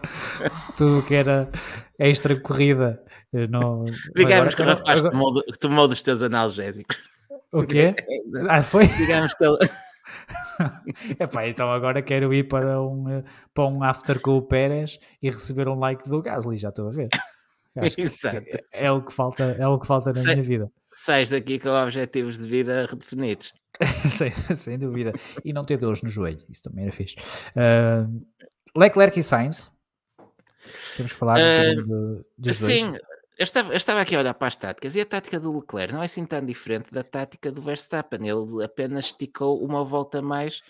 tudo o que era extra corrida. Não, Digamos que o rapaz agora... tomou, tomou dos teus analgésicos. O quê? Ah, foi? Digamos que ele. Epá, então agora quero ir para um, para um after com o Pérez e receber um like do Gasly, já estou a ver. é o que falta, é o que falta na minha vida. Sais daqui com objetivos de vida redefinidos. sem, sem, dúvida. E não ter dores no joelho, isso também era fixe. Uh, Leclerc e Sainz. Temos que falar uh, de, Sim, eu estava, eu estava, aqui a olhar para as táticas e a tática do Leclerc não é assim tão diferente da tática do Verstappen. Ele apenas esticou uma volta mais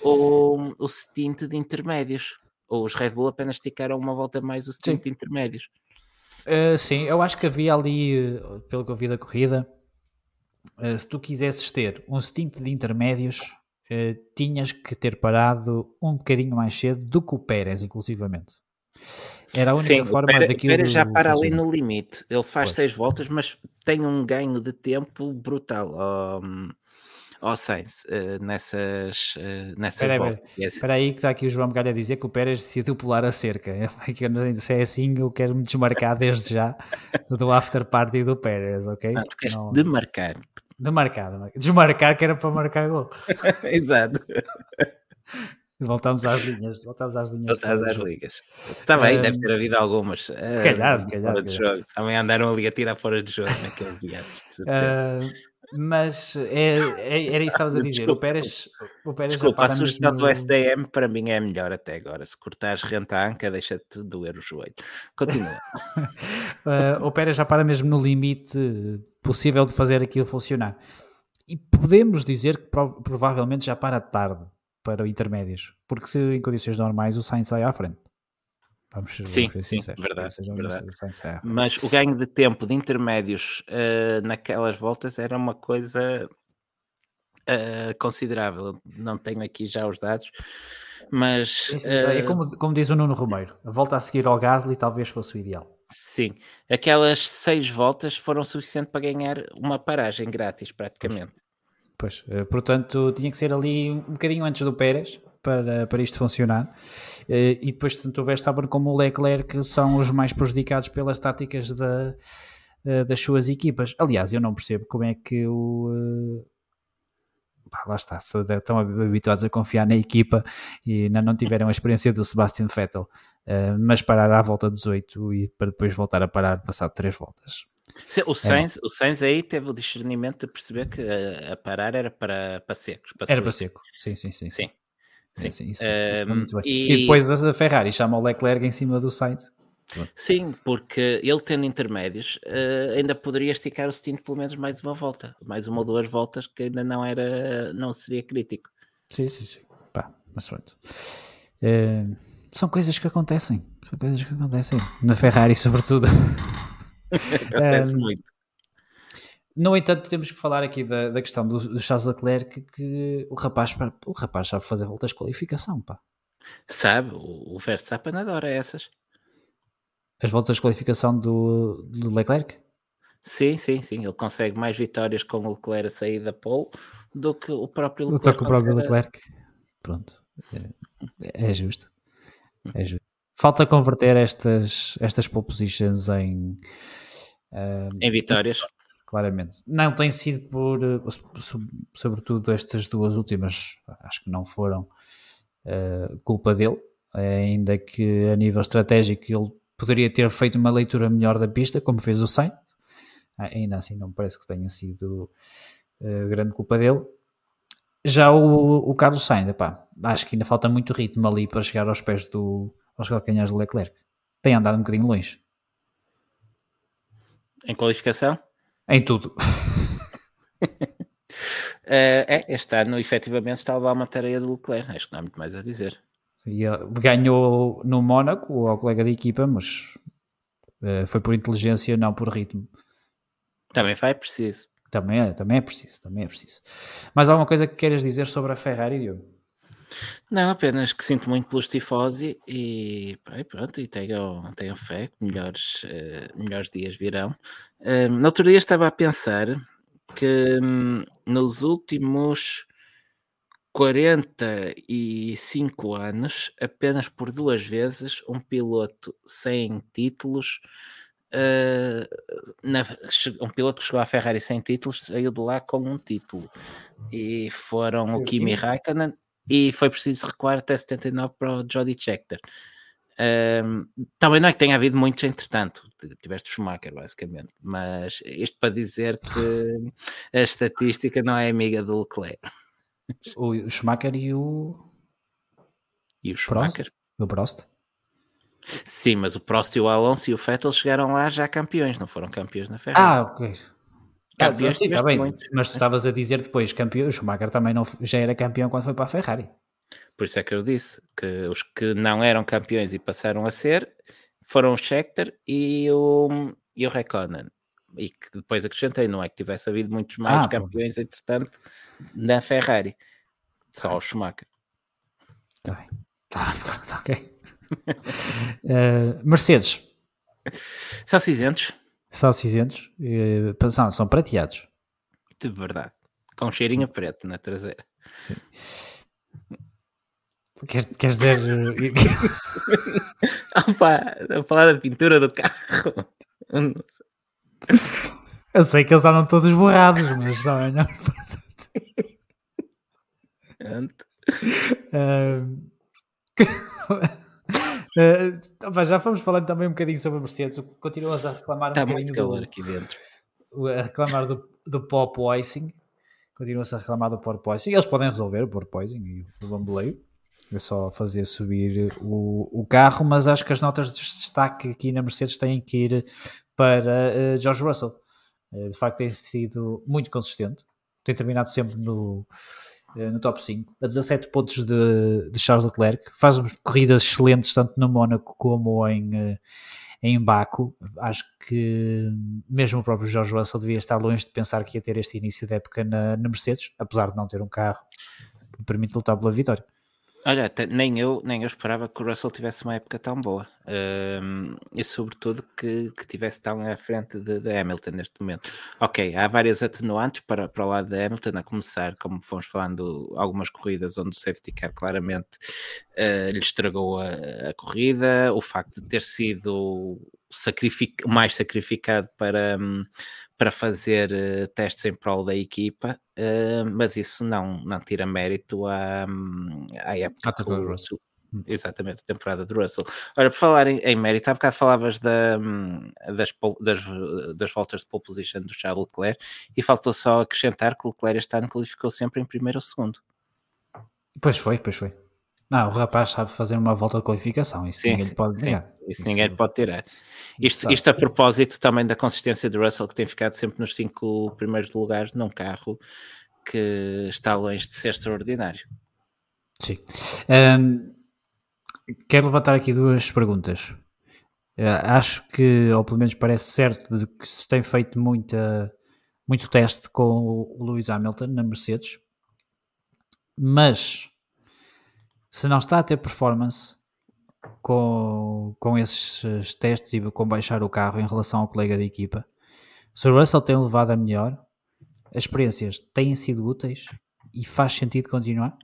o, o stint de intermédios. Ou os Red Bull apenas esticaram uma volta mais o stint sim. de intermédios. Uh, sim, eu acho que havia ali, pelo que eu vi da corrida, uh, se tu quisesses ter um stint de intermédios, uh, tinhas que ter parado um bocadinho mais cedo do que o Pérez, inclusivamente. Era a única Sim, forma Pérez, daquilo. Pérez já para ali no limite. Ele faz Foi. seis voltas, mas tem um ganho de tempo brutal. Um, ao Sainz uh, nessas, uh, nessas espera voltas. Espera aí que está aqui o João Galha a dizer que o Pérez decidiu pular a cerca. É eu, se é assim, eu quero me desmarcar desde já do after party do Pérez, ok? Ah, tu queres não... demarcar. Demarcar, desmarcar que era para marcar gol. Exato. Voltamos às linhas. Voltamos às linhas. Voltamos às ligas. Está bem, deve ter havido algumas. Se calhar, uh, se calhar. Fora de jogo. Também andaram ali a tirar fora de jogo naqueles dias. Uh, mas é, é, era isso que estavas a dizer. Desculpa, o Pérez, o Pérez desculpa a sugestão do SDM para mim é melhor até agora. Se cortares renta a anca, deixa-te doer o joelho. Continua. uh, o Pérez já para mesmo no limite possível de fazer aquilo funcionar. E podemos dizer que provavelmente já para tarde para intermédios, porque se em condições normais o Sainz sai à frente. Vamos, sim, vamos sim, verdade. verdade. Mas o ganho de tempo de intermédios uh, naquelas voltas era uma coisa uh, considerável. Não tenho aqui já os dados, mas. Uh, é como, como diz o Nuno Romeiro: a volta a seguir ao Gasly talvez fosse o ideal. Sim, aquelas seis voltas foram suficientes para ganhar uma paragem grátis, praticamente. Pois, eh, portanto, tinha que ser ali um bocadinho antes do Pérez para, para isto funcionar. Eh, e depois, tanto o Verstappen como o Leclerc são os mais prejudicados pelas táticas da, eh, das suas equipas. Aliás, eu não percebo como é que o. Pá, lá está, estão habituados a confiar na equipa e ainda não tiveram a experiência do Sebastian Vettel, mas parar à volta 18 e para depois voltar a parar passado três voltas. O Sainz, é. o Sainz aí teve o discernimento de perceber que a, a parar era para, para secos. Para era para seco, sim, sim, sim. Sim. sim. sim isso, um, isso e... e... depois a Ferrari chama o Leclerc em cima do Sainz. Sim, porque ele tendo intermédios uh, ainda poderia esticar o stint pelo menos mais uma volta, mais uma ou duas voltas que ainda não era, não seria crítico. Sim, sim, sim. Pá, mas pronto. Uh, são coisas que acontecem, são coisas que acontecem na Ferrari, sobretudo. Acontece um, muito. No entanto, temos que falar aqui da, da questão do, do Charles Leclerc, que, que o, rapaz, o rapaz sabe fazer voltas de qualificação, pá. Sabe, o, o Verstappen adora essas. As voltas de qualificação do, do Leclerc? Sim, sim, sim. Ele consegue mais vitórias com o Leclerc a sair da pole do que o próprio Leclerc. Do que o próprio Leclerc. Pronto. É, é justo. É justo. Falta converter estas, estas pole positions em, uh, em vitórias. Claramente. Não tem sido por, sobretudo estas duas últimas, acho que não foram uh, culpa dele, ainda que a nível estratégico ele poderia ter feito uma leitura melhor da pista, como fez o Sainz. Ainda assim, não parece que tenha sido uh, grande culpa dele. Já o, o Carlos Sainz, epá, acho que ainda falta muito ritmo ali para chegar aos pés do, aos calcanhares do Leclerc. Tem andado um bocadinho longe. Em qualificação? Em tudo. uh, é, este ano efetivamente está a levar uma tarefa do Leclerc, acho que não há muito mais a dizer. E, ganhou no Mónaco ao colega de equipa, mas uh, foi por inteligência, não por ritmo. Também vai preciso. Também é, também é preciso, também é preciso. Mais alguma coisa que queiras dizer sobre a Ferrari, Diogo? Não, apenas que sinto muito pelos tifosi e, e pronto, e tenho, tenho fé que melhores, uh, melhores dias virão. Uh, no outro dia estava a pensar que um, nos últimos 45 anos, apenas por duas vezes, um piloto sem títulos Uh, na, um piloto que chegou à Ferrari sem títulos saiu de lá com um título e foram o Kimi Raikkonen e foi preciso recuar até 79 para o Jody Scheckter. Um, também não é que tenha havido muitos entretanto, tiveste Schumacher basicamente, mas isto para dizer que a estatística não é amiga do Leclerc. O Schumacher e o. E o Schumacher? Prost? O Prost? Sim, mas o Prost e o Alonso e o Vettel chegaram lá já campeões, não foram campeões na Ferrari. Ah, ok. Ah, sim, está bem, muito. mas tu estavas a dizer depois campeão, o Schumacher também não, já era campeão quando foi para a Ferrari. Por isso é que eu disse que os que não eram campeões e passaram a ser foram o Scheckter e o, e o Raikkonen. E que depois acrescentei, não é que tivesse havido muitos mais ah, campeões, pô. entretanto, na Ferrari. Só o Schumacher. Está bem. Está bem, ok. uh, Mercedes. São cinzentos. São cinzentos, são, são prateados. De verdade. Com um cheirinho preto na traseira. Sim. Queres, queres dizer. Opa, a falar da pintura do carro. Eu sei que eles andam todos borrados, mas não é. Não. uh, uh, já fomos falando também um bocadinho sobre a Mercedes. Continuas a reclamar um Está muito calor do, aqui dentro. A reclamar do, do pop icing. Continua-se a reclamar do porpoising. Eles podem resolver o porpoising e o bamboleio. É só fazer subir o, o carro, mas acho que as notas de destaque aqui na Mercedes têm que ir para uh, George Russell. Uh, de facto, tem sido muito consistente. Tem terminado sempre no, uh, no top 5, a 17 pontos de, de Charles Leclerc. Faz corridas excelentes, tanto no Mónaco como em, em Baku. Acho que mesmo o próprio George Russell devia estar longe de pensar que ia ter este início de época na, na Mercedes, apesar de não ter um carro que permite lutar pela vitória. Olha, nem eu, nem eu esperava que o Russell tivesse uma época tão boa um, e, sobretudo, que, que tivesse tão à frente de, de, Hamilton neste momento. Ok, há várias atenuantes para, para o lado de Hamilton, a começar, como fomos falando, algumas corridas onde o safety car claramente uh, lhe estragou a, a, corrida, o facto de ter sido sacrific, mais sacrificado para, um, para fazer uh, testes em prol da equipa, uh, mas isso não, não tira mérito à, à época ah, do Russell. Hum. Exatamente, a temporada do Russell. Ora, por falar em, em mérito, há bocado falavas da, hum, das, das, das voltas de pole position do Charles Leclerc e faltou só acrescentar que o Leclerc este ano qualificou sempre em primeiro ou segundo. Pois foi, pois foi. Não, o rapaz sabe fazer uma volta de qualificação, isso sim, ninguém pode tirar. Isso, isso ninguém pode tirar. Isto, isto a propósito também da consistência do Russell, que tem ficado sempre nos cinco primeiros lugares num carro que está longe de ser extraordinário. Sim. Um, quero levantar aqui duas perguntas. Uh, acho que, ou pelo menos parece certo, de que se tem feito muita, muito teste com o Lewis Hamilton na Mercedes, mas se não está a ter performance com, com esses testes e com baixar o carro em relação ao colega de equipa, se o Russell tem levado a melhor, as experiências têm sido úteis e faz sentido continuar?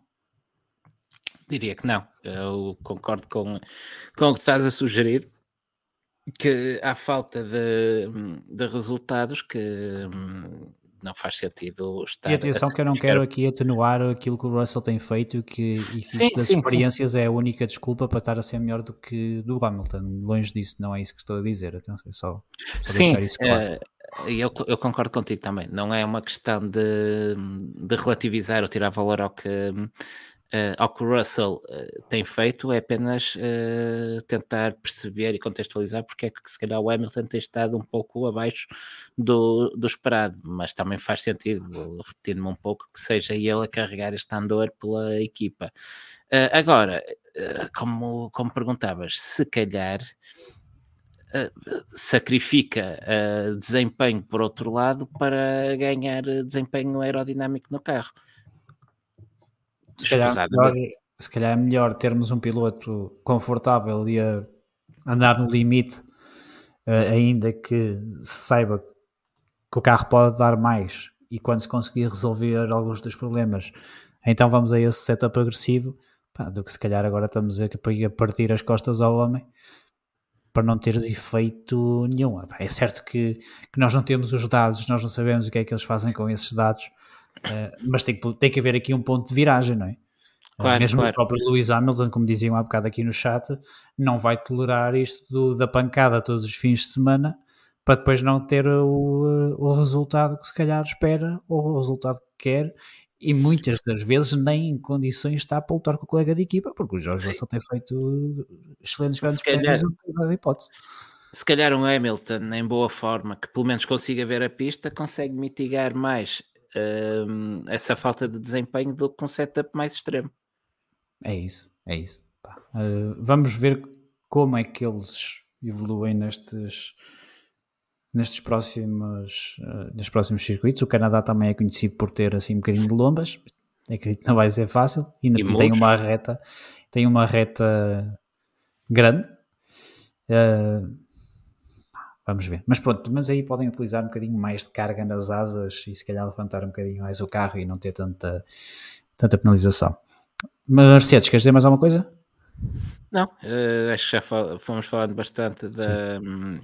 Diria que não. Eu concordo com, com o que estás a sugerir, que há falta de, de resultados que não faz sentido estar. E atenção que eu não quero aqui atenuar aquilo que o Russell tem feito que, e que sim, das sim, experiências sim. é a única desculpa para estar a ser melhor do que do Hamilton. Longe disso, não é isso que estou a dizer. Atenção, só, só sim, deixar isso claro. É, eu, eu, concordo contigo também. Não é uma questão de, de relativizar ou tirar valor ao que uh, ao que o Russell uh, tem feito é apenas uh, tentar perceber e contextualizar porque é que se calhar o Hamilton tem estado um pouco abaixo do, do esperado, mas também faz sentido, repetindo-me um pouco, que seja ele a carregar este andor pela equipa. agora, como, como perguntavas, se calhar sacrifica desempenho por outro lado para ganhar desempenho aerodinâmico no carro se calhar, melhor, se calhar é melhor termos um piloto confortável e a andar no limite, uh, ainda que saiba que o carro pode dar mais e quando se conseguir resolver alguns dos problemas, então vamos a esse setup agressivo, pá, do que se calhar agora estamos a, a partir as costas ao homem para não teres efeito nenhum. É certo que, que nós não temos os dados, nós não sabemos o que é que eles fazem com esses dados, Uh, mas tem que, tem que haver aqui um ponto de viragem, não é? Claro, uh, mesmo claro. o próprio Lewis Hamilton, como diziam há bocado aqui no chat, não vai tolerar isto do, da pancada todos os fins de semana para depois não ter o, o resultado que se calhar espera ou o resultado que quer e muitas das vezes nem em condições está para lutar com o colega de equipa, porque o Jorge Russell tem feito excelentes grandes prémios de hipótese. Se calhar um Hamilton em boa forma, que pelo menos consiga ver a pista, consegue mitigar mais uh, essa falta de desempenho do que com um setup mais extremo. É isso, é isso. Uh, vamos ver como é que eles evoluem nestes, nestes próximos, uh, nestes próximos circuitos. O Canadá também é conhecido por ter assim um bocadinho de lombas. Acredito que não vai ser fácil. E, e tem uma reta, tem uma reta grande. Uh, Vamos ver. Mas pronto, mas aí podem utilizar um bocadinho mais de carga nas asas e se calhar levantar um bocadinho mais o carro e não ter tanta, tanta penalização. Mercedes, queres dizer mais alguma coisa? Não, uh, acho que já fal fomos falando bastante da, hum,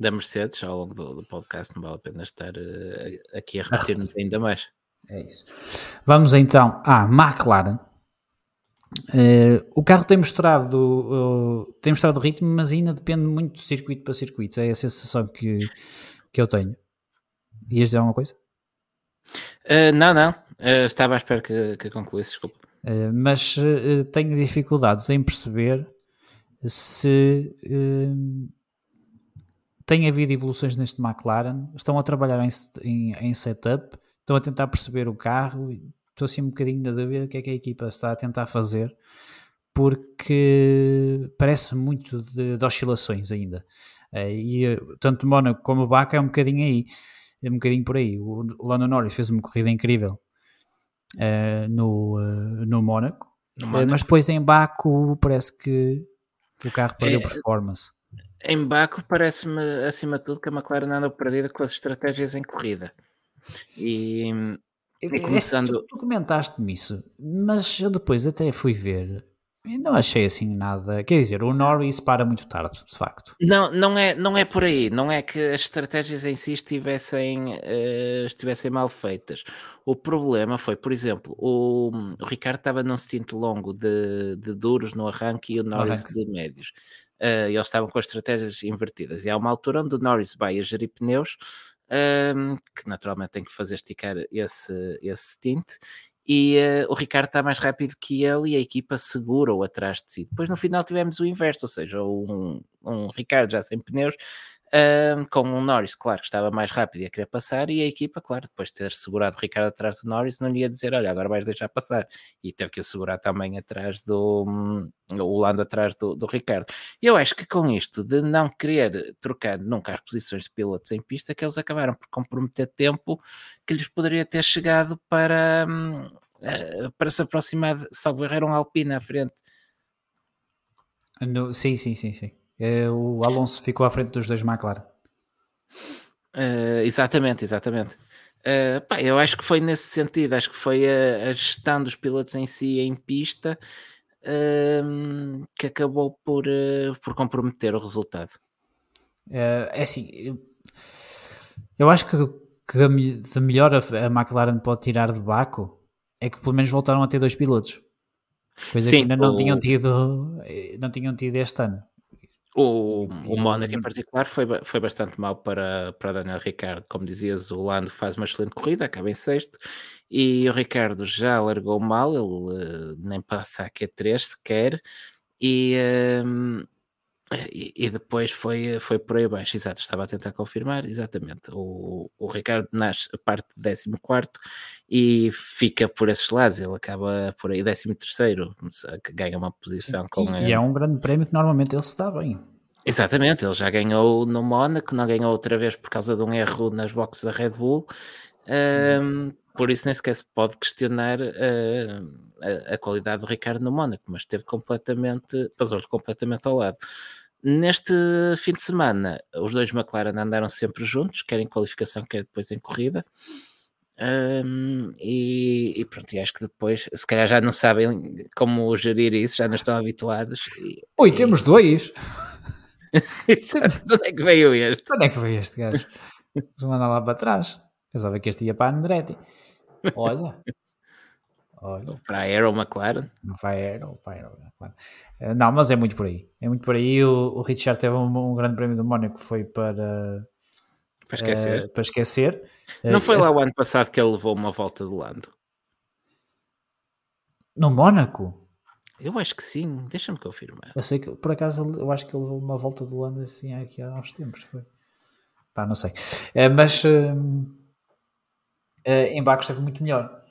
da Mercedes ao longo do, do, podcast, não vale a pena estar uh, aqui a repetir-nos ainda mais. É isso. Vamos então à McLaren. Uh, o carro tem mostrado, uh, tem mostrado ritmo, mas ainda depende muito de circuito para circuito. É a sensação que, que eu tenho. Ias dizer alguma coisa? Uh, não, não. estava à espera que, que concluísse, desculpa. mas tenho dificuldades em perceber se tem havido evoluções neste McLaren. Estão a trabalhar em, em, em setup, estão a tentar perceber o carro estou assim um bocadinho na dúvida o que é que a equipa está a tentar fazer, porque parece muito de, de oscilações ainda. Uh, e eh, tanto Mónaco como o Baca é um bocadinho aí, é um bocadinho por aí. O Lando Norris fez uma corrida incrível uh, no, uh, no Mónaco, mas depois em Baco parece que o carro perdeu é, performance. Em Baco parece-me, acima de tudo, que a McLaren anda perdida com as estratégias em corrida. E, e começando... tu, tu comentaste-me isso, mas eu depois até fui ver e não achei assim nada. Quer dizer, o Norris para muito tarde, de facto. Não, não é, não é por aí. Não é que as estratégias em si estivessem, uh, estivessem mal feitas. O problema foi, por exemplo, o, o Ricardo estava num stint longo de, de duros no arranque e o Norris de médios. Uh, eles estavam com as estratégias invertidas. E há uma altura onde o Norris vai a gerir pneus um, que naturalmente tem que fazer esticar esse, esse stint. E uh, o Ricardo está mais rápido que ele e a equipa segura-o atrás de si. Depois no final tivemos o inverso, ou seja, um, um Ricardo já sem pneus Uh, com o Norris, claro, que estava mais rápido e a querer passar, e a equipa, claro, depois de ter segurado o Ricardo atrás do Norris, não lhe ia dizer, olha, agora vais deixar passar, e teve que o segurar também atrás do, um, o Lando atrás do, do Ricardo. Eu acho que com isto de não querer trocar nunca as posições de pilotos em pista, que eles acabaram por comprometer tempo que lhes poderia ter chegado para, um, uh, para se aproximar, de, salvo errar um Alpine à frente. No, sim, sim, sim, sim. É, o Alonso ficou à frente dos dois McLaren. Uh, exatamente, exatamente. Uh, pá, eu acho que foi nesse sentido, acho que foi a, a gestão dos pilotos em si em pista uh, que acabou por, uh, por comprometer o resultado. é assim, eu, eu acho que, que de melhor a, a, McLaren pode tirar de Baco é que pelo menos voltaram a ter dois pilotos, coisa Sim, que ainda não o... tinham tido, não tinham tido este ano. O, o Mónaco em particular foi, foi bastante mal para, para Daniel Ricardo. Como dizias, o Lando faz uma excelente corrida, acaba em sexto, e o Ricardo já largou mal, ele uh, nem passa a Q3 sequer, e, uh, e, e, depois foi, foi por aí abaixo. Exato, estava a tentar confirmar, exatamente. O, o Ricardo nasce a parte de 14 e fica por esses lados, ele acaba por aí 13, que ganha uma posição com. E, e é um grande prémio que normalmente ele se dá bem. Exatamente, ele já ganhou no Mónaco, não ganhou outra vez por causa de um erro nas boxes da Red Bull. Um, por isso nem sequer se pode questionar uh, a, a, qualidade do Ricardo no Mónaco, mas esteve completamente, passou completamente ao lado. Neste fim de semana, os dois McLaren andaram sempre juntos, quer em qualificação, quer depois em corrida. Um, e, e, pronto, e acho que depois, se calhar já não sabem como gerir isso, já não estão habituados. E, Oi, e... temos dois. Exato. De onde é que veio este? De onde é que veio este gajo? Vamos mandar lá para trás. Pensava que este ia para a Andretti. Olha. Olha. Para a Aero McLaren. Não para a Aero, para a Aero McLaren. Eh, não, mas é muito por aí. É muito por aí. O, o Richard teve um, um grande prémio do Mónaco, foi para. Para esquecer. Uh, para esquecer. Não foi lá o ano passado que ele levou uma volta de Lando? No Mónaco? Eu acho que sim, deixa-me confirmar. Eu sei que, por acaso, eu acho que ele levou uma volta de Lando assim aqui há uns tempos, foi. Pá, não sei. Mas uh, uh, em Bacos esteve muito melhor.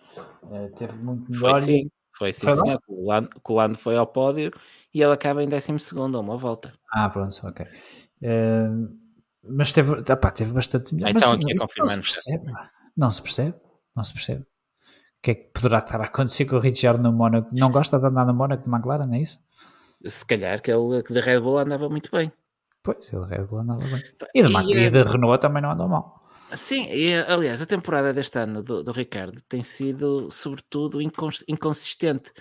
Uh, teve muito melhor. Foi sim, foi sim, foi sim. O, Lando, o Lando foi ao pódio e ele acaba em 12 segundo, uma volta. Ah, pronto, ok. mas teve, ah, pá, teve bastante melhor. Então, mas, aqui não se percebe. Não se percebe. Não se percebe que é que poderá estar a acontecer com o Richard no Mónaco? Não gosta de andar no Mónaco de McLaren, é isso? Se calhar que ele da Red Bull andava muito bem. Pois, o Red Bull andava bem. E, de, e, e de Renault também não andou mal. Sim, e, aliás, a temporada deste ano do, do Ricardo tem sido, sobretudo, incons inconsistente,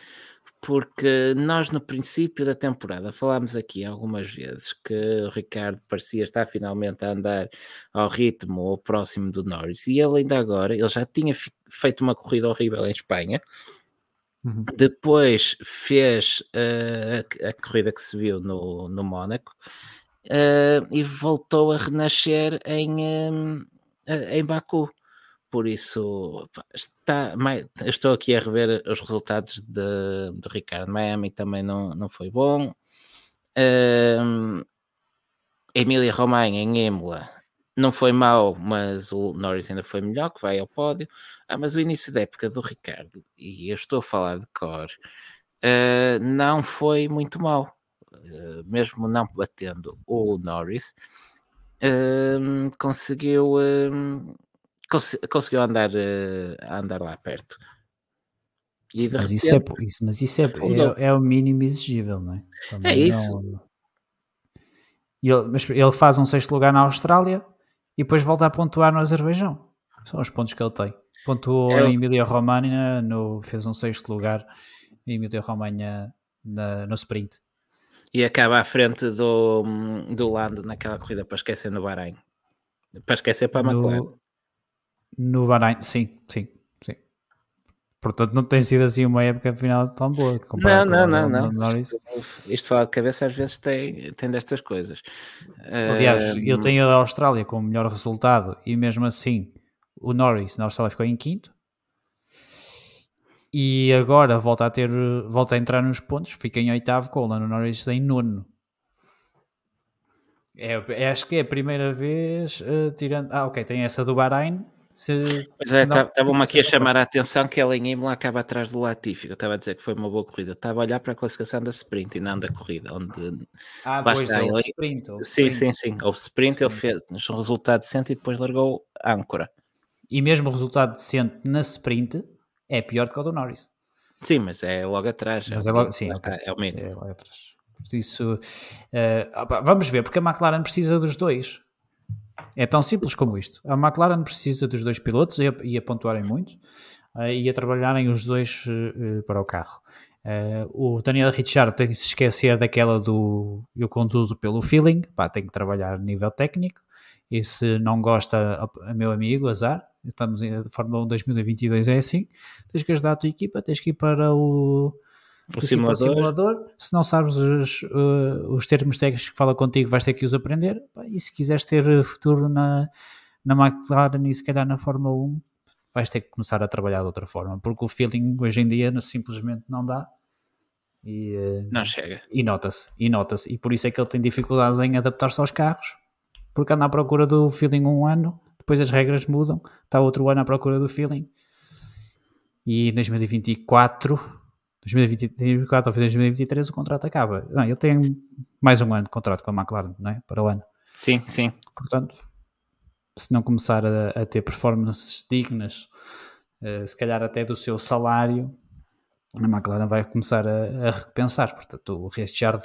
porque nós, no princípio da temporada, falámos aqui algumas vezes que o Ricardo parecia estar finalmente a andar ao ritmo ou próximo do Norris, e ele ainda agora, ele já tinha feito uma corrida horrível em Espanha. Uhum. Depois fez uh, a, a, corrida que se viu no, no Mónaco uh, e voltou a renascer em, um, em Baku. Por isso, está, estou aqui a rever os resultados de, de Ricardo. Miami também não, não foi bom. Um, Emília Romanha em Imola não foi mal, mas o Norris ainda foi melhor, que vai ao pódio. Ah, mas o início da época do Ricardo, e eu estou a falar de cor, uh, não foi muito mal. Uh, mesmo não batendo o Norris, uh, conseguiu, cons conseguiu andar, andar lá perto. Sim, mas, repente, isso é, isso, mas isso é, é, é, o mínimo exigível, não é? Também é isso. Não, ele, mas ele faz um sexto lugar na Austrália e depois volta a pontuar no Azerbaijão. São os pontos que ele tem. Pontuou é. em Emília-Romagna, no, fez um sexto lugar em Emília-Romagna no sprint. E acaba à frente do, do Lando naquela corrida para esquecer no Bahrein. Para esquecer para a McLaren. No, Bahrein, sim, sim. Portanto, não tem sido assim uma época final tão boa. Não, não, não, não. não. Isto, isto fala de cabeça às vezes tem, tem destas coisas. Aliás, ele tem a Austrália com o melhor resultado e mesmo assim o Norris na Austrália ficou em quinto. E agora volta a ter, volta a entrar nos pontos, fica em oitavo com o Lando Norris em nono. É, é, acho que é a primeira vez, uh, tirando. Ah, ok, tem essa do Bahrein, se pois é, estava-me tá, aqui a chamar a atenção que ela em Imola acaba atrás do Latifi. Eu estava a dizer que foi uma boa corrida. Estava a olhar para a classificação da sprint e não da corrida, onde ah, pois, está, ele... sprint, sim, sprint. sim, sim. Houve sprint, ele fez um resultado decente e depois largou âncora. E mesmo o resultado decente na sprint é pior do que o do Norris. Sim, mas é logo atrás. Mas é, logo, sim, okay. é o meio. É logo atrás. Por isso, uh, vamos ver, porque a McLaren precisa dos dois. É tão simples como isto. A McLaren precisa dos dois pilotos e a, e a pontuarem muito uh, e a trabalharem os dois uh, para o carro. O Daniel Ricciardo tem que se esquecer daquela do eu conduzo pelo feeling, pá, tem que trabalhar a nível técnico. E se não gosta, a, meu amigo, azar, estamos em Fórmula 1 2022, é assim: tens que ajudar a tua equipa, tens que ir para o o simulador. o simulador. Se não sabes os, uh, os termos técnicos que fala contigo, vais ter que os aprender. E se quiseres ter futuro na, na McLaren e se calhar na Fórmula 1, vais ter que começar a trabalhar de outra forma, porque o feeling hoje em dia simplesmente não dá. E, uh, não chega. E nota-se, e nota-se. E por isso é que ele tem dificuldades em adaptar-se aos carros, porque anda à procura do feeling um ano, depois as regras mudam, está outro ano à procura do feeling. E em 2024 2024 ou 2023 o contrato acaba. Não, ele tem mais um ano de contrato com a McLaren, não é? Para o ano. Sim, sim. Portanto, se não começar a, a ter performances dignas, uh, se calhar até do seu salário, a McLaren vai começar a, a repensar. Portanto, o Richard,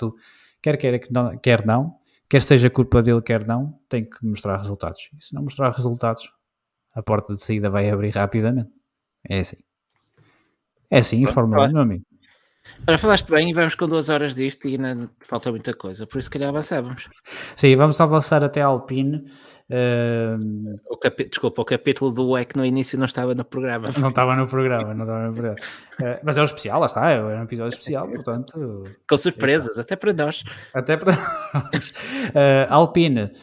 quer queira que não, quer não, quer seja culpa dele, quer não, tem que mostrar resultados. E se não mostrar resultados, a porta de saída vai abrir rapidamente. É assim. É assim, em Fórmula 1, meu amigo. Ora, falaste bem e vamos com duas horas disto e ainda falta muita coisa, por isso, se calhar, avançávamos. Sim, vamos avançar até a Alpine. Uh... O capi... Desculpa, o capítulo do EC no início não estava no programa. Não estava no programa, não estava no programa. Uh, mas é um especial, lá está, é um episódio especial, portanto. Com surpresas, até para nós. Até para nós. Uh, Alpine.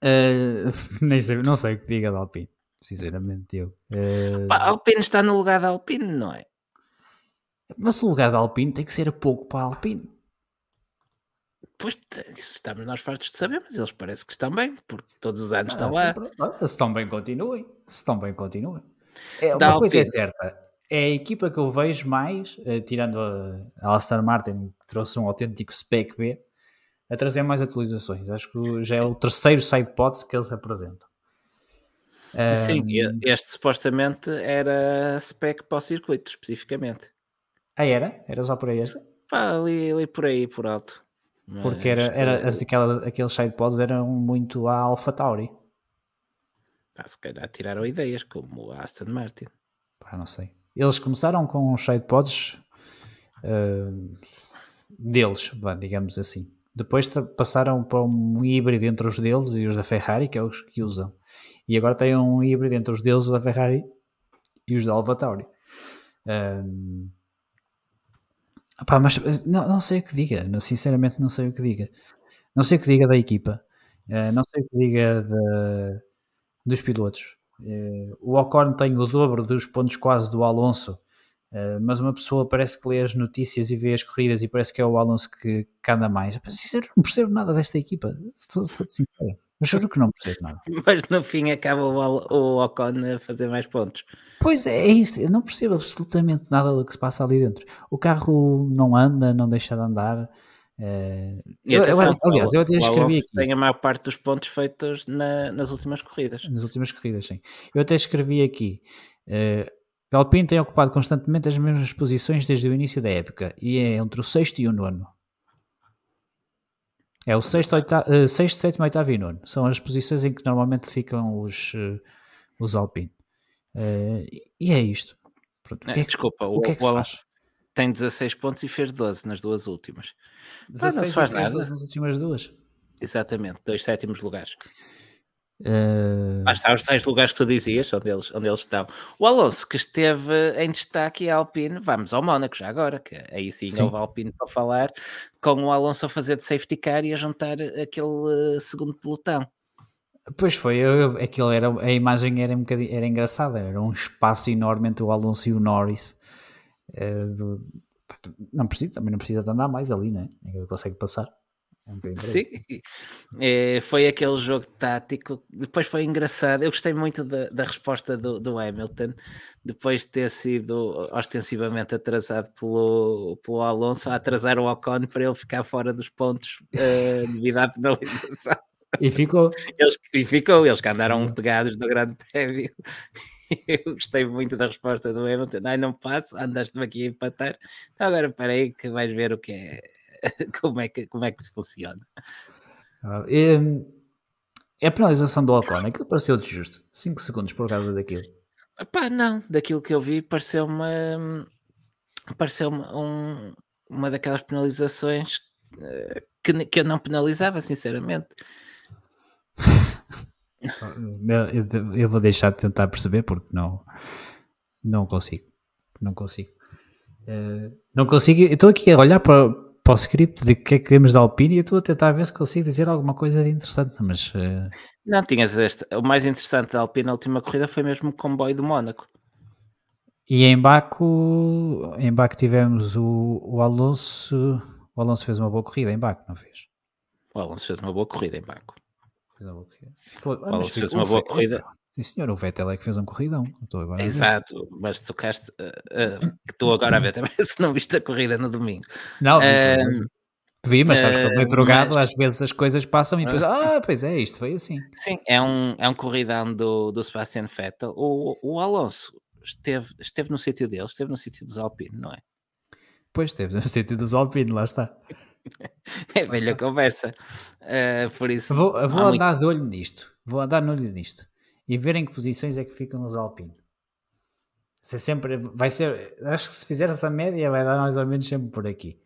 nem sei, não sei o que diga da Alpine, sinceramente. Eu. Alpine está no lugar da Alpine, não é? Mas o lugar da Alpine tem que ser pouco para a Alpine. Pois, estamos nós fartos de saber, mas eles parece que estão bem, porque todos os anos ah, estão lá. Se estão bem, continuem. Se estão bem, continuem. É, uma coisa é certa, é a equipa que eu vejo mais, uh, tirando a, Aston Martin, que trouxe um autêntico spec B, a trazer mais atualizações. Acho que já é o terceiro sidepods que eles apresentam. Sim, um, este supostamente era spec para o circuito, especificamente. Ah, era? Era só por aí esta? Pá, ali, ali por aí, por alto. Porque era, era, as, aquela, aqueles sidepods eram muito a Alpha Tauri. Pá, se calhar tiraram ideias, como a Aston Martin. Pá, não sei. Eles começaram com os sidepods uh, deles, digamos assim. Depois passaram para um híbrido entre os deles e os da Ferrari, que é os que usam. E agora tem um híbrido entre os deles da Ferrari e os da AlphaTauri. Um, Pá, mas não, não sei o que diga, sinceramente não sei o que diga. Não sei o que diga da equipa, uh, não sei o que diga de, dos pilotos. Uh, o Ocon tem o dobro dos pontos quase do Alonso, mas uma pessoa parece que lê as notícias e vê as corridas e parece que é o Alonso que, que anda mais. Eu não percebo nada desta equipa, sou sincero. Eu juro que não percebo nada. Mas no fim acaba o, o Ocon a fazer mais pontos. Pois é, é isso, eu não percebo absolutamente nada do que se passa ali dentro. O carro não anda, não deixa de andar. É... E atenção, eu, eu, aliás, eu até escrevi aqui. Tem a maior parte dos pontos feitos na, nas últimas corridas. Nas últimas corridas, sim. Eu até escrevi aqui. Uh, Alpine tem ocupado constantemente as mesmas posições desde o início da época e é entre o sexto e o nono. É o sexto, oitavo, uh, sexto sétimo, oitavo e nono. São as posições em que normalmente ficam os, uh, os Alpine. Uh, e é isto. Pronto, é, que é, desculpa, o, o que é que o faz? tem 16 pontos e fez 12 nas duas últimas. 16 não se faz nada. nas últimas duas. Exatamente, dois sétimos lugares. Uh... Está os tais lugares que tu dizias, onde eles, onde eles estão. O Alonso, que esteve em destaque a Alpine, vamos ao Mónaco já agora, que aí sim, sim. houve Alpine para falar, com o Alonso a fazer de safety car e a juntar aquele uh, segundo pelotão. Pois foi, eu, aquilo era, a imagem era, um era engraçada, era um espaço enorme entre o Alonso e o Norris. É, do, não precisa, também não precisa de andar mais ali, né? Ele consegue passar. Sim, é, foi aquele jogo tático. Depois foi engraçado. Eu gostei muito da, da resposta do, do, Hamilton, depois de ter sido ostensivamente atrasado pelo, pelo Alonso, a atrasar o Ocon para ele ficar fora dos pontos uh, devido à penalização. E ficou. Eles, e ficou, eles que andaram pegados no grande prémio. Eu gostei muito da resposta do Hamilton. Ai, não passo, andaste-me aqui a empatar. Então agora espera aí que vais ver o que é, como é que, como é que isso funciona. Ah, é, a penalização do Ocon, aquilo pareceu-te justo. 5 segundos por causa daquilo. Pá, não, daquilo que eu vi pareceu-me pareceu-me um, uma daquelas penalizações eh, que, que eu não penalizava, sinceramente. eu vou deixar de tentar perceber porque não, não consigo. Não consigo. Uh, não consigo. Estou aqui a olhar para, para o script de que é que temos da Alpine e estou a tentar ver se consigo dizer alguma coisa de interessante, mas. Uh... Não, tinhas este. O mais interessante da Alpine na última corrida foi mesmo o comboio do Mónaco. E em Baco, em Baco tivemos o, o Alonso. O Alonso fez uma boa corrida em Baco, não fez? O Alonso fez uma boa corrida em Baco. Fez uma boa corrida. Ficou, o Alonso fez uma boa corrida. Sim, senhor, o Vettel é que fez um corridão. Estou agora Exato, mas tocaste. Uh, uh, estou agora a ver também se não viste a corrida no domingo. Não, uh, vi, mas sabes que estou meio drogado, mas... às vezes as coisas passam e depois, ah, pois é, isto foi assim. Sim, é um, é um corridão do, do Sebastian Vettel. O, o Alonso esteve, esteve no sítio dele, esteve no sítio dos Alpine, não é? Pois esteve no sítio dos Alpine, lá está. é velha conversa. Por isso, vou, vou andar muito... de olho nisto. Vou andar de olho nisto. E ver em que posições é que ficam os Alpine. Você sempre vai ser. Acho que se fizer essa média vai dar mais ou menos sempre por aqui.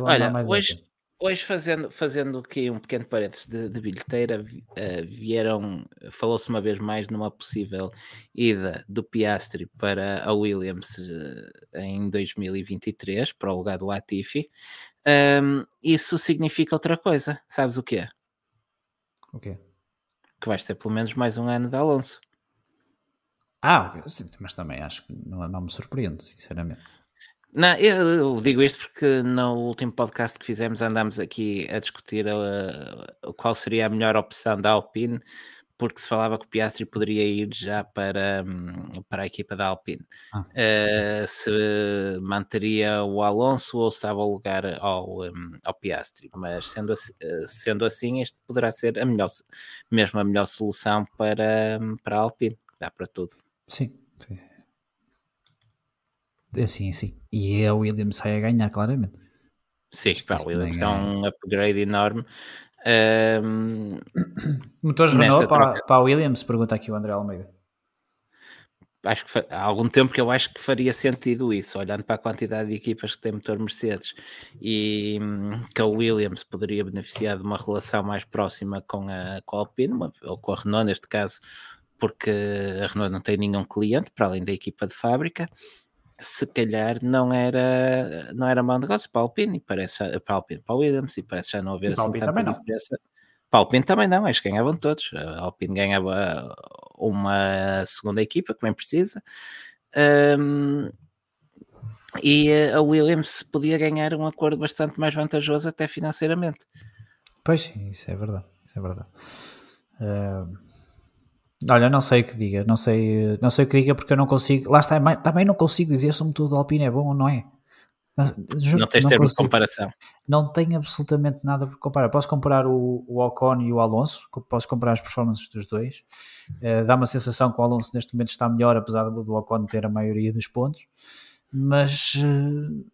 Olha, hoje, hoje fazendo, fazendo aqui um pequeno parênteses de, de bilheteira, uh, vieram, falou-se uma vez mais numa possível ida do Piastri para a Williams uh, em 2023, para o lugar do Latifi. Um, isso significa outra coisa. Sabes o quê? O quê? Que vais ter pelo menos mais um ano de Alonso. Ah, mas também acho que não, não me surpreende, sinceramente. Não, eu digo isto porque no último podcast que fizemos andámos aqui a discutir uh, qual seria a melhor opção da Alpine porque se falava que o Piastri poderia ir já para, hum, para a equipa da Alpine. Ah. Uh, se manteria o Alonso ou se estava a lugar ao, um, ao Piastri. Mas sendo assim, sendo assim, este poderá ser a melhor, mesmo a melhor solução para, hum, para a Alpine, dá para tudo. Sim, sim. É sim, sim. E a Williams sai a ganhar, claramente. Sim, pá, Williams é um upgrade enorme. Um, Motores Renault para, para a Williams? Pergunta aqui o André Almeida. Acho que há algum tempo que eu acho que faria sentido isso, olhando para a quantidade de equipas que tem motor Mercedes e hum, que a Williams poderia beneficiar de uma relação mais próxima com a, com a Alpine, ou com a Renault neste caso, porque a Renault não tem nenhum cliente para além da equipa de fábrica se calhar não era, não era mau negócio para a Alpine, parece, para a Alpine, para a Williams, e parece já não haver assim tanta diferença. Não. Para a Alpine também não, acho que ganhavam todos. A Alpine ganhava uma segunda equipa, que bem precisa. Um, e a Williams podia ganhar um acordo bastante mais vantajoso até financeiramente. Pois sim, isso é verdade. Isso é verdade. Uh, Olha, não sei o que diga, não sei, não sei o que diga porque eu não consigo. Lá está, também não consigo dizer se o motor da Alpine é bom ou não é. Não tens não termo consigo, de comparação. Não tenho absolutamente nada para comparar. Posso comparar o, o Ocon e o Alonso, posso comparar as performances dos dois. Uh, dá uma sensação que o Alonso neste momento está melhor, apesar do, do Ocon ter a maioria dos pontos, mas uh,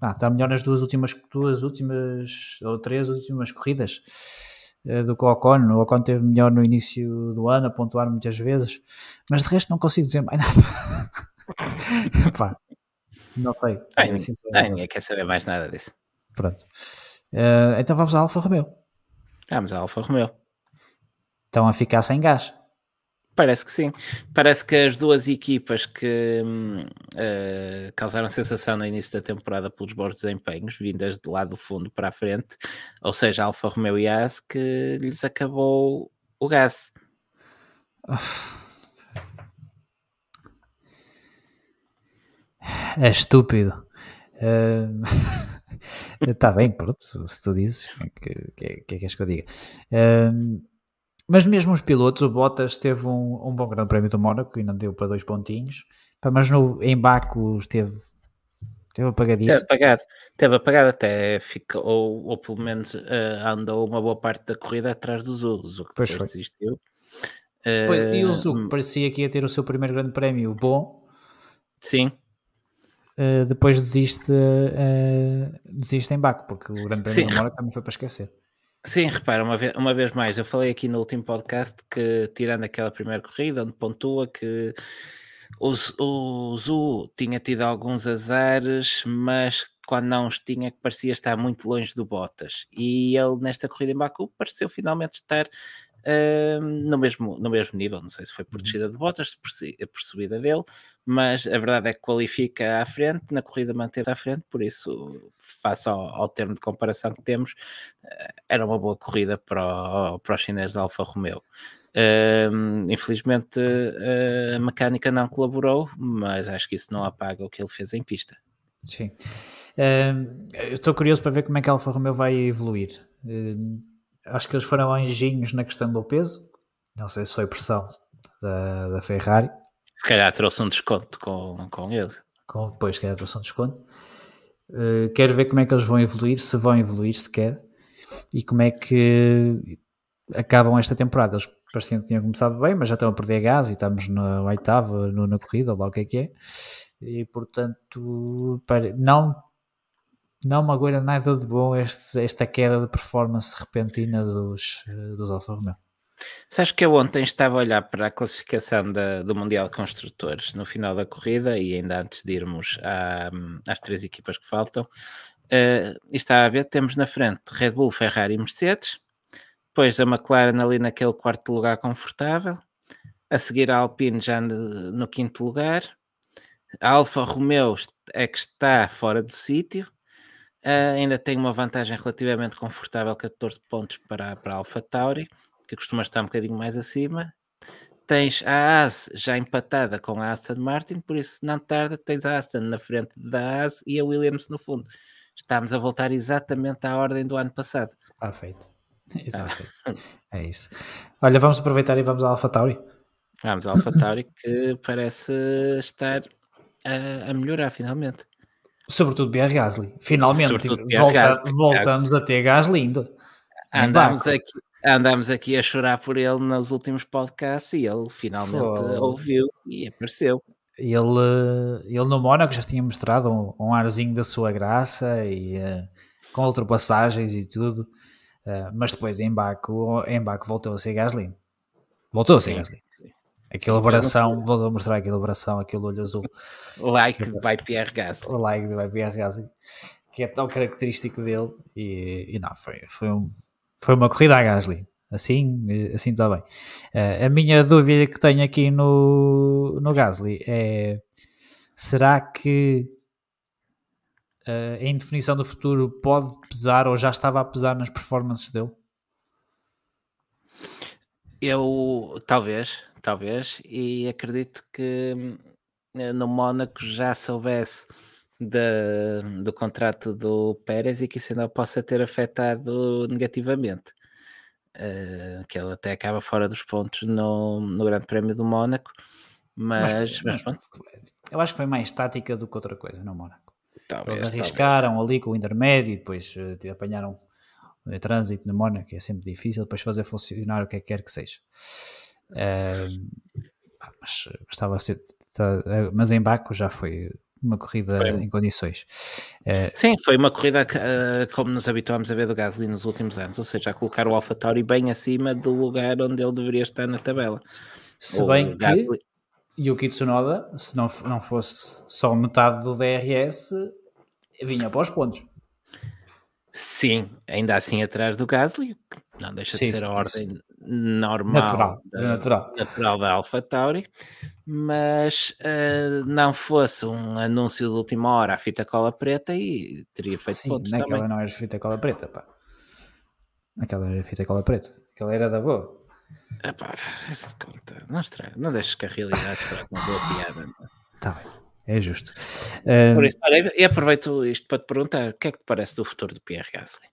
ah, está melhor nas duas últimas, duas últimas ou três últimas corridas. Eh, do que o Ocon. O Ocon teve melhor no início do ano, a pontuar muitas vezes, mas de resto não consigo dizer mais nada. Pá, não sei. Ai, ai, ninguém quer saber mais nada disso. Pronto. Uh, então vamos à Alfa Romeo. Vamos à Alfa Romeo. Estão a ficar sem gás. Parece que sim. Parece que as duas equipas que uh, causaram sensação no início da temporada pelos bons desempenhos, vindas do lado do fundo para a frente, ou seja, Alfa Romeo e As, que lhes acabou o gás. É estúpido. Está uh, bem, pronto, se tu dizes, o que, que, que, é que queres que eu diga? Uh, mas mesmo os pilotos, o Bottas teve um, um bom grande prémio do Mónaco e não deu para dois pontinhos. Mas no, em Baku teve, teve apagadinho. Teve apagado, teve apagado até ficou, ou, ou pelo menos uh, andou uma boa parte da corrida atrás do Zu. O que depois desistiu. Uh, e o Zu hum, parecia que ia ter o seu primeiro grande prémio bom. Sim. Uh, depois desiste, desiste em Baku, porque o grande prémio do Mónaco também foi para esquecer. Sim, repara, uma vez, uma vez mais, eu falei aqui no último podcast que, tirando aquela primeira corrida, onde pontua que o, o Zu tinha tido alguns azares, mas quando não os tinha, parecia estar muito longe do Bottas. E ele, nesta corrida em Baku, pareceu finalmente estar uh, no, mesmo, no mesmo nível. Não sei se foi por uhum. descida de Bottas, por, por subida dele, mas a verdade é que qualifica à frente, na corrida manteve à frente, por isso, face ao, ao termo de comparação que temos, uh, era uma boa corrida para, o, para os chineses da Alfa Romeo. Uh, infelizmente uh, a mecânica não colaborou, mas acho que isso não apaga o que ele fez em pista. Sim. Estou curioso para ver como é que a Alfa Romeo vai evoluir. Acho que eles foram anjinhos na questão do peso. Não sei se foi pressão da, da Ferrari. Se calhar trouxe um desconto com, com ele. Com, depois, se calhar trouxe um desconto. quero ver como é que eles vão evoluir, se vão evoluir sequer, e como é que acabam esta temporada. Eles pareciam que tinham começado bem, mas já estão a perder gás e estamos na oitava, na corrida, ou lá o que é que é. E portanto, não, não me aguenta nada de bom este, esta queda de performance repentina dos, dos Alfa Romeo. Sabes que eu ontem estava a olhar para a classificação da, do Mundial de Construtores no final da corrida e ainda antes de irmos à, às três equipas que faltam, uh, está a ver, temos na frente Red Bull, Ferrari e Mercedes, depois a McLaren ali naquele quarto lugar confortável. A seguir a Alpine já no quinto lugar. A Alfa Romeo é que está fora do sítio. Uh, ainda tem uma vantagem relativamente confortável, 14 pontos para, para a Alfa Tauri, que costuma estar um bocadinho mais acima. Tens a AS já empatada com a Aston Martin, por isso não tarda, tens a Aston na frente da AS e a Williams no fundo. Estamos a voltar exatamente à ordem do ano passado. Está feito. É isso. Olha, vamos aproveitar e vamos à AlphaTauri. Vamos à AlphaTauri que parece estar a, a, melhorar finalmente. Sobretudo Pierre Gasly. Finalmente Pierre volta, Gasly, voltamos Gasly. a ter Gasly lindo. Andamos aqui, andamos aqui a chorar por ele nos últimos podcasts e ele finalmente ouviu e apareceu. ele, ele no Mónaco já tinha mostrado um, um arzinho da sua graça e uh, com ultrapassagens e tudo, uh, mas depois em Baku, em Baku voltou a ser Gasly. Voltou a ser Gasly. Aquela abração, voltou a mostrar aquela abração, aquele olho azul. Like by Pierre Gasly. Like by Pierre Gasly, que é tão característico dele. E, e não, foi, foi, um, foi uma corrida a Gasly. Assim, assim está bem. Uh, a minha dúvida que tenho aqui no, no Gasly é: será que uh, a indefinição do futuro pode pesar ou já estava a pesar nas performances dele? Eu, talvez, talvez, e acredito que eh, no Mónaco já soubesse de, do contrato do Pérez e que isso ainda possa ter afetado negativamente. Uh, que ele até acaba fora dos pontos no, no Grande Prémio do Mónaco, mas, mas, mas, eu acho que foi mais tática do que outra coisa no Mónaco. Talvez, Eles arriscaram talvez. ali com o intermédio e depois uh, apanharam o trânsito no Mónaco, que é sempre difícil depois fazer funcionar o que é quer que seja. Uh, mas estava a ser, tá, mas em Baco já foi uma corrida foi. em condições. Uh, Sim, foi uma corrida uh, como nos habituámos a ver do Gasly nos últimos anos, ou seja, a colocar o AlphaTauri bem acima do lugar onde ele deveria estar na tabela. Se o bem Gasly... que Yuki Tsunoda, se não, não fosse só metade do DRS, vinha para os pontos. Sim, ainda assim atrás do Gasly, não deixa sim, de ser a ordem sim. normal natural da, natural. natural da AlphaTauri, mas uh, não fosse um anúncio de última hora a fita cola preta e teria feito sim, pontos naquela também. não era fita cola preta, pá. Naquela era fita cola preta, aquela era da boa. Epá, conta, não, estraga, não deixes que a realidade estrague uma boa piada. Está bem. É justo. Por isso, olha, e aproveito isto para te perguntar: o que é que te parece do futuro de Pierre Gasly?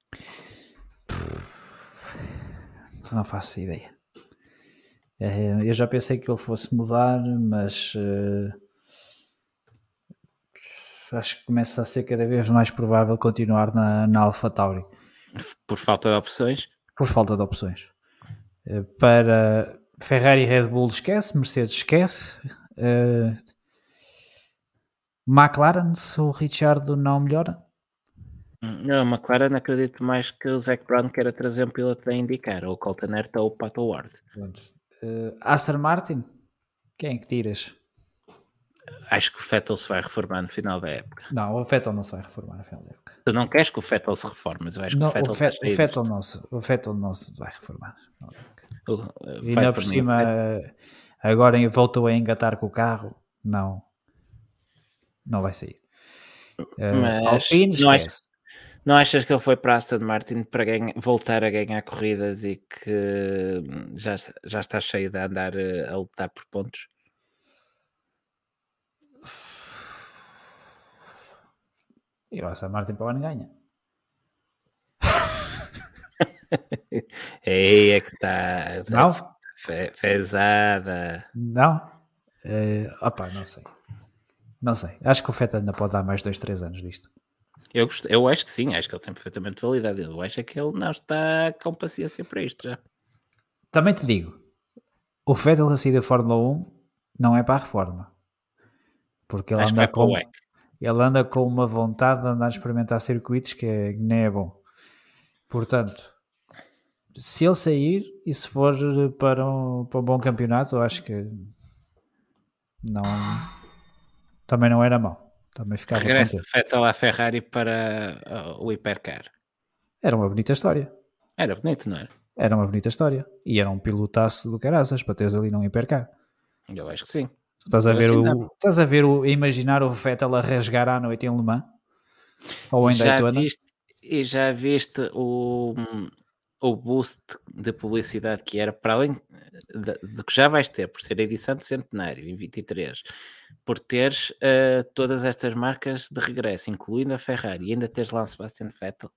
Não faço ideia. É, eu já pensei que ele fosse mudar, mas uh, acho que começa a ser cada vez mais provável continuar na, na Alpha Tauri. Por falta de opções? Por falta de opções. Uh, para Ferrari e Red Bull esquece, Mercedes esquece. Uh, McLaren, se o Richard não melhora? Não, McLaren acredito mais que o Zac Brown queira trazer um piloto da indicar, ou o Colton Herta ou o Pato Ward. Uh, Aston Martin, quem é que tiras? Acho que o Vettel se vai reformar no final da época. Não, o Vettel não se vai reformar no final da época. Tu não queres que o Vettel se reforme, mas eu acho não, que o Vettel, o Vettel, o Vettel não se, o Vettel não se vai reformar. Uh, e ainda por cima, agora voltou a engatar com o carro. Não, não vai sair. Uh, Mas Alpine, não, achas, não achas que ele foi para Aston Martin para ganha, voltar a ganhar corridas e que hum, já, já está cheio de andar eh, a lutar por pontos? E o Aston Martin para o ano ganha. Ei, é que está. Não? Fe, fezada. Não? Uh, opa, não sei. Não sei. Acho que o Feta ainda pode dar mais 2, 3 anos disto. Eu, gost... eu acho que sim, acho que ele tem perfeitamente validade. Eu acho que ele não está com paciência para isto já. Também te digo, o Fettel a sair da Fórmula 1 não é para a reforma. Porque ele anda, com, ele anda com uma vontade de andar a experimentar circuitos que, é, nem é bom. Portanto, se ele sair e se for para um, para um bom campeonato, eu acho que não também não era mau. Também ficava Regresso de Vettel à Ferrari para uh, o Hipercar. Era uma bonita história. Era bonito, não era? Era uma bonita história. E era um pilotaço do caraças para teres ali num Hipercar. Eu acho que sim. Tu estás a ver o, estás a ver o, imaginar o Vettel a rasgar à noite em Le Mans? Ou em já Daytona? Viste, e já viste o, o boost de publicidade que era para além do que já vais ter por ser a edição do centenário em 23 por teres uh, todas estas marcas de regresso, incluindo a Ferrari, e ainda teres lá o Sebastian Vettel.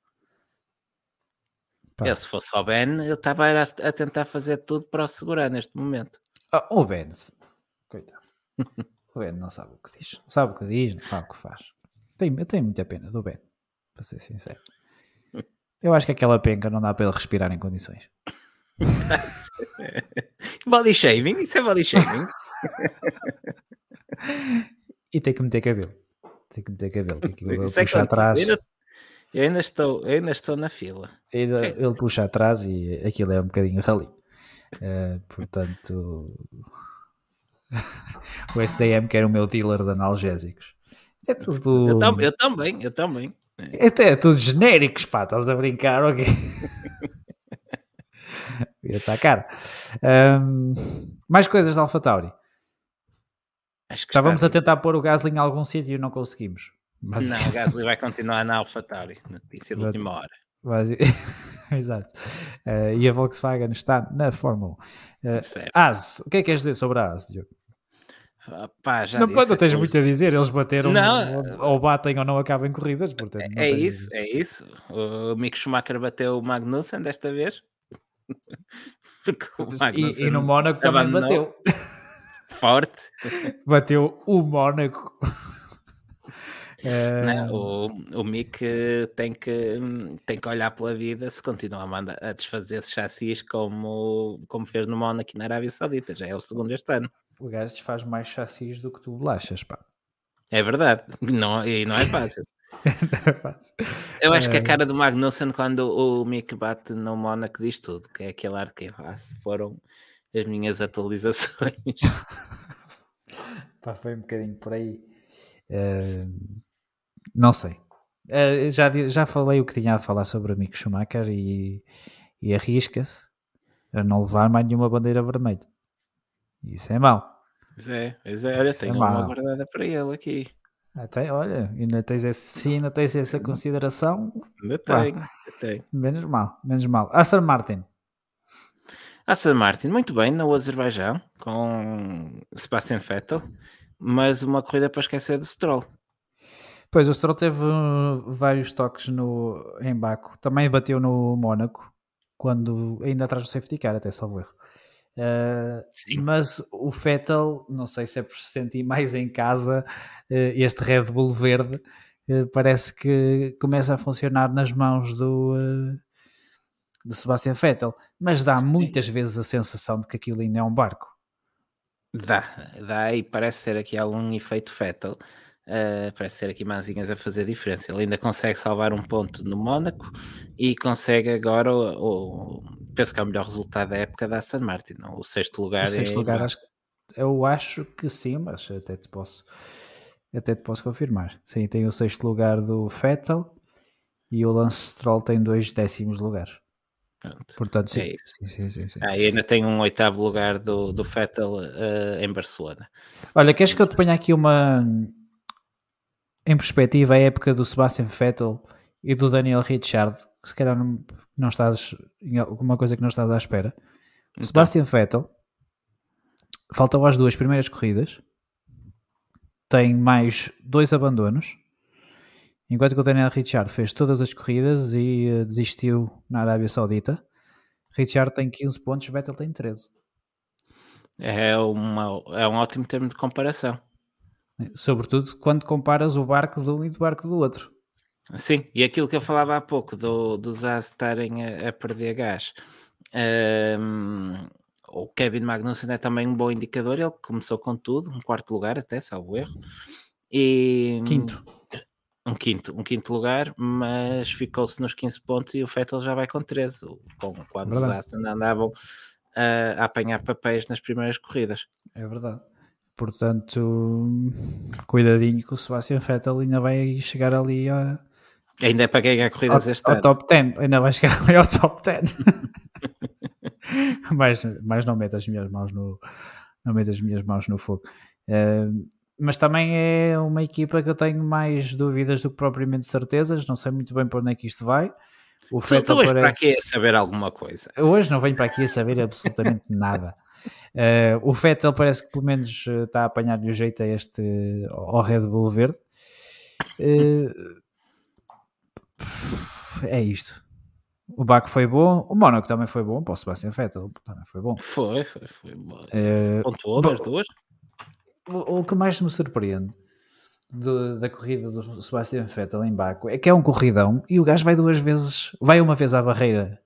Eu, se fosse o Ben, eu estava a, a, tentar fazer tudo para o segurar neste momento. Ah, o Ben, coitado. o Ben não sabe o que diz. Não sabe o que diz, não sabe o que faz. Tenho, eu tenho muita pena do Ben, para ser sincero. Eu acho que aquela penca não dá para ele respirar em condições. body shaming? Isso é body shaming? e tem que meter cabelo. Tem que meter cabelo. que aquilo é puxa contigo. atrás. Eu ainda, eu ainda estou, eu ainda estou na fila. Ele, ele puxa atrás e aquilo é um bocadinho rally. Eh, portanto, o SDM que era o meu dealer de analgésicos. É tudo. Eu, tam- eu também, eu também. Até é tudo genéricos, pá, estás a brincar, ok? Ia estar caro. Ahm, mais coisas da AlphaTauri. Estávamos está a tentar pôr o Gasly em algum sítio e não conseguimos. Mas, Não, o Gasly vai continuar na AlphaTauri. Notícia de última hora. mas- Exato. Eh, e a Volkswagen está na Fórmula 1. Eh, Certo. AS, o que é que queres dizer sobre a AS, Diogo? Pá, Não, disse, não tens muito a dizer, eles bateram Não. ou, ou batem ou não acabam corridas, portanto. É tens- isso, é isso. O Mick Schumacher bateu o Magnussen desta vez. O E, Magnussen e no Mónaco também bateu. Forte. Bateu o Mónaco. Eh, né? O, o Mick eh, tem que, tem que olhar pela vida se continua a, mandar, a desfazer chassis como, como fez no Mónaco e na Arábia Saudita. Já é o segundo este ano. O gajo faz mais chassis do que tu bolachas, pá. É verdade. Não, e não é fácil. Não é fácil. Eu acho que É. a cara do Magnussen quando o Mick bate no Mónaco diz tudo, que é aquele ar que ah, se foram as minhas atualizações. Pá, foi um bocadinho por aí. Eh, não sei. Eh, já, já falei o que tinha a falar sobre o Mick Schumacher e, e arrisca-se a não levar mais nenhuma bandeira vermelha. Isso é mau. Pois é, pois é, olha, é tenho uma mau. guardada para ele aqui. Até, olha, ainda tens esse, se ainda tens essa consideração, Ainda tenho, ainda tenho. menos mal, menos mal. Aston Martin, Aston Martin, muito bem, no Azerbaijão, com Sebastian Vettel, mas uma corrida para esquecer do Stroll. Pois, o Stroll teve uh, vários toques no, em Baco. Também bateu no Mónaco, quando ainda atrás do safety car, até salvo erro. Uh, Sim. mas o Vettel, não sei se é por se sentir mais em casa, uh, este Red Bull verde uh, parece que começa a funcionar nas mãos do, do Sebastian Vettel, mas dá muitas vezes a sensação de que aquilo ainda é um barco. Dá, dá e parece ser aqui algum efeito Vettel. Uh, parece ser aqui Manzinhas a fazer diferença. Ele ainda consegue salvar um ponto no Mónaco e consegue agora o, o- penso que é o melhor resultado da época da Aston Martin. não? O sexto lugar O sexto é lugar, acho que, eu acho que sim, mas até te posso, até te posso confirmar. Sim, tem o sexto lugar do Vettel e o Lance Stroll tem dois décimos lugares. Pronto. Portanto, sim. É isso. sim, sim, sim. Ah, ainda tem um oitavo lugar do, do Vettel uh, em Barcelona. Olha, queres que eu te ponha aqui uma em perspectiva a época do Sebastian Vettel e do Daniel Ricciardo, que se calhar não, não estás em alguma coisa que não estás à espera. O Então, Sebastian Vettel faltam as duas primeiras corridas, tem mais dois abandonos, enquanto que o Daniel Ricciardo fez todas as corridas e eh, desistiu na Arábia Saudita. Ricciardo tem 15 pontos, Vettel tem 13. é, uma, é um ótimo termo de comparação. Sobretudo quando comparas o barco de um e do barco do outro. Sim, e aquilo que eu falava há pouco do, dos As estarem a, a perder gás. Ehm, o Kevin Magnussen é também um bom indicador. Ele começou com tudo, um quarto lugar, até, salvo erro. E, Quinto. Um quinto, um quinto lugar, mas ficou-se nos 15 pontos e o Vettel já vai com 13, o- com, quando os Verdade. Aston andavam a, a apanhar papéis nas primeiras corridas. É verdade. Portanto, cuidadinho que o Sebastian Vettel ainda vai chegar ali a, Ainda é para ganhar ao, corridas este ao ano. top 10. Ainda vai chegar ali ao top 10. mas, mas não meto as minhas mãos no não meto as minhas mãos no fogo. Eh, mas também é uma equipa que eu tenho mais dúvidas do que propriamente certezas. Não sei muito bem para onde é que isto vai. O Tu, tu Vettel vais para parece... aqui a saber alguma coisa. Hoje não venho para aqui a saber absolutamente nada. Eh, o Vettel parece que pelo menos eh, está a apanhar-lhe o jeito a este ao Red Bull verde. Eh, é isto. O Baco foi bom, o Mónaco também foi bom, para o Sebastian Vettel também foi bom. Foi, foi, foi. bom. Eh, Pontuou das duas. O, o que mais me surpreende do- da corrida do Sebastian Vettel em Baco é que é um corridão e o gajo vai duas vezes, vai uma vez à barreira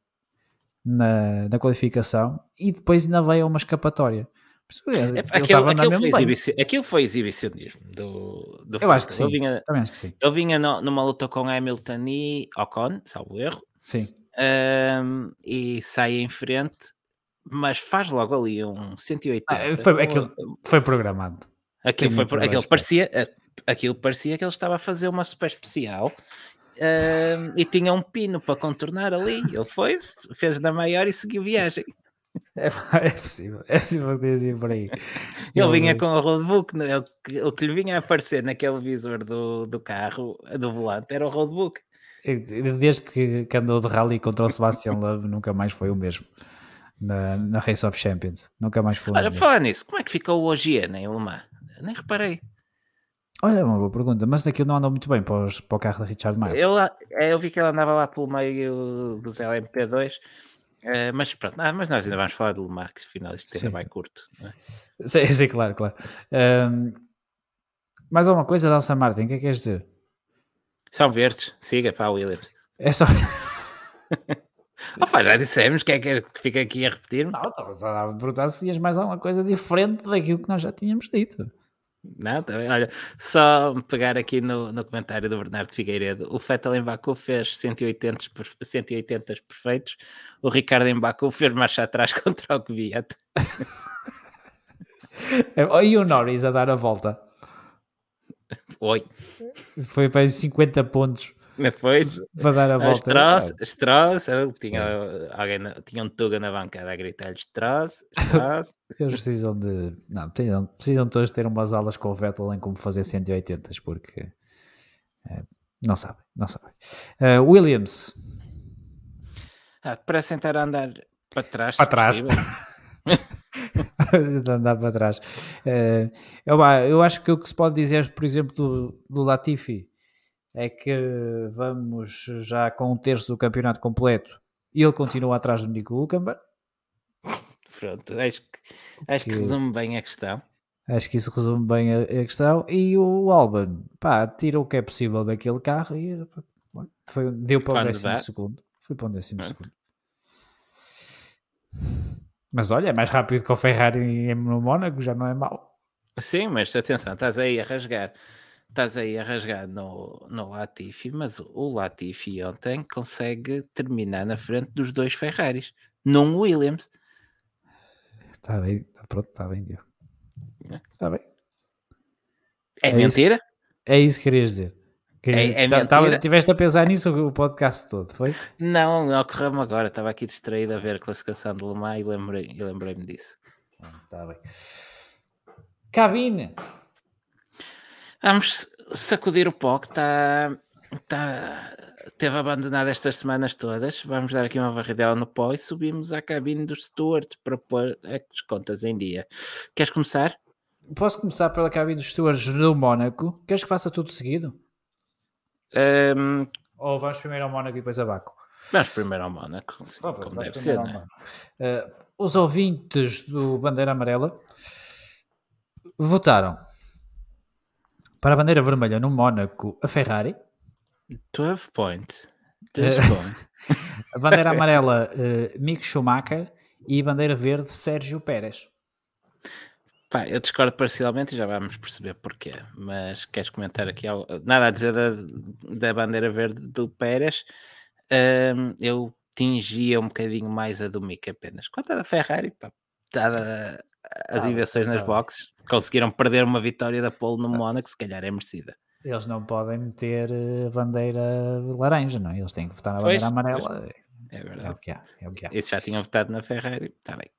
na, na qualificação e depois ainda vai a uma escapatória. Ele aquilo, aquilo, foi exibici- aquilo foi exibicionismo do, do Eu acho que sim. Ele vinha, acho que sim. ele vinha no- numa luta com Hamilton e Ocon, salvo erro, Sim. ahm, e sai em frente, mas faz logo ali um 180. Ah, foi, Um- aquilo foi programado. Aquilo, Tem foi, aquilo, parecia, eh, aquilo parecia que ele estava a fazer uma super especial ahm, e tinha um pino para contornar ali. Ele foi, fez da maior e seguiu viagem. É, é possível. É possível que tenha sido por aí. Ele vinha com o roadbook, né? o que, o que lhe vinha a aparecer naquele visor do, do carro, do volante, era o roadbook. Desde que, que andou de rally contra o Sebastian Love, nunca mais foi o mesmo. Na, na Race of Champions. Nunca mais o Olha, falar nisso, como é que ficou o Ogier em Le Mans? Nem reparei. Olha, é uma boa pergunta. Mas aquilo não andou muito bem para, os- para o carro da Richard Mille. Eu, é, eu vi que ele andava lá pelo meio dos LMP2, eh, mas pronto, ah, mas nós ainda vamos falar do Le Mans, que afinal isto Sim, vai sim. curto. é? Sim, sim, claro, claro. Ahm, mais alguma coisa da Martin? O que é que queres dizer? São verdes, siga para a Williams. É só. Opa, já dissemos, que é que que fica aqui a repetir? Não, estava só a perguntar se tinhas mais alguma coisa diferente daquilo que nós já tínhamos dito. Não, tá bem. Olha, só pegar aqui no, no comentário do Bernardo Figueiredo. O Fettel em Baku fez 180, per- 180 perfeitos. O Ricardo em Baku fez marcha atrás contra o Kvyat. É, E o Norris a dar a volta. Oi, Foi para aí 50 pontos não foi? para dar a volta. Strauss, Strauss, tinha, alguém, tinha um Tuga na bancada a gritar-lhe Strauss, Strauss. Eles precisam de. Não, precisam, precisam todos ter umas aulas com o Vettel em como fazer 180 porque. eh, não sabem, não sabem. Eh, Williams, Ah, parecem estar a andar para trás. Para trás. andar para trás. Eh, eu, eu acho que o que se pode dizer, por exemplo, do, do Latifi é que vamos já com um terço do campeonato completo e ele continua atrás do Nico Hulkenberg. Pronto, acho que, acho que Que- resume bem a questão. Acho que isso resume bem a, a questão. E o Alban, pá, tira o que é possível daquele carro e foi, deu para o Quando décimo dá. segundo. Foi para o décimo Pronto. segundo. Mas olha, é mais rápido que o Ferrari no Mónaco, já não é mau. Sim, mas atenção, estás aí a rasgar. Estás aí a rasgar no, no Latifi, mas o Latifi ontem consegue terminar na frente dos dois Ferraris, num Williams. Está bem, tá pronto, está bem, Diogo. Está bem. É, É isso. mentira? É isso que querias dizer. Que É- é tá- mentira. tiveste a pensar nisso o podcast todo, foi? Não, não ocorreu-me agora. Estava aqui distraído a ver a classificação do Le Mans e lembrei- e lembrei-me disso. Está bem. Cabine. Vamos sacudir o pó que está. Tá, teve abandonado estas semanas todas. Vamos dar aqui uma varridela no pó e subimos à cabine do Stuart para pôr as contas em dia. Queres começar? Posso começar pela cabine dos stewards do Mónaco? Queres que faça tudo seguido? Ahm, Ou vamos primeiro ao Mónaco e depois a Baco? vamos primeiro ao Mónaco, Oh, como deve ser, é? Mónaco. Eh, os ouvintes do Bandeira Amarela votaram para a bandeira vermelha no Mónaco a Ferrari, 12 points. 12 Eh, points. a bandeira amarela eh, Mick Schumacher e a bandeira verde Sérgio Pérez. Pá, eu discordo parcialmente e já vamos perceber porquê. Mas queres comentar aqui algo? Nada a dizer da, da bandeira verde do Pérez. Ahm, eu tingia um bocadinho mais a do Mick apenas. Quanto a da Ferrari, pá, dada as Tá, invenções nas tá. boxes, conseguiram perder uma vitória da pole no Mónaco, se calhar é merecida. Eles não podem meter eh, bandeira laranja, não é? Eles têm que votar na Pois, bandeira amarela. É É o verdade. que há. É o que há. Já tinham votado na Ferrari, está bem.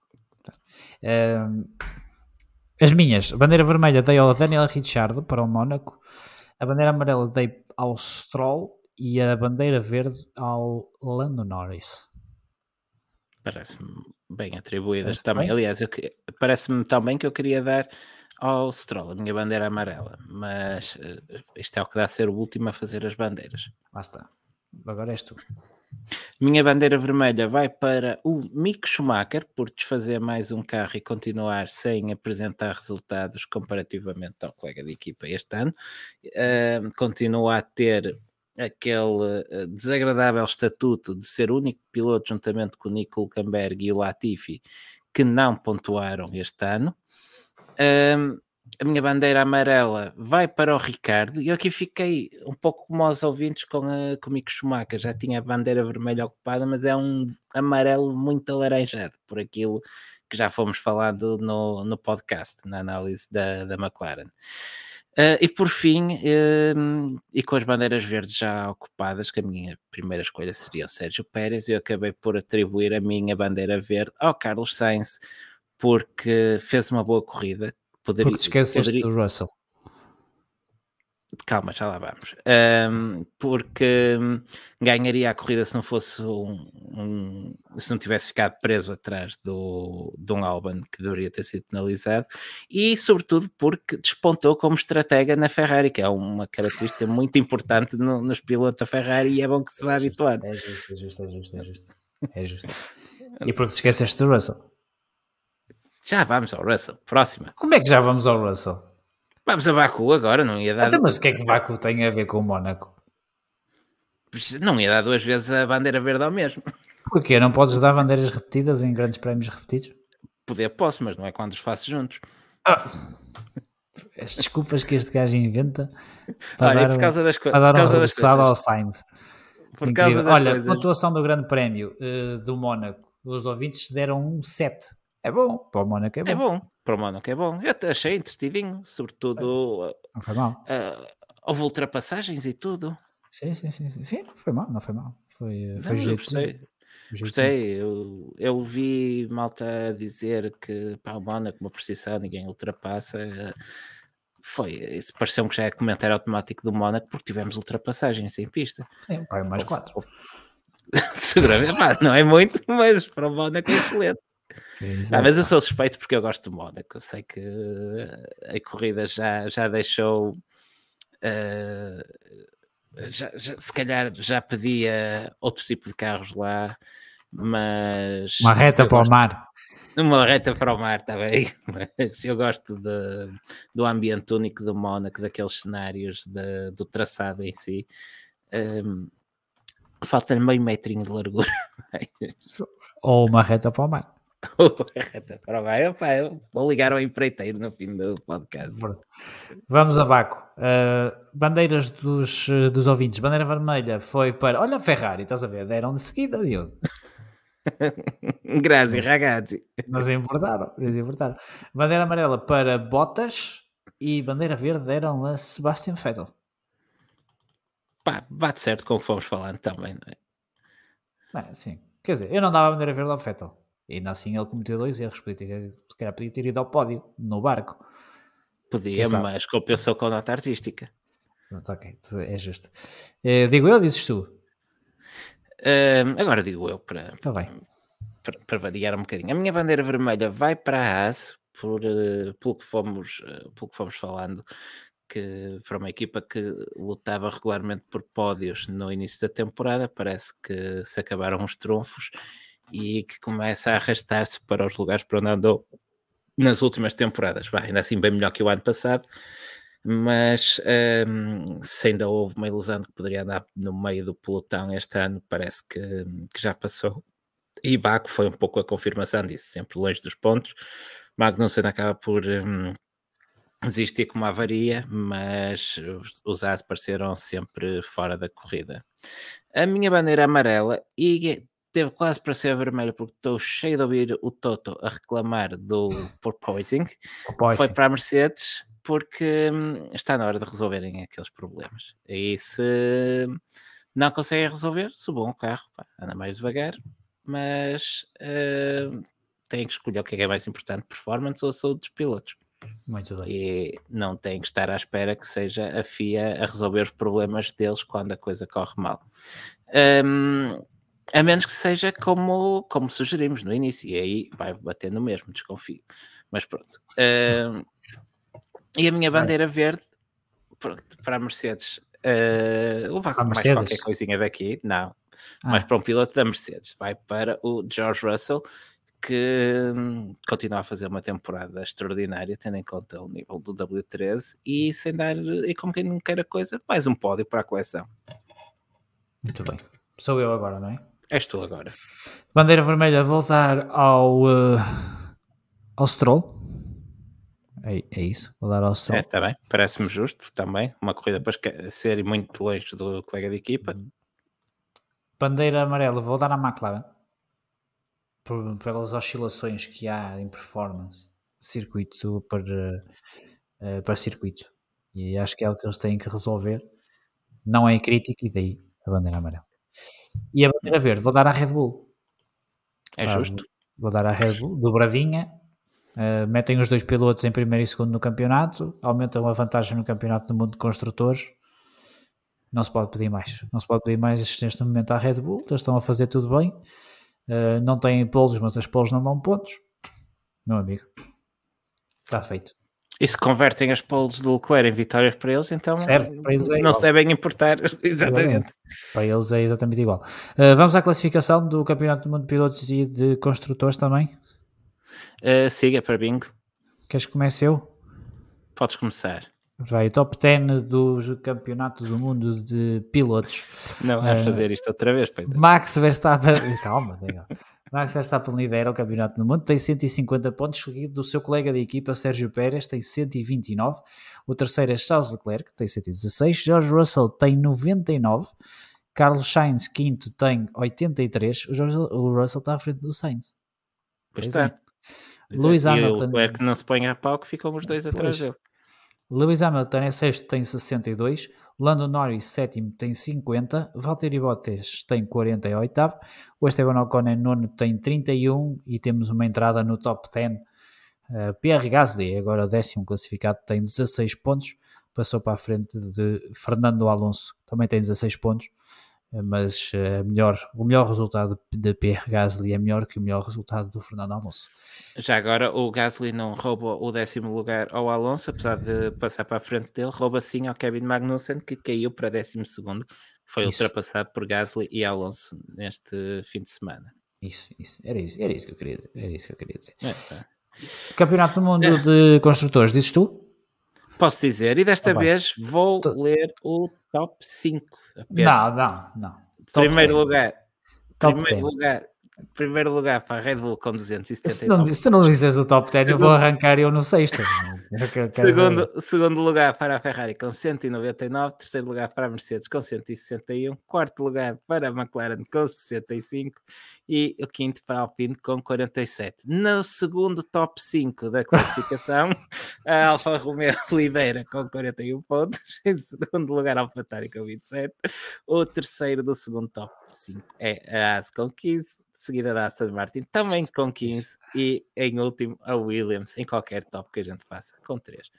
Ahm, as minhas, a bandeira vermelha dei ao Daniel Ricciardo para o Mónaco, a bandeira amarela dei ao Stroll e a bandeira verde ao Lando Norris. Parece-me bem atribuídas Parece também. bem? Aliás, parece-me também que eu queria dar ao Stroll, a minha bandeira amarela, mas eh, isto é o que dá a ser o último a fazer as bandeiras. Lá está. Agora és tu. Minha bandeira vermelha vai para o Mick Schumacher por desfazer mais um carro e continuar sem apresentar resultados comparativamente ao colega de equipa este ano. Ahm, continua a ter aquele eh, desagradável estatuto de ser o único piloto, juntamente com o Nico Hulkenberg e o Latifi, que não pontuaram este ano. Um, a minha bandeira amarela vai para o Ricardo e eu aqui fiquei um pouco como aos ouvintes com, a, com o Mico Schumacher, já tinha a bandeira vermelha ocupada, mas é um amarelo muito alaranjado por aquilo que já fomos falando no, no podcast, na análise da, da McLaren. Uh, e por fim, uh, e com as bandeiras verdes já ocupadas, que a minha primeira escolha seria o Sérgio Pérez, eu acabei por atribuir a minha bandeira verde ao Carlos Sainz, porque fez uma boa corrida, Poderia, Porque te esqueceste poderia... do Russell. Calma, já lá vamos. Um, porque ganharia a corrida se não fosse um, um, se não tivesse ficado preso atrás do, de um Alban que deveria ter sido penalizado e sobretudo porque despontou como estratega na Ferrari, que é uma característica muito importante no, nos pilotos da Ferrari e é bom que se vá habituando. É justo, é justo, é justo, é justo. É justo. E porque te esqueceste do Russell. Já vamos ao Russell. Próxima. Como é que já vamos ao Russell? Vamos a Baku agora, não ia dar. Até, mas o que é que Baku tem a ver com o Mónaco? Não ia dar duas vezes a bandeira verde ao mesmo. Porquê? Não podes dar bandeiras repetidas em grandes prémios repetidos? Poder posso, mas não é quando os faço juntos. Ah. As desculpas que este gajo inventa para Olha, dar, por causa das, para dar por causa das ao Sainz. Por causa das Olha, coisas. pontuação do grande prémio uh, do Mónaco. Os ouvintes deram um 7. É bom, para o Mónaco é bom. É bom, para o Mónaco é bom. Eu achei entretidinho, sobretudo. Não foi mal. Uh, houve ultrapassagens e tudo. Sim, sim, sim, sim, sim. não foi mal, não foi mal. Foi, foi não, jeito. Gostei. Gostei, eu, eu vi malta dizer que para o Mónaco, uma precisão, ninguém ultrapassa. Foi, isso pareceu-me que já é comentário automático do Mónaco, porque tivemos ultrapassagens em pista. Sim, pai, mais quatro. Seguramente, não é muito, mas para o Mónaco é excelente. Sim, ah, mas eu sou suspeito porque eu gosto de Mónaco. Eu sei que a corrida já, já deixou. Uh, já, já, se calhar já pedia outro tipo de carros lá, mas. Uma reta para o mar. Uma reta para o mar, está bem. Mas eu gosto de, do ambiente único do Mónaco, daqueles cenários, de, do traçado em si. Um, Falta-lhe meio metrinho de largura. Ou uma reta para o mar. Para vai. Opa, vou ligar ao empreiteiro no fim do podcast. Vamos a Baco. Uh, bandeiras dos, dos ouvintes. Bandeira vermelha foi para. Olha a Ferrari, estás a ver? Deram de seguida, Diogo. Grazie, ragazzi. Mas importaram, mas importaram. Bandeira amarela para Bottas e bandeira verde deram a Sebastian Vettel. Pá, bate certo com o que fomos falando também, não é? é sim. Quer dizer, eu não dava a bandeira verde ao Vettel. E ainda assim ele cometeu dois erros. Podia ter, se calhar podia ter ido ao pódio no barco. Podia, mas compensou com a nota artística. Pronto, ok, é justo. Uh, digo eu, dizes tu? Uh, agora digo eu para, tá para, para, variar um bocadinho. A minha bandeira vermelha vai para a AS, por, uh, pelo, que fomos, pelo que fomos falando, que para uma equipa que lutava regularmente por pódios no início da temporada, parece que se acabaram os trunfos e que começa a arrastar-se para os lugares para onde andou nas últimas temporadas. Vai, ainda assim, bem melhor que o ano passado, mas um, se ainda houve uma ilusão de que poderia andar no meio do pelotão este ano, parece que, que já passou. E Baco foi um pouco a confirmação disso, sempre longe dos pontos. Magnussen acaba por um, existir como avaria, mas os As pareceram sempre fora da corrida. A minha bandeira amarela, e teve quase para ser vermelho porque estou cheio de ouvir o Toto a reclamar do porpoising. Foi para a Mercedes porque hum, está na hora de resolverem aqueles problemas. E se não conseguem resolver, subam o carro, pá, anda mais devagar, mas uh, têm que escolher o que é, que é mais importante, performance ou a saúde dos pilotos. Muito bem. E não têm que estar à espera que seja a FIA a resolver os problemas deles quando a coisa corre mal. Um, a menos que seja como, como sugerimos no início, e aí vai bater no mesmo, desconfio. Mas pronto. Uh, e a minha bandeira verde, pronto, para a Mercedes, uh, levar com mais qualquer coisinha daqui, não. Ah. Mas para um piloto da Mercedes, vai para o George Russell, que hum, continua a fazer uma temporada extraordinária, tendo em conta o nível do W13 e sem dar, e como quem não queira coisa, mais um pódio para a coleção. Muito bem. Sou eu agora, não é? És tu agora. Bandeira vermelha, voltar ao, uh, ao Stroll. É, é isso, vou dar ao Stroll. É, está bem, parece-me justo também. Uma corrida para ser muito longe do colega de equipa. Bandeira amarela, vou dar à McLaren por, pelas oscilações que há em performance circuito para, uh, para circuito. E acho que é o que eles têm que resolver. Não é crítico, e daí a bandeira amarela. E a bandeira verde, vou dar à Red Bull. É justo. Vou dar à Red Bull, dobradinha. Uh, metem os dois pilotos em primeiro e segundo no campeonato, aumentam a vantagem no campeonato do mundo de construtores. Não se pode pedir mais. Não se pode pedir mais neste momento à Red Bull. Eles estão a fazer tudo bem. Uh, não têm polos, mas as polos não dão pontos. Meu amigo, está feito. E se convertem as polos do Leclerc em vitórias para eles, então para eles é não se devem importar. Exatamente. Para eles é exatamente igual. Uh, vamos à classificação do Campeonato do Mundo de Pilotos e de Construtores também. Uh, siga para bingo. Queres que comece eu? Podes começar. Vai, top 10 dos campeonatos do mundo de pilotos. Não vais uh, fazer isto outra vez, Pedro. Max Verstappen. Calma, calma. Max Verstappen lidera o campeonato do mundo, tem 150 pontos, seguido do seu colega de equipa Sérgio Pérez, tem 129. O terceiro é Charles Leclerc, tem 116. George Russell tem 99. Carlos Sainz, quinto, tem 83. O, George, o Russell está à frente do Sainz. Pois está. É. Lewis é. Hamilton. E o Leclerc não se põe a pau que ficam os dois pois. atrás dele. Lewis Hamilton é sexto, tem 62. Lando Norris, sétimo, tem 50. Valtteri Bottas tem 48. O Esteban Ocon, nono, tem 31. E temos uma entrada no top 10. Uh, Pierre Gasly, agora décimo classificado, tem 16 pontos. Passou para a frente de Fernando Alonso, também tem 16 pontos mas uh, melhor, o melhor resultado de Pierre Gasly é melhor que o melhor resultado do Fernando Alonso. Já agora o Gasly não rouba o décimo lugar ao Alonso, apesar de passar para a frente dele, rouba sim ao Kevin Magnussen, que caiu para décimo segundo, foi isso. ultrapassado por Gasly e Alonso neste fim de semana. Isso, isso, era isso, era isso que eu queria dizer. Era isso que eu queria dizer. É, é. Campeonato do Mundo é. de Construtores, dizes tu? Posso dizer, e desta tá vez vou ler o top 5 não, não, não. Primeiro lugar. Top primeiro 10. lugar. Primeiro lugar para a Red Bull com 270. Se, não, se tu não dizes do top 10, eu vou arrancar eu no sexto. segundo, segundo lugar para a Ferrari com 199. Terceiro lugar para a Mercedes com 161. Quarto lugar para a McLaren com 65 e o quinto para a Alpine com 47. No segundo top 5 da classificação, a Alfa Romeo lidera com 41 pontos, em segundo lugar a AlphaTauri com 27, o terceiro do segundo top 5 é a As com 15, seguida da Aston Martin também com 15 e em último a Williams em qualquer top que a gente faça com 3.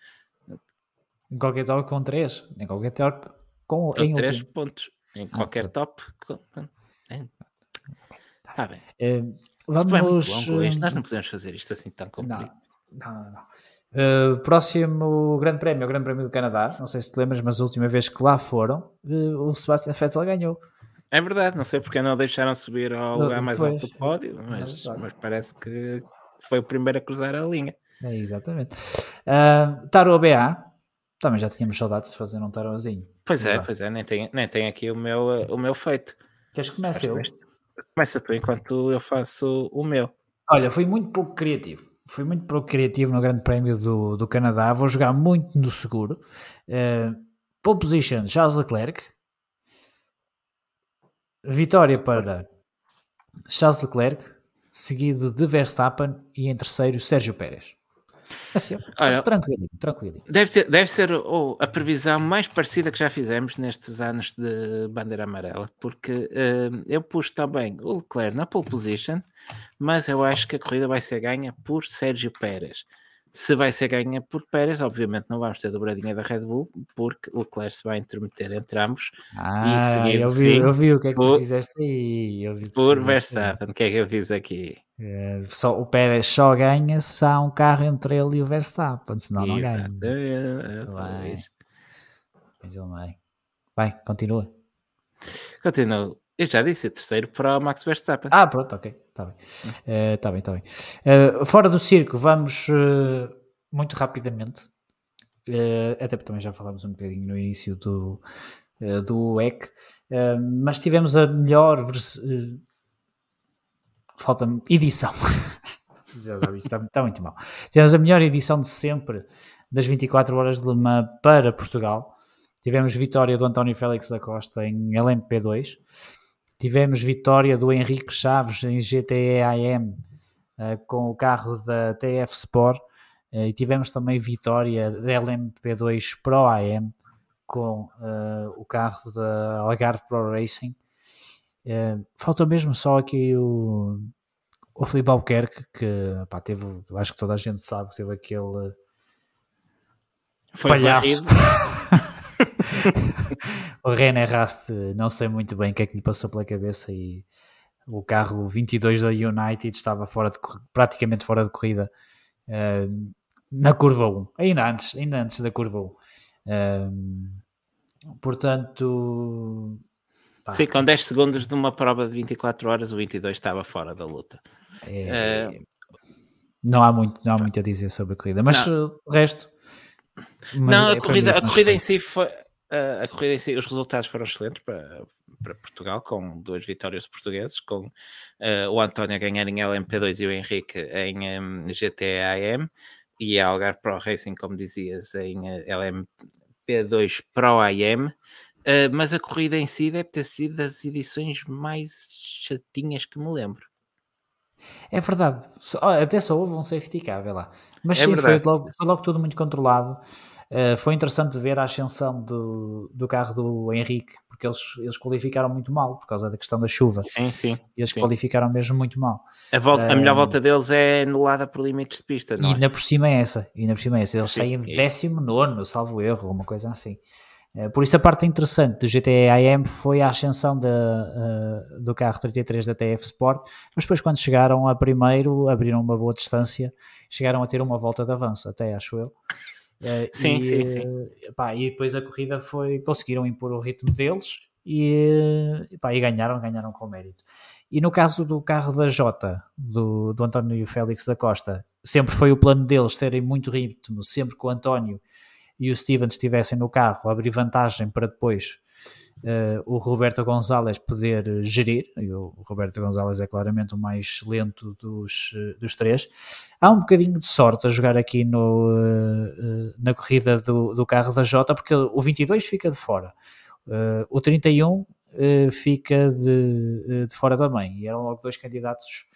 Em qualquer top com 3, em qualquer top com, com 3 pontos, em ah, qualquer ah, top com, Está bem. Uh, vamos... é longo isto. Nós não podemos fazer isto assim tão complicado. Não, não, não. Uh, próximo Grande Prémio, o Grande Prémio do Canadá. Não sei se te lembras, mas a última vez que lá foram, uh, o Sebastian Vettel ganhou. É verdade, não sei porque não deixaram subir ao lugar mais alto do pódio, mas, mas, parece que foi o primeiro a cruzar a linha. É, exatamente. Uh, Taro BA, também já tínhamos saudades de fazer um tarozinho. Pois é, pois é, nem tem, nem tem aqui o meu, o meu feito. Queres que comece eu? Começa tu enquanto eu faço o meu. Olha, fui muito pouco criativo. Fui muito pouco criativo no Grande Prémio do, do Canadá. Vou jogar muito no seguro. Uh, pole position, Charles Leclerc. Vitória para Charles Leclerc, seguido de Verstappen e em terceiro Sérgio Pérez. Assim, Olha, tranquilo, tranquilo. Deve, ter, deve ser oh, a previsão mais parecida que já fizemos nestes anos de bandeira amarela, porque uh, eu pus também o Leclerc na pole position, mas eu acho que a corrida vai ser ganha por Sérgio Pérez. Se vai ser ganha por Pérez, obviamente não vamos ter dobradinha da Red Bull, porque o Leclerc se vai intermeter entre ambos. Ah, e seguindo, eu, vi, sim, eu vi o que é que por, tu fizeste aí. Eu vi por Verstappen, o que é que eu fiz aqui? É, só, o Pérez só ganha se há um carro entre ele e o Verstappen, senão não ganha. Muito bem. Mas ele vai. Vai, continua. Continua. Eu já disse, terceiro para o Max Verstappen. Ah, pronto, ok, está bem. Está uh, bem, está bem. Uh, fora do circo, vamos uh, muito rapidamente, até porque também já falámos um bocadinho no início do, do WEC, mas tivemos a melhor versão. Falta edição. está, está muito mal. Tivemos a melhor edição de sempre das 24 horas de Le Mans para Portugal. Tivemos vitória do António Félix da Costa em LMP2. Tivemos vitória do Henrique Chaves em GTE AM uh, com o carro da TF Sport. Uh, e tivemos também vitória da LMP2 Pro AM com uh, o carro da Algarve Pro Racing. falta mesmo só aqui o, o Felipe Albuquerque, que pá, teve, acho que toda a gente sabe que teve aquele Foi palhaço. o René Rast, não sei muito bem o que é que lhe passou pela cabeça e o carro 22 da United estava fora de, praticamente fora de corrida uh, na curva 1, ainda antes, ainda antes da curva 1. Uh, portanto, pá. sim, com 10 segundos de uma prova de 24 horas, o 22 estava fora da luta. É, uh, não há muito, não há muito a dizer sobre a corrida, mas não. o resto. Não, a corrida, a corrida em si foi, Uh, a corrida em si, os resultados foram excelentes para, para Portugal, com duas vitórias portugueses, com uh, o António a ganhar em LMP2 e o Henrique em um, GTAM e a Algarve Pro Racing, como dizias, em uh, LMP2 Pro AM. Uh, mas a corrida em si deve ter sido das edições mais chatinhas que me lembro. É verdade, até só houve um safety car, vê lá. Mas é sim, foi logo, foi logo tudo muito controlado. Uh, foi interessante ver a ascensão do, do carro do Henrique, porque eles, eles qualificaram muito mal por causa da questão da chuva. Sim, sim. Eles sim. qualificaram mesmo muito mal. A, volta, uh, a melhor eh, volta deles é anulada por limites de pista, não e é? ainda por cima é essa. E ainda por cima é essa. Eles sim, saem de 19, salvo erro, uma coisa assim. Uh, por isso a parte interessante do GTE AM foi a ascensão de, uh, do carro 33 da TF Sport, mas depois quando chegaram a primeiro abriram uma boa distância, chegaram a ter uma volta de avanço, até acho eu. Uh, sim, e, sim, sim. Pá, e depois a corrida foi, conseguiram impor o ritmo deles e, pá, e ganharam, ganharam com mérito. E no caso do carro da Jota, do, do António Félix da Costa, sempre foi o plano deles terem muito ritmo, sempre que o António e o Steven estivessem no carro, abrir vantagem para depois uh, o Roberto Gonzalez poder gerir, e o Roberto Gonzalez é claramente o mais lento dos, uh, dos três. Há um bocadinho de sorte a jogar aqui no, uh, na corrida do, do carro da Jota, porque o 22 fica de fora, o 31 fica de, de fora também, e eram logo dois candidatos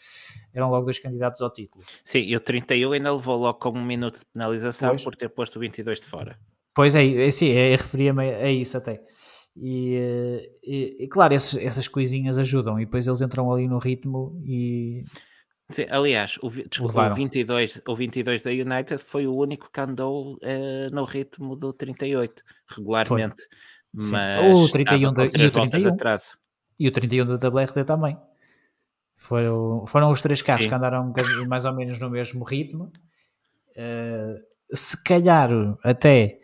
eram logo dois candidatos ao título. Sim, e o 31 ainda levou logo como um minuto de penalização pois. por ter posto o 22 de fora. Pois é, é sim, é, referia-me a isso até. E, e, e claro, esses, essas coisinhas ajudam e depois eles entram ali no ritmo e. Sim, aliás, o, desculpa, o, 22, o 22 da United foi o único que andou uh, no ritmo do 38 regularmente. Foi. Mas o 31 da, e o 31 e o 31 da WRD também. Foram, foram os três carros Sim. que andaram mais ou menos no mesmo ritmo. Uh, se calhar até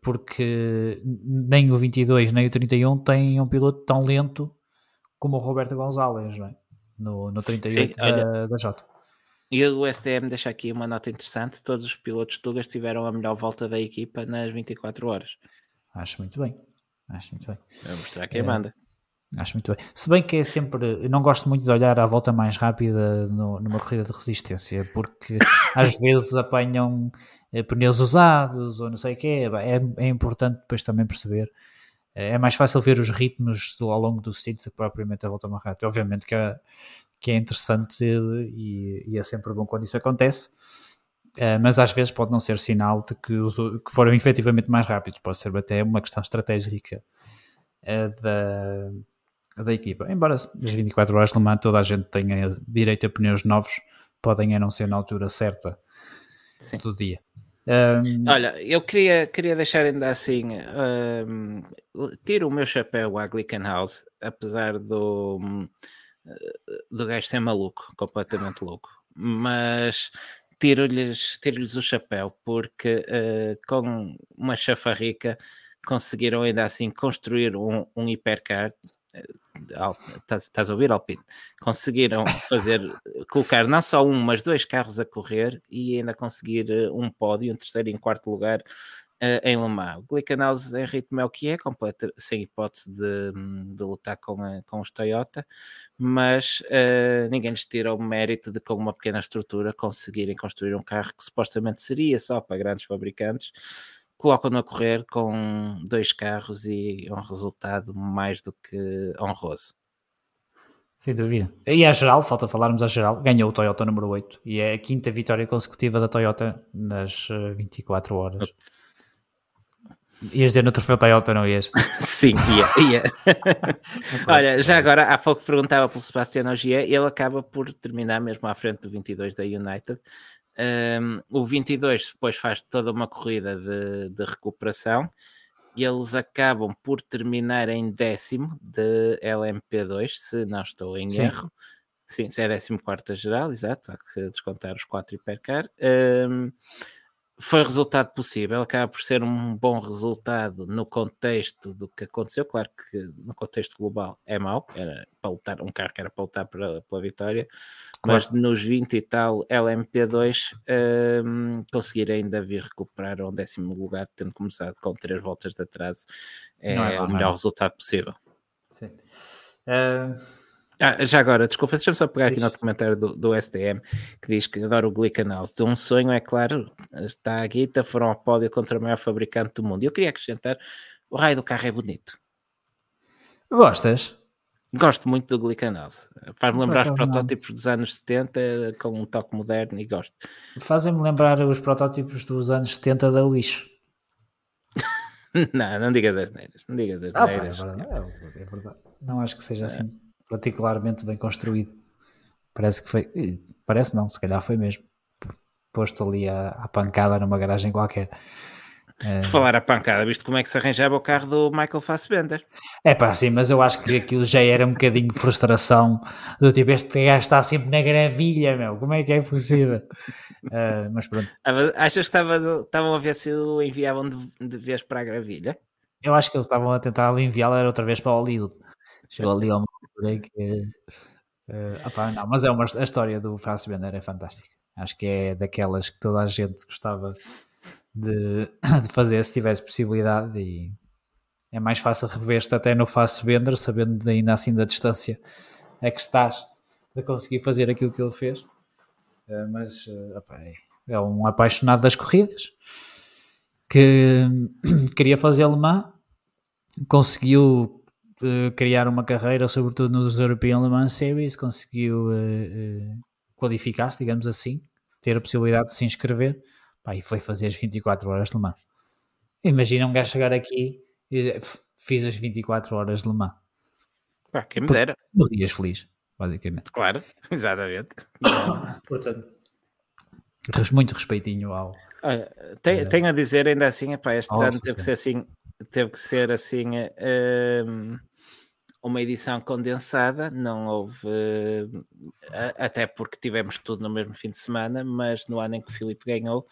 porque nem o 22 nem o 31 têm um piloto tão lento como o Roberto Gonzalez é? no, no 38 Sim, olha, da, da Jota. E o STM deixa aqui uma nota interessante: todos os pilotos Tugas tiveram a melhor volta da equipa nas 24 horas. Acho muito bem. Acho muito bem. Vou mostrar quem é, manda. Acho muito bem. Se bem que é sempre. Eu não gosto muito de olhar à volta mais rápida no, numa corrida de resistência, porque às vezes apanham eh, pneus usados ou não sei o que é, é importante depois também perceber. Eh, é mais fácil ver os ritmos do, ao longo do stint do que propriamente a volta mais rápida. Obviamente que é, que é interessante e, e, é sempre bom quando isso acontece, uh, mas às vezes pode não ser sinal de que, os, que foram efetivamente mais rápidos. Pode ser até uma questão estratégica uh, da, da equipa. Embora as 24 horas de Le Mans toda a gente tenha direito a pneus novos, podem a não ser na altura certa Sim. do dia. Um... Olha, eu queria, queria deixar ainda assim, um, tiro o meu chapéu à Glickenhaus, apesar do, do gajo ser maluco, completamente louco, mas tiro-lhes tiro o chapéu, porque uh, com uma chafarrica conseguiram ainda assim construir um, um hipercar estás a ouvir, Alpine? Conseguiram fazer, colocar não só um, mas dois carros a correr e ainda conseguir eh, um pódio, um terceiro e um quarto lugar uh, em Le Mans. O Glickenhaus em ritmo é o que é, completa, sem hipótese de, de lutar com, a, com os Toyota, mas uh, ninguém lhes tira o mérito de, com uma pequena estrutura, conseguirem construir um carro que supostamente seria só para grandes fabricantes. Colocam-no a correr com dois carros e um resultado mais do que honroso. Sem dúvida. E a geral, falta falarmos a geral, ganhou o Toyota número 8 e é a quinta vitória consecutiva da Toyota nas 24 horas. Ias dizer no troféu Toyota, não ias? Sim, ia, ia. Olha, já agora, há pouco perguntava pelo Sebastião Ogier, ele acaba por terminar mesmo à frente do 22 da United. Um, o 22 depois faz toda uma corrida de, de recuperação e eles acabam por terminar em décimo de LMP2, se não estou em Sim. erro. Sim, se é décimo quarta geral, exato, há que descontar os quatro hipercar. Um, foi resultado possível, acaba por ser um bom resultado no contexto do que aconteceu. Claro que no contexto global é mau, era para lutar, um carro que era para lutar pela, pela vitória, claro. mas nos 20 e tal LMP2 um, conseguir ainda vir recuperar um décimo lugar, tendo começado com três voltas de atraso, é, é o melhor resultado possível. Sim. Uh... Ah, já agora, desculpa, deixa-me só pegar aqui no documentário do, do STM que diz que adora o Glickenhaus. De um sonho, é claro, está a guita, foram ao pódio contra o maior fabricante do mundo. Eu queria acrescentar: o raio do carro é bonito. Gostas? Gosto muito do Glickenhaus. Faz-me lembrar os protótipos não. dos anos 70 com um toque moderno e gosto. Fazem-me lembrar os protótipos dos anos 70 da Wish. não, não digas as neiras. Não digas as neiras. Ah, é, verdade, é verdade. Não acho que seja é. assim particularmente bem construído. Parece que foi, parece não, se calhar foi mesmo. Posto ali à, à pancada numa garagem qualquer. É... Falar a pancada, visto como é que se arranjava o carro do Michael Fassbender. É pá, sim, mas eu acho que aquilo já era um bocadinho de frustração do tipo, este gajo está sempre na gravilha, meu, como é que é possível? Uh, mas pronto. Achas que estavam a ver se o enviavam de, de vez para a gravilha? Eu acho que eles estavam a tentar enviá-lo outra vez para Hollywood. Chegou ali ao que. Uh, opa, não, mas é uma, a história do Fassbender é fantástica. Acho que é daquelas que toda a gente gostava de, de fazer se tivesse possibilidade e é mais fácil rever-te até no Fassbender, sabendo ainda assim da distância é que estás de conseguir fazer aquilo que ele fez. Uh, mas uh, opa, é, é um apaixonado das corridas que queria fazer alemã, conseguiu uh, criar uma carreira, sobretudo nos European Le Mans Series, conseguiu uh, qualificar-se, digamos assim, ter a possibilidade de se inscrever pá, e foi fazer as 24 horas de Le Mans. Imagina um gajo chegar aqui e dizer, fiz as 24 horas de Le Mans. Pá, quem me dera. Morrias feliz, basicamente. Claro, exatamente. Portanto, muito respeitinho ao. Olha, tenho, tenho a dizer ainda assim, epá, este ano teve que ser assim teve que ser assim um, uma edição condensada, não houve até porque tivemos tudo no mesmo fim de semana, mas no ano em que o Filipe ganhou,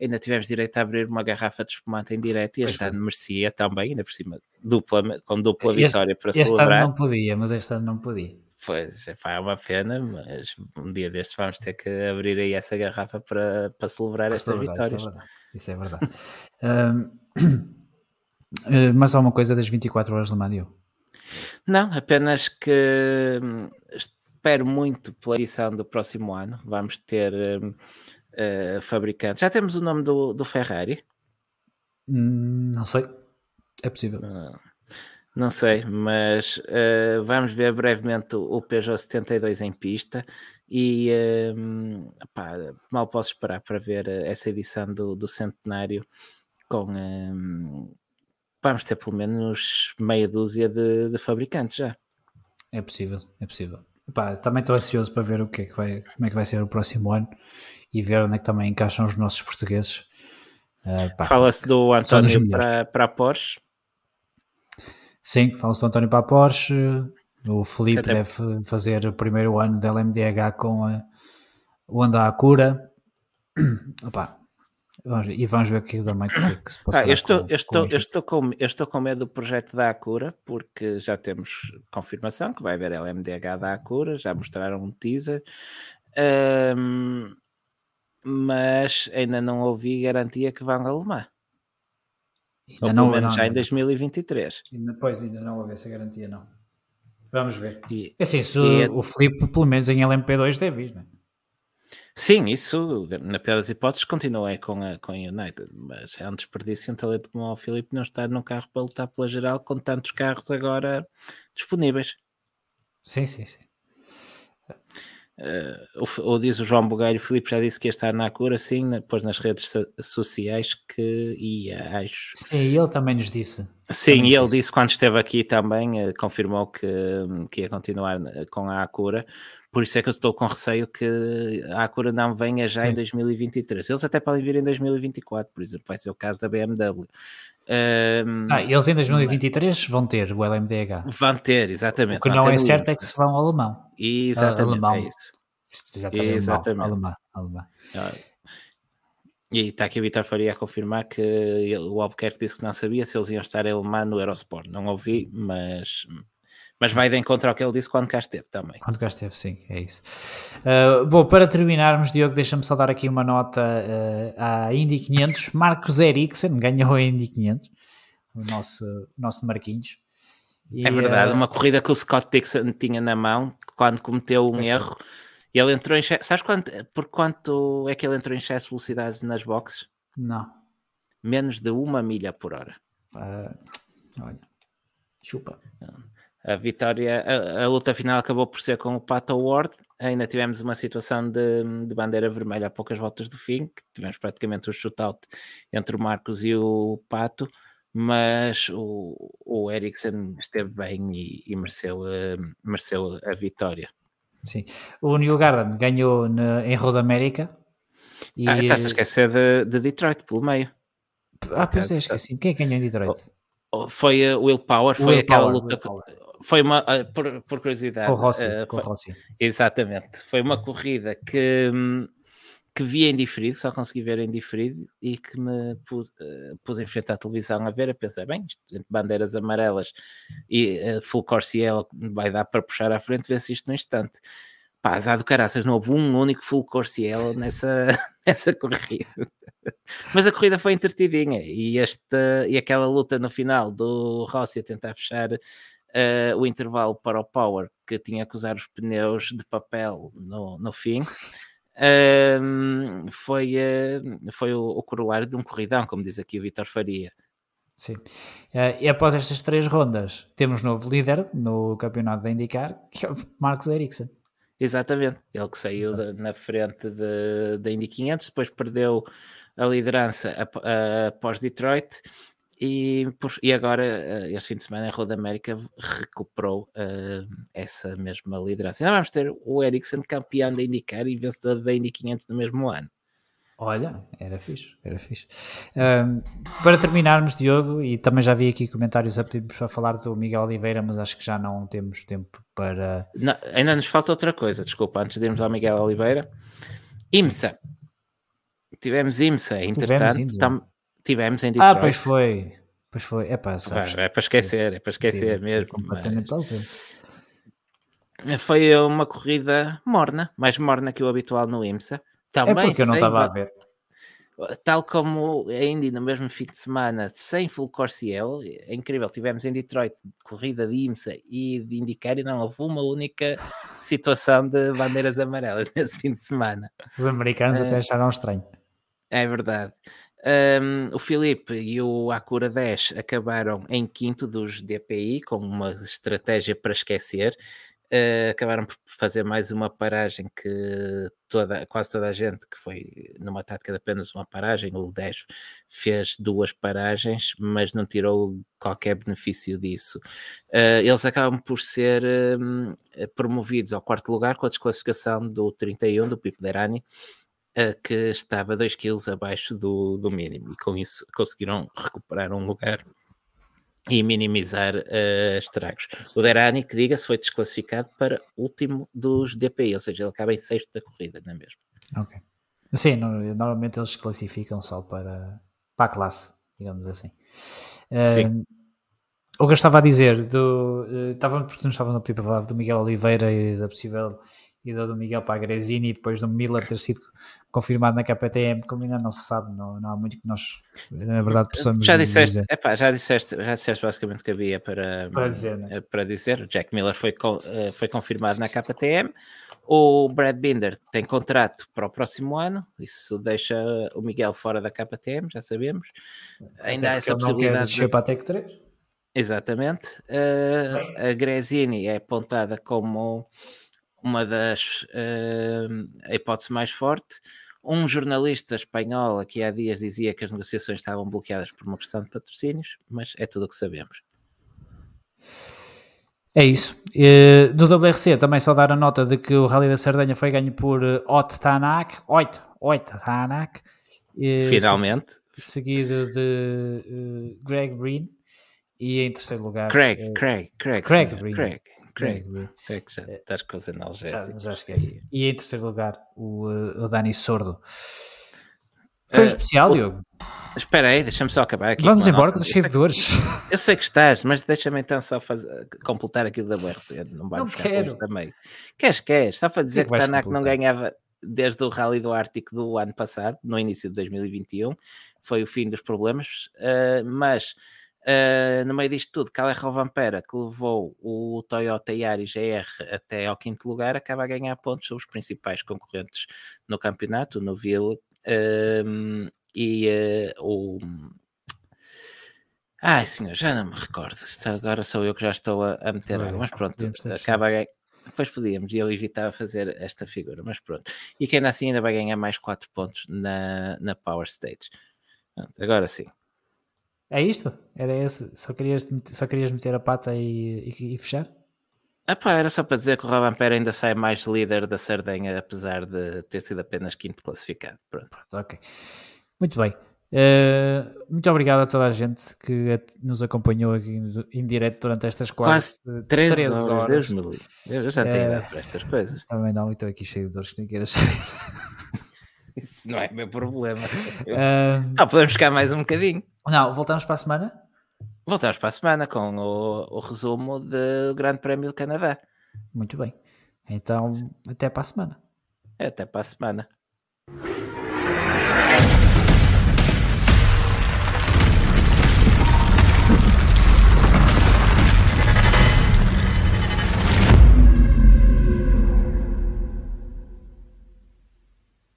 ainda tivemos direito a abrir uma garrafa de espumante em direto e este ano merecia também, ainda por cima, dupla, com dupla este, vitória para este celebrar. Este ano não podia, mas este ano não podia. Pois, é uma pena, mas um dia destes vamos ter que abrir aí essa garrafa para, para celebrar para estas celebrar, vitórias. Isso é verdade. Isso é verdade. um, Uh, mais alguma coisa das 24 horas de Madio? Não, apenas que hum, espero muito pela edição do próximo ano. Vamos ter uh, fabricantes. Já temos o nome do, do Ferrari? Hum, não sei. É possível. Uh, não sei, mas uh, vamos ver brevemente o, Peugeot 72 em pista e uh, pá, mal posso esperar para ver essa edição do, do centenário com, vamos ter pelo menos meia dúzia de, de fabricantes já. É possível, é possível. Epá, também estou ansioso para ver o que é que vai, como é que vai ser o próximo ano e ver onde é que também encaixam os nossos portugueses. Uh, fala-se do António para, para a Porsche. Sim, fala-se do António para a Porsche. O Felipe Até... deve fazer o primeiro ano da LMDH com a, o Anda à Cura. Opa, Vamos, e vamos ver aqui também o que, é que se passa. Ah, eu, estou, com, eu, estou, eu, estou com, eu estou com medo do projeto da Acura, porque já temos confirmação que vai haver LMDH da Acura, já mostraram um teaser, um, mas ainda não ouvi garantia que vão alemã. Ainda Ou não, pelo menos não, já não, em 2023. Depois ainda não houve essa garantia, não. Vamos ver. E, é assim, se e, o Felipe, pelo menos em LMP2, deve ir, não é? Sim, isso, na pior das hipóteses, continua com a, com a United, mas é um desperdício um talento como o Filipe não estar num carro para lutar pela geral com tantos carros agora disponíveis. Sim, sim, sim. Uh, ou diz o João Bugalho, o Filipe já disse que ia estar na cura, sim, depois nas redes sociais que ia, acho. Sim, ele também nos disse. Sim, e ele disse quando esteve aqui também, uh, confirmou que, que ia continuar eh, com a Acura, por isso é que eu estou com receio que a Acura não venha já sim. em 2023. Eles até podem vir em 2024, por exemplo, vai ser o caso da BMW. Um, ah, eles em 2023 mas... vão ter o LMDH. Vão ter, exatamente. O que não é certo é que se vão ao alemão. Exatamente, uh, alemão. é isso. Exatamente. Alemão, alemão. Ah, e está aqui o Vitor Faria a confirmar que o Albuquerque disse que não sabia se eles iam estar em alemão no Eurosport. Não ouvi, mas mas vai de encontro ao que ele disse quando cá esteve também. Quando cá esteve, sim, é isso. Uh, bom, para terminarmos, Diogo, deixa-me só dar aqui uma nota uh, à Indy 500. Marcos Eriksen ganhou a Indy 500, o nosso, nosso Marquinhos. E, é verdade, uh, uma corrida que o Scott Dixon tinha na mão quando cometeu um erro. E ele entrou em excesso. Sabes quanto, por quanto é que ele entrou em excesso de velocidade nas boxes? Não. Menos de uma milha por hora. olha, chupa. Não a vitória, a, a, luta final acabou por ser com o Pato Ward. Ainda tivemos uma situação de, de, bandeira vermelha a poucas voltas do fim, que tivemos praticamente um shootout entre o Marcos e o Pato, mas o, o Eriksen esteve bem e, e mereceu, uh, mereceu a vitória. Sim, o New Garden ganhou na, em Road América. E... Ah, estás a esquecer de, de Detroit pelo meio. Ah, pois é, esqueci. Quem é que ganhou em Detroit? Foi a Will Power, foi Will aquela Power, luta foi uma, ah, por, por curiosidade. Com Rossi, uh, com Rossi. Exatamente. Foi uma corrida que, que vi em diferido, só consegui ver em diferido e que me pus, uh, pus em frente à televisão a ver, a pensar, bem, isto, entre bandeiras amarelas e uh, full Corsiel vai dar para puxar à frente, ver se isto no instante. Pá, azar do caraças, não houve um único full Corsiel nessa, nessa corrida. Mas a corrida foi entretidinha e, esta, e aquela luta no final do Rossi a tentar fechar uh, o intervalo para o Power, que tinha que usar os pneus de papel no, no fim. Uh, foi, uh, foi o, o, corolário de um corridão, como diz aqui o Vitor Faria. Sim. Uh, e após estas três rondas, temos novo líder no campeonato da IndyCar, que é o Marcos Ericsson. Exatamente, ele que saiu de, na frente da Indy 500, depois perdeu a liderança após Detroit e, e agora, eh, este fim de semana, a Roda América recuperou uh, essa mesma liderança. Ainda vamos ter o Ericsson campeão da IndyCar e vencedor da Indy 500 no mesmo ano. Olha, era fixe, era fixe. Um, para terminarmos, Diogo, e também já vi aqui comentários a pedir para falar do Miguel Oliveira, mas acho que já não temos tempo para. Não, ainda nos falta outra coisa, desculpa, antes de irmos ao Miguel Oliveira. IMSA. Tivemos IMSA, entretanto, Tivemos IMSA. Tivemos em Detroit. Ah, pois foi. Pois foi. É para, é para esquecer, é para esquecer mesmo. Completamente mas... Foi uma corrida morna, mais morna que o habitual no IMSA. Também é porque eu não estava a ver. Tal como a Indy no mesmo fim de semana, sem full Corsiel, é incrível. Tivemos em Detroit corrida de IMSA e de IndyCar e não houve uma única situação de bandeiras amarelas nesse fim de semana. Os americanos uh, até acharam estranho. É verdade. Um, o Filipe e o Acura 10 acabaram em quinto dos DPI, com uma estratégia para esquecer. Uh, acabaram por fazer mais uma paragem que toda, quase toda a gente, que foi numa tática de apenas uma paragem, o 10 fez duas paragens, mas não tirou qualquer benefício disso. Uh, eles acabam por ser uh, promovidos ao quarto lugar com a desclassificação do 31, do Pipo Derani, que estava 2 kg abaixo do, do mínimo e com isso conseguiram recuperar um lugar e minimizar uh, estragos. O Derani, que diga-se, foi desclassificado para último dos DPI, ou seja, ele acaba em sexto da corrida, não é mesmo? Ok. Sim, normalmente eles classificam só para, para a classe, digamos assim. Sim. Uh, o que eu estava a dizer, do, uh, estávamos, porque não estávamos a pedir para falar do Miguel Oliveira e da possível ida do Miguel para a Gresini e depois do Miller ter sido confirmado na KPTM, como ainda não se sabe, não, não há muito que nós, na verdade, possamos já disseste, dizer. Epá, já disseste, já disseste basicamente que havia para, para dizer. Né? Para dizer. O Jack Miller foi, eh, foi confirmado na KTM. O Brad Binder tem contrato para o próximo ano, isso deixa o Miguel fora da KTM, já sabemos. Ainda há essa possibilidade. De... para a Tech 3. Exatamente. Uh, a Gresini é apontada como uma das uh, a hipótese mais forte. Um jornalista espanhol aqui há dias dizia que as negociações estavam bloqueadas por uma questão de patrocínios, mas é tudo o que sabemos. É isso. Uh, do WRC também só dar a nota de que o Rally da Sardanha foi ganho por uh, Ot Tanak, Oit, Oit Tanak. Uh, Finalmente. Seguido de uh, Greg Breen. E em terceiro lugar. Craig, Craig, Craig. Craig Breen. Craig. Craig, é que já estás com os analgésicos. Já, já esqueci. E em terceiro lugar, o, o Dani Sordo. Foi uh, especial, Diogo. Espera aí, deixa-me só acabar aqui. Vamos embora, que estou cheio de dores. Eu sei que estás, mas deixa-me então só fazer, completar aquilo da BRC. Não vai não quero. também. Queres, queres? Só para dizer que, que Tanak não ganhava desde o Rally do Ártico do ano passado, no início de 2021. Foi o fim dos problemas, uh, mas Uh, no meio disto tudo, Calé Vampera, que levou o Toyota Yaris GR até ao quinto lugar, acaba a ganhar pontos sobre os principais concorrentes no campeonato, no Ville uh, e uh, o. Ai senhor, já não me recordo. Agora sou eu que já estou a, a meter água, mas pronto, acaba a ganhar. Pois podíamos, e eu evitava fazer esta figura, mas pronto. E que ainda assim ainda vai ganhar mais 4 pontos na, na Power Stage. Pronto, agora sim. É isto? Era esse? Só querias, só querias meter a pata e, e, e fechar? Epá, era só para dizer que o Robampera ainda sai mais líder da Sardenha, apesar de ter sido apenas quinto classificado. Pronto. Pronto ok. Muito bem. Uh, muito obrigado a toda a gente que nos acompanhou aqui em direto durante estas quase, quase 3, 3 horas. horas. Deus me livre. Eu já tenho uh, idade para estas coisas. Também não, estou aqui cheio de dores que nem queiras saber. Isso não é meu problema. Uh... Ah, podemos ficar mais um bocadinho. Não, voltamos para a semana? Voltamos para a semana com o, o resumo do Grande Prémio do Canadá. Muito bem. Então, até para a semana. Até para a semana.